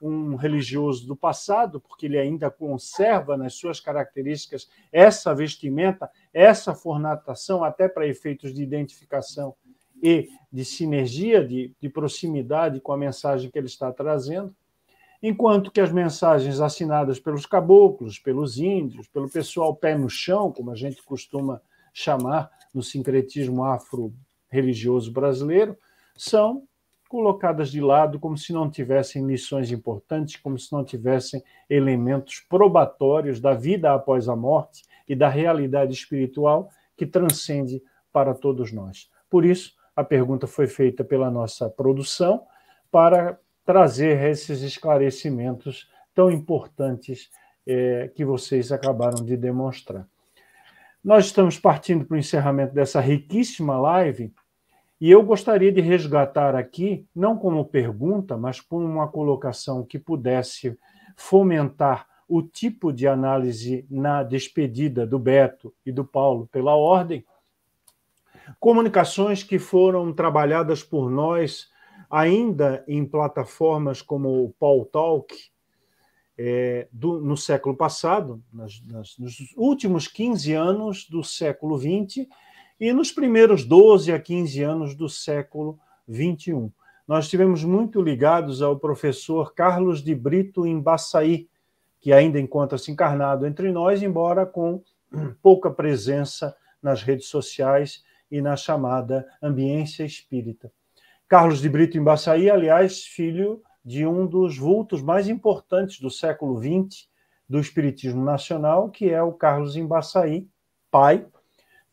um religioso do passado, porque ele ainda conserva nas suas características essa vestimenta, essa formatação, até para efeitos de identificação e de sinergia, de, de proximidade com a mensagem que ele está trazendo, enquanto que as mensagens assinadas pelos caboclos, pelos índios, pelo pessoal pé no chão, como a gente costuma chamar no sincretismo afro-religioso brasileiro, são colocadas de lado como se não tivessem lições importantes, como se não tivessem elementos probatórios da vida após a morte e da realidade espiritual que transcende para todos nós. Por isso, a pergunta foi feita pela nossa produção para trazer esses esclarecimentos tão importantes é, que vocês acabaram de demonstrar. Nós estamos partindo para o encerramento dessa riquíssima live e eu gostaria de resgatar aqui, não como pergunta, mas como uma colocação que pudesse fomentar o tipo de análise na despedida do Beto e do Paulo pela ordem, comunicações que foram trabalhadas por nós ainda em plataformas como o Paul Talk, é, do, no século passado, nas, nas, nos últimos 15 anos do século XX e nos primeiros 12 a 15 anos do século XXI. Nós estivemos muito ligados ao professor Carlos de Brito Embaçaí, que ainda encontra-se encarnado entre nós, embora com pouca presença nas redes sociais e na chamada ambiência espírita. Carlos de Brito Embaçaí, aliás, filho de um dos vultos mais importantes do século XX do Espiritismo Nacional, que é o Carlos Embaçaí, pai,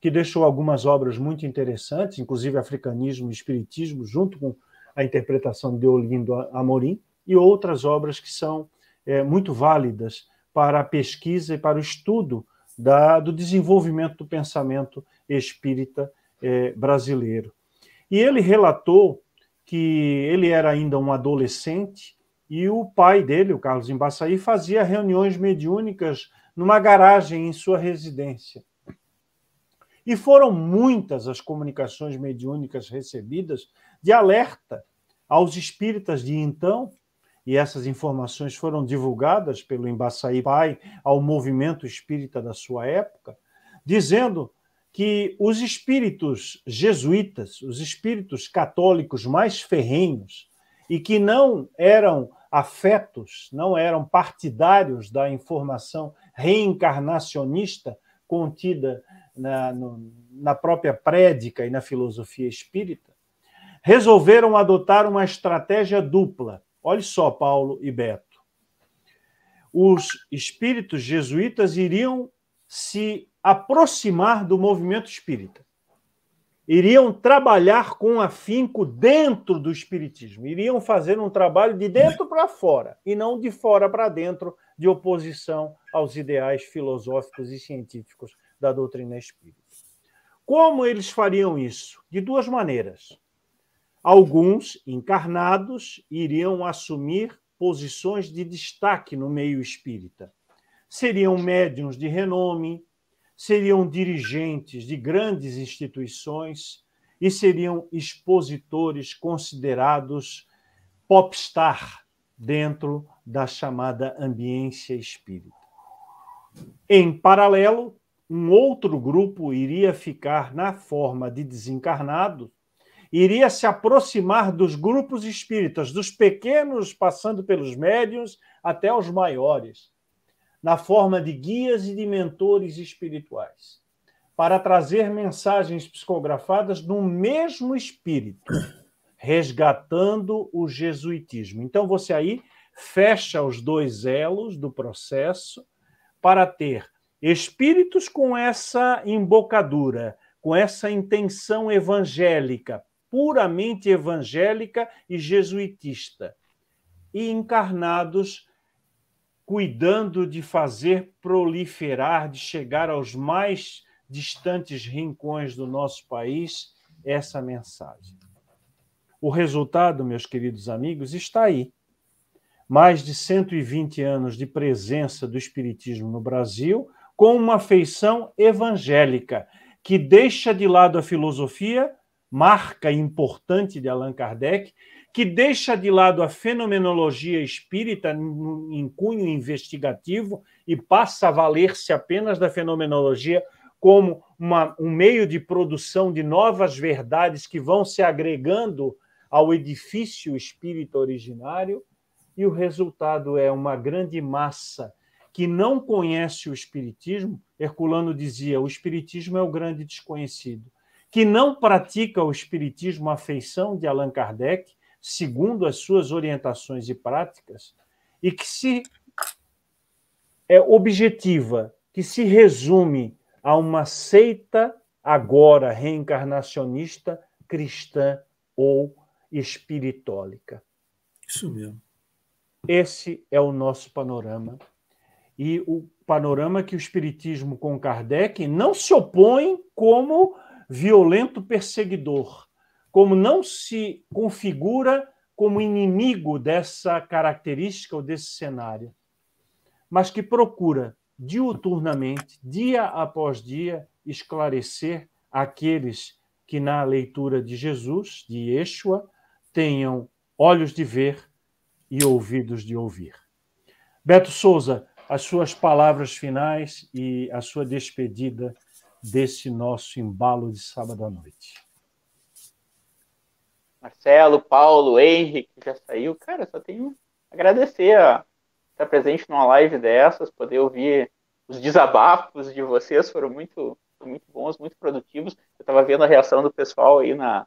que deixou algumas obras muito interessantes, inclusive Africanismo e Espiritismo, junto com a interpretação de Olindo Amorim, e outras obras que são é, muito válidas para a pesquisa e para o estudo da, do desenvolvimento do pensamento espírita é, brasileiro. E ele relatou que ele era ainda um adolescente e o pai dele, o Carlos Embaçaí, fazia reuniões mediúnicas numa garagem em sua residência. E foram muitas as comunicações mediúnicas recebidas de alerta aos espíritas de então, e essas informações foram divulgadas pelo Embaçaí Pai ao movimento espírita da sua época, dizendo que os espíritos jesuítas, os espíritos católicos mais ferrenhos, e que não eram afetos, não eram partidários da informação reencarnacionista contida na, no, na própria prédica e na filosofia espírita, resolveram adotar uma estratégia dupla. Olhe só, Paulo e Beto. Os espíritos jesuítas iriam se aproximar do movimento espírita. Iriam trabalhar com afinco dentro do espiritismo, iriam fazer um trabalho de dentro para fora e não de fora para dentro, de oposição aos ideais filosóficos e científicos da doutrina espírita. Como eles fariam isso? De duas maneiras. Alguns encarnados iriam assumir posições de destaque no meio espírita. Seriam médiums de renome, seriam dirigentes de grandes instituições e seriam expositores considerados popstar dentro da chamada ambiência espírita. Em paralelo, um outro grupo iria ficar na forma de desencarnado, iria se aproximar dos grupos espíritas, dos pequenos, passando pelos médios, até os maiores, na forma de guias e de mentores espirituais, para trazer mensagens psicografadas no mesmo espírito, resgatando o jesuitismo. Então você aí fecha os dois elos do processo para ter espíritos com essa embocadura, com essa intenção evangélica, puramente evangélica e jesuitista, e encarnados cuidando de fazer proliferar, de chegar aos mais distantes rincões do nosso país essa mensagem. O resultado, meus queridos amigos, está aí. Mais de 120 anos de presença do Espiritismo no Brasil, com uma feição evangélica, que deixa de lado a filosofia, marca importante de Allan Kardec, que deixa de lado a fenomenologia espírita em cunho investigativo e passa a valer-se apenas da fenomenologia como uma, um meio de produção de novas verdades que vão se agregando ao edifício espírita originário, e o resultado é uma grande massa que não conhece o Espiritismo, Herculano dizia: o Espiritismo é o grande desconhecido, que não pratica o Espiritismo à feição de Allan Kardec, segundo as suas orientações e práticas, e que se é objetiva, que se resume a uma seita agora reencarnacionista cristã ou espiritólica. Isso mesmo. Esse é o nosso panorama e o panorama que o Espiritismo com Kardec não se opõe como violento perseguidor, como não se configura como inimigo dessa característica ou desse cenário, mas que procura diuturnamente, dia após dia, esclarecer aqueles que na leitura de Jesus, de Yeshua, tenham olhos de ver e ouvidos de ouvir. Beto Souza, as suas palavras finais e a sua despedida desse nosso embalo de sábado à noite. Marcelo, Paulo, Henrique, já saiu. Cara, só tenho agradecer a, estar presente numa live dessas, poder ouvir os desabafos de vocês, foram muito, muito bons, muito produtivos. Eu estava vendo a reação do pessoal aí na,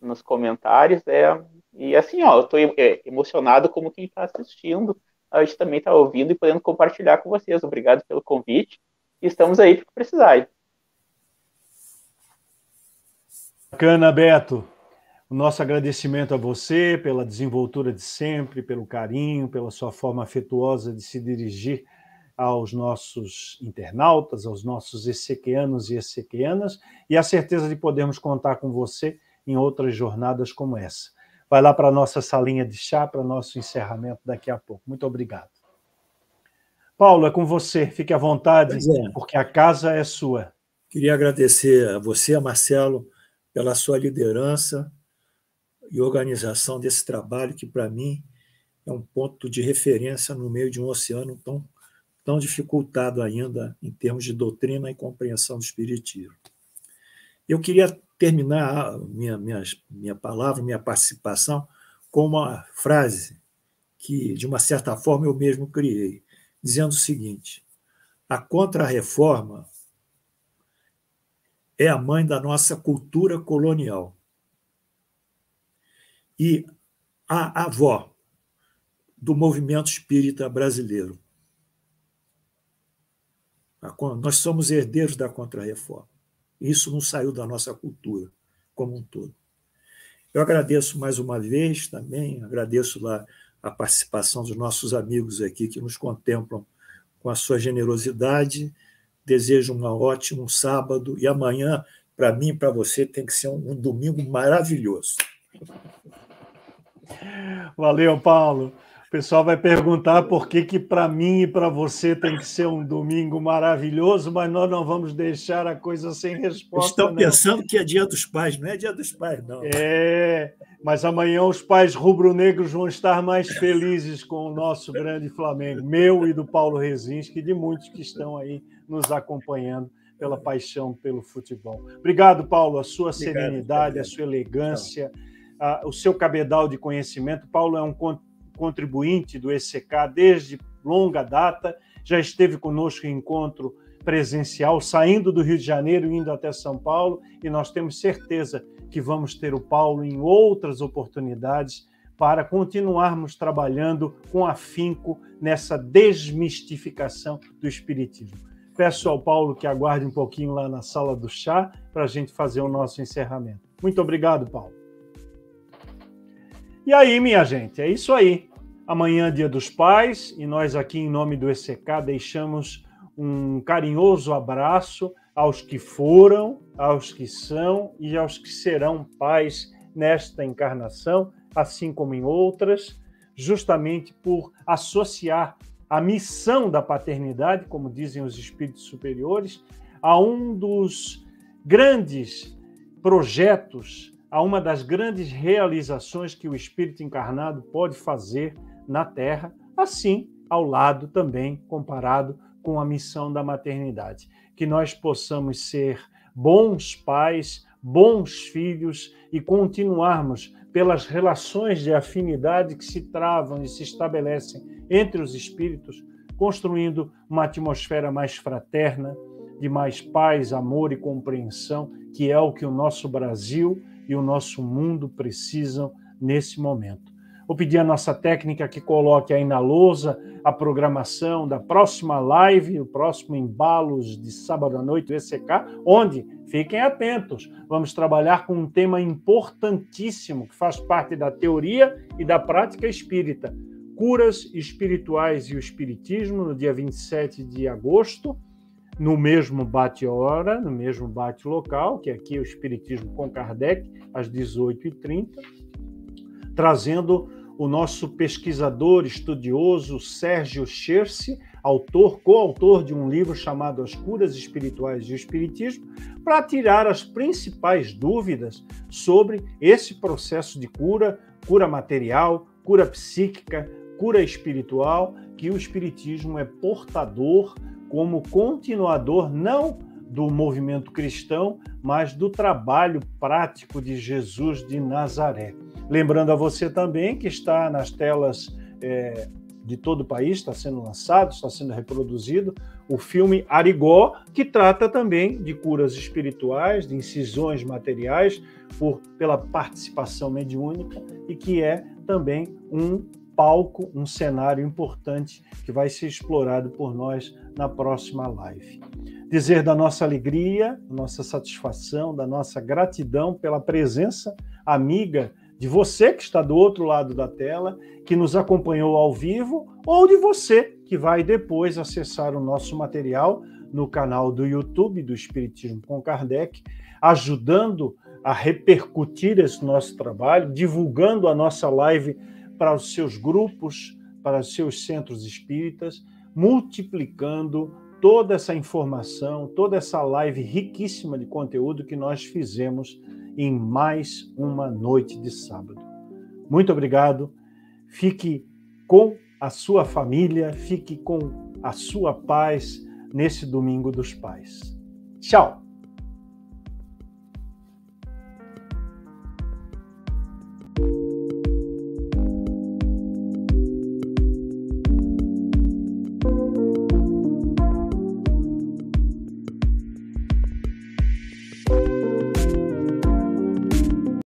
nos comentários, é, e assim, ó, eu estou é, emocionado como quem está assistindo, a gente também está ouvindo e podendo compartilhar com vocês. Obrigado pelo convite. Estamos aí para precisar. Bacana, Beto. O nosso agradecimento a você pela desenvoltura de sempre, pelo carinho, pela sua forma afetuosa de se dirigir aos nossos internautas, aos nossos essequianos e essequianas, e a certeza de podermos contar com você em outras jornadas como essa. Vai lá para a nossa salinha de chá, para nosso encerramento daqui a pouco. Muito obrigado. Paulo, é com você. Fique à vontade, é. porque a casa é sua. Queria agradecer a você, a Marcelo, pela sua liderança e organização desse trabalho, que para mim é um ponto de referência no meio de um oceano tão, tão dificultado ainda em termos de doutrina e compreensão do Espiritismo. Eu queria terminar minha, minha, minha palavra, minha participação, com uma frase que, de uma certa forma, eu mesmo criei, dizendo o seguinte: a contra-reforma é a mãe da nossa cultura colonial. E a avó do movimento espírita brasileiro. Nós somos herdeiros da contra-reforma. Isso não saiu da nossa cultura como um todo. Eu agradeço mais uma vez também, agradeço lá a participação dos nossos amigos aqui que nos contemplam com a sua generosidade. Desejo um ótimo sábado e amanhã, para mim e para você, tem que ser um, um domingo maravilhoso. Valeu, Paulo. O pessoal vai perguntar por que, que para mim e para você tem que ser um domingo maravilhoso, mas nós não vamos deixar a coisa sem resposta. Estão pensando que é dia dos pais, não é dia dos pais, não. É, mas amanhã os pais rubro-negros vão estar mais felizes com o nosso grande Flamengo, meu e do Paulo Rezinski, e de muitos que estão aí nos acompanhando pela paixão pelo futebol. Obrigado, Paulo, a sua Obrigado, serenidade, a sua elegância, a, o seu cabedal de conhecimento. Paulo é um contribuinte do ECK desde longa data, já esteve conosco em encontro presencial, saindo do Rio de Janeiro, indo até São Paulo, e nós temos certeza que vamos ter o Paulo em outras oportunidades para continuarmos trabalhando com afinco nessa desmistificação do Espiritismo. Peço ao Paulo que aguarde um pouquinho lá na sala do chá para a gente fazer o nosso encerramento. Muito obrigado, Paulo. E aí, minha gente, é isso aí. Amanhã, Dia dos Pais, e nós aqui, em nome do ECK, deixamos um carinhoso abraço aos que foram, aos que são e aos que serão pais nesta encarnação, assim como em outras, justamente por associar a missão da paternidade, como dizem os espíritos superiores, a um dos grandes projetos a uma das grandes realizações que o espírito encarnado pode fazer na Terra, assim ao lado também comparado com a missão da maternidade. Que nós possamos ser bons pais, bons filhos e continuarmos pelas relações de afinidade que se travam e se estabelecem entre os espíritos, construindo uma atmosfera mais fraterna, de mais paz, amor e compreensão, que é o que o nosso Brasil e o nosso mundo precisam nesse momento. Vou pedir à nossa técnica que coloque aí na lousa a programação da próxima live, o próximo Embalos de sábado à noite do ECK, onde, fiquem atentos, vamos trabalhar com um tema importantíssimo que faz parte da teoria e da prática espírita. Curas espirituais e o espiritismo, no dia 27 de agosto, no mesmo bate-hora, no mesmo bate-local, que aqui é o Espiritismo com Kardec, às 18h30, trazendo o nosso pesquisador estudioso Sérgio Scherce, autor, coautor de um livro chamado As Curas Espirituais e o Espiritismo, para tirar as principais dúvidas sobre esse processo de cura, cura material, cura psíquica, cura espiritual, que o Espiritismo é portador como continuador não do movimento cristão, mas do trabalho prático de Jesus de Nazaré. Lembrando a você também que está nas telas é, de todo o país, está sendo lançado, está sendo reproduzido, o filme Arigó, que trata também de curas espirituais, de incisões materiais, por, pela participação mediúnica, e que é também um palco, um cenário importante que vai ser explorado por nós na próxima live. Dizer da nossa alegria, nossa satisfação, da nossa gratidão pela presença amiga de você que está do outro lado da tela, que nos acompanhou ao vivo, ou de você que vai depois acessar o nosso material no canal do YouTube do Espiritismo com Kardec, ajudando a repercutir esse nosso trabalho, divulgando a nossa live para os seus grupos, para os seus centros espíritas, multiplicando toda essa informação, toda essa live riquíssima de conteúdo que nós fizemos em mais uma noite de sábado. Muito obrigado. Fique com a sua família, fique com a sua paz nesse domingo dos pais. Tchau!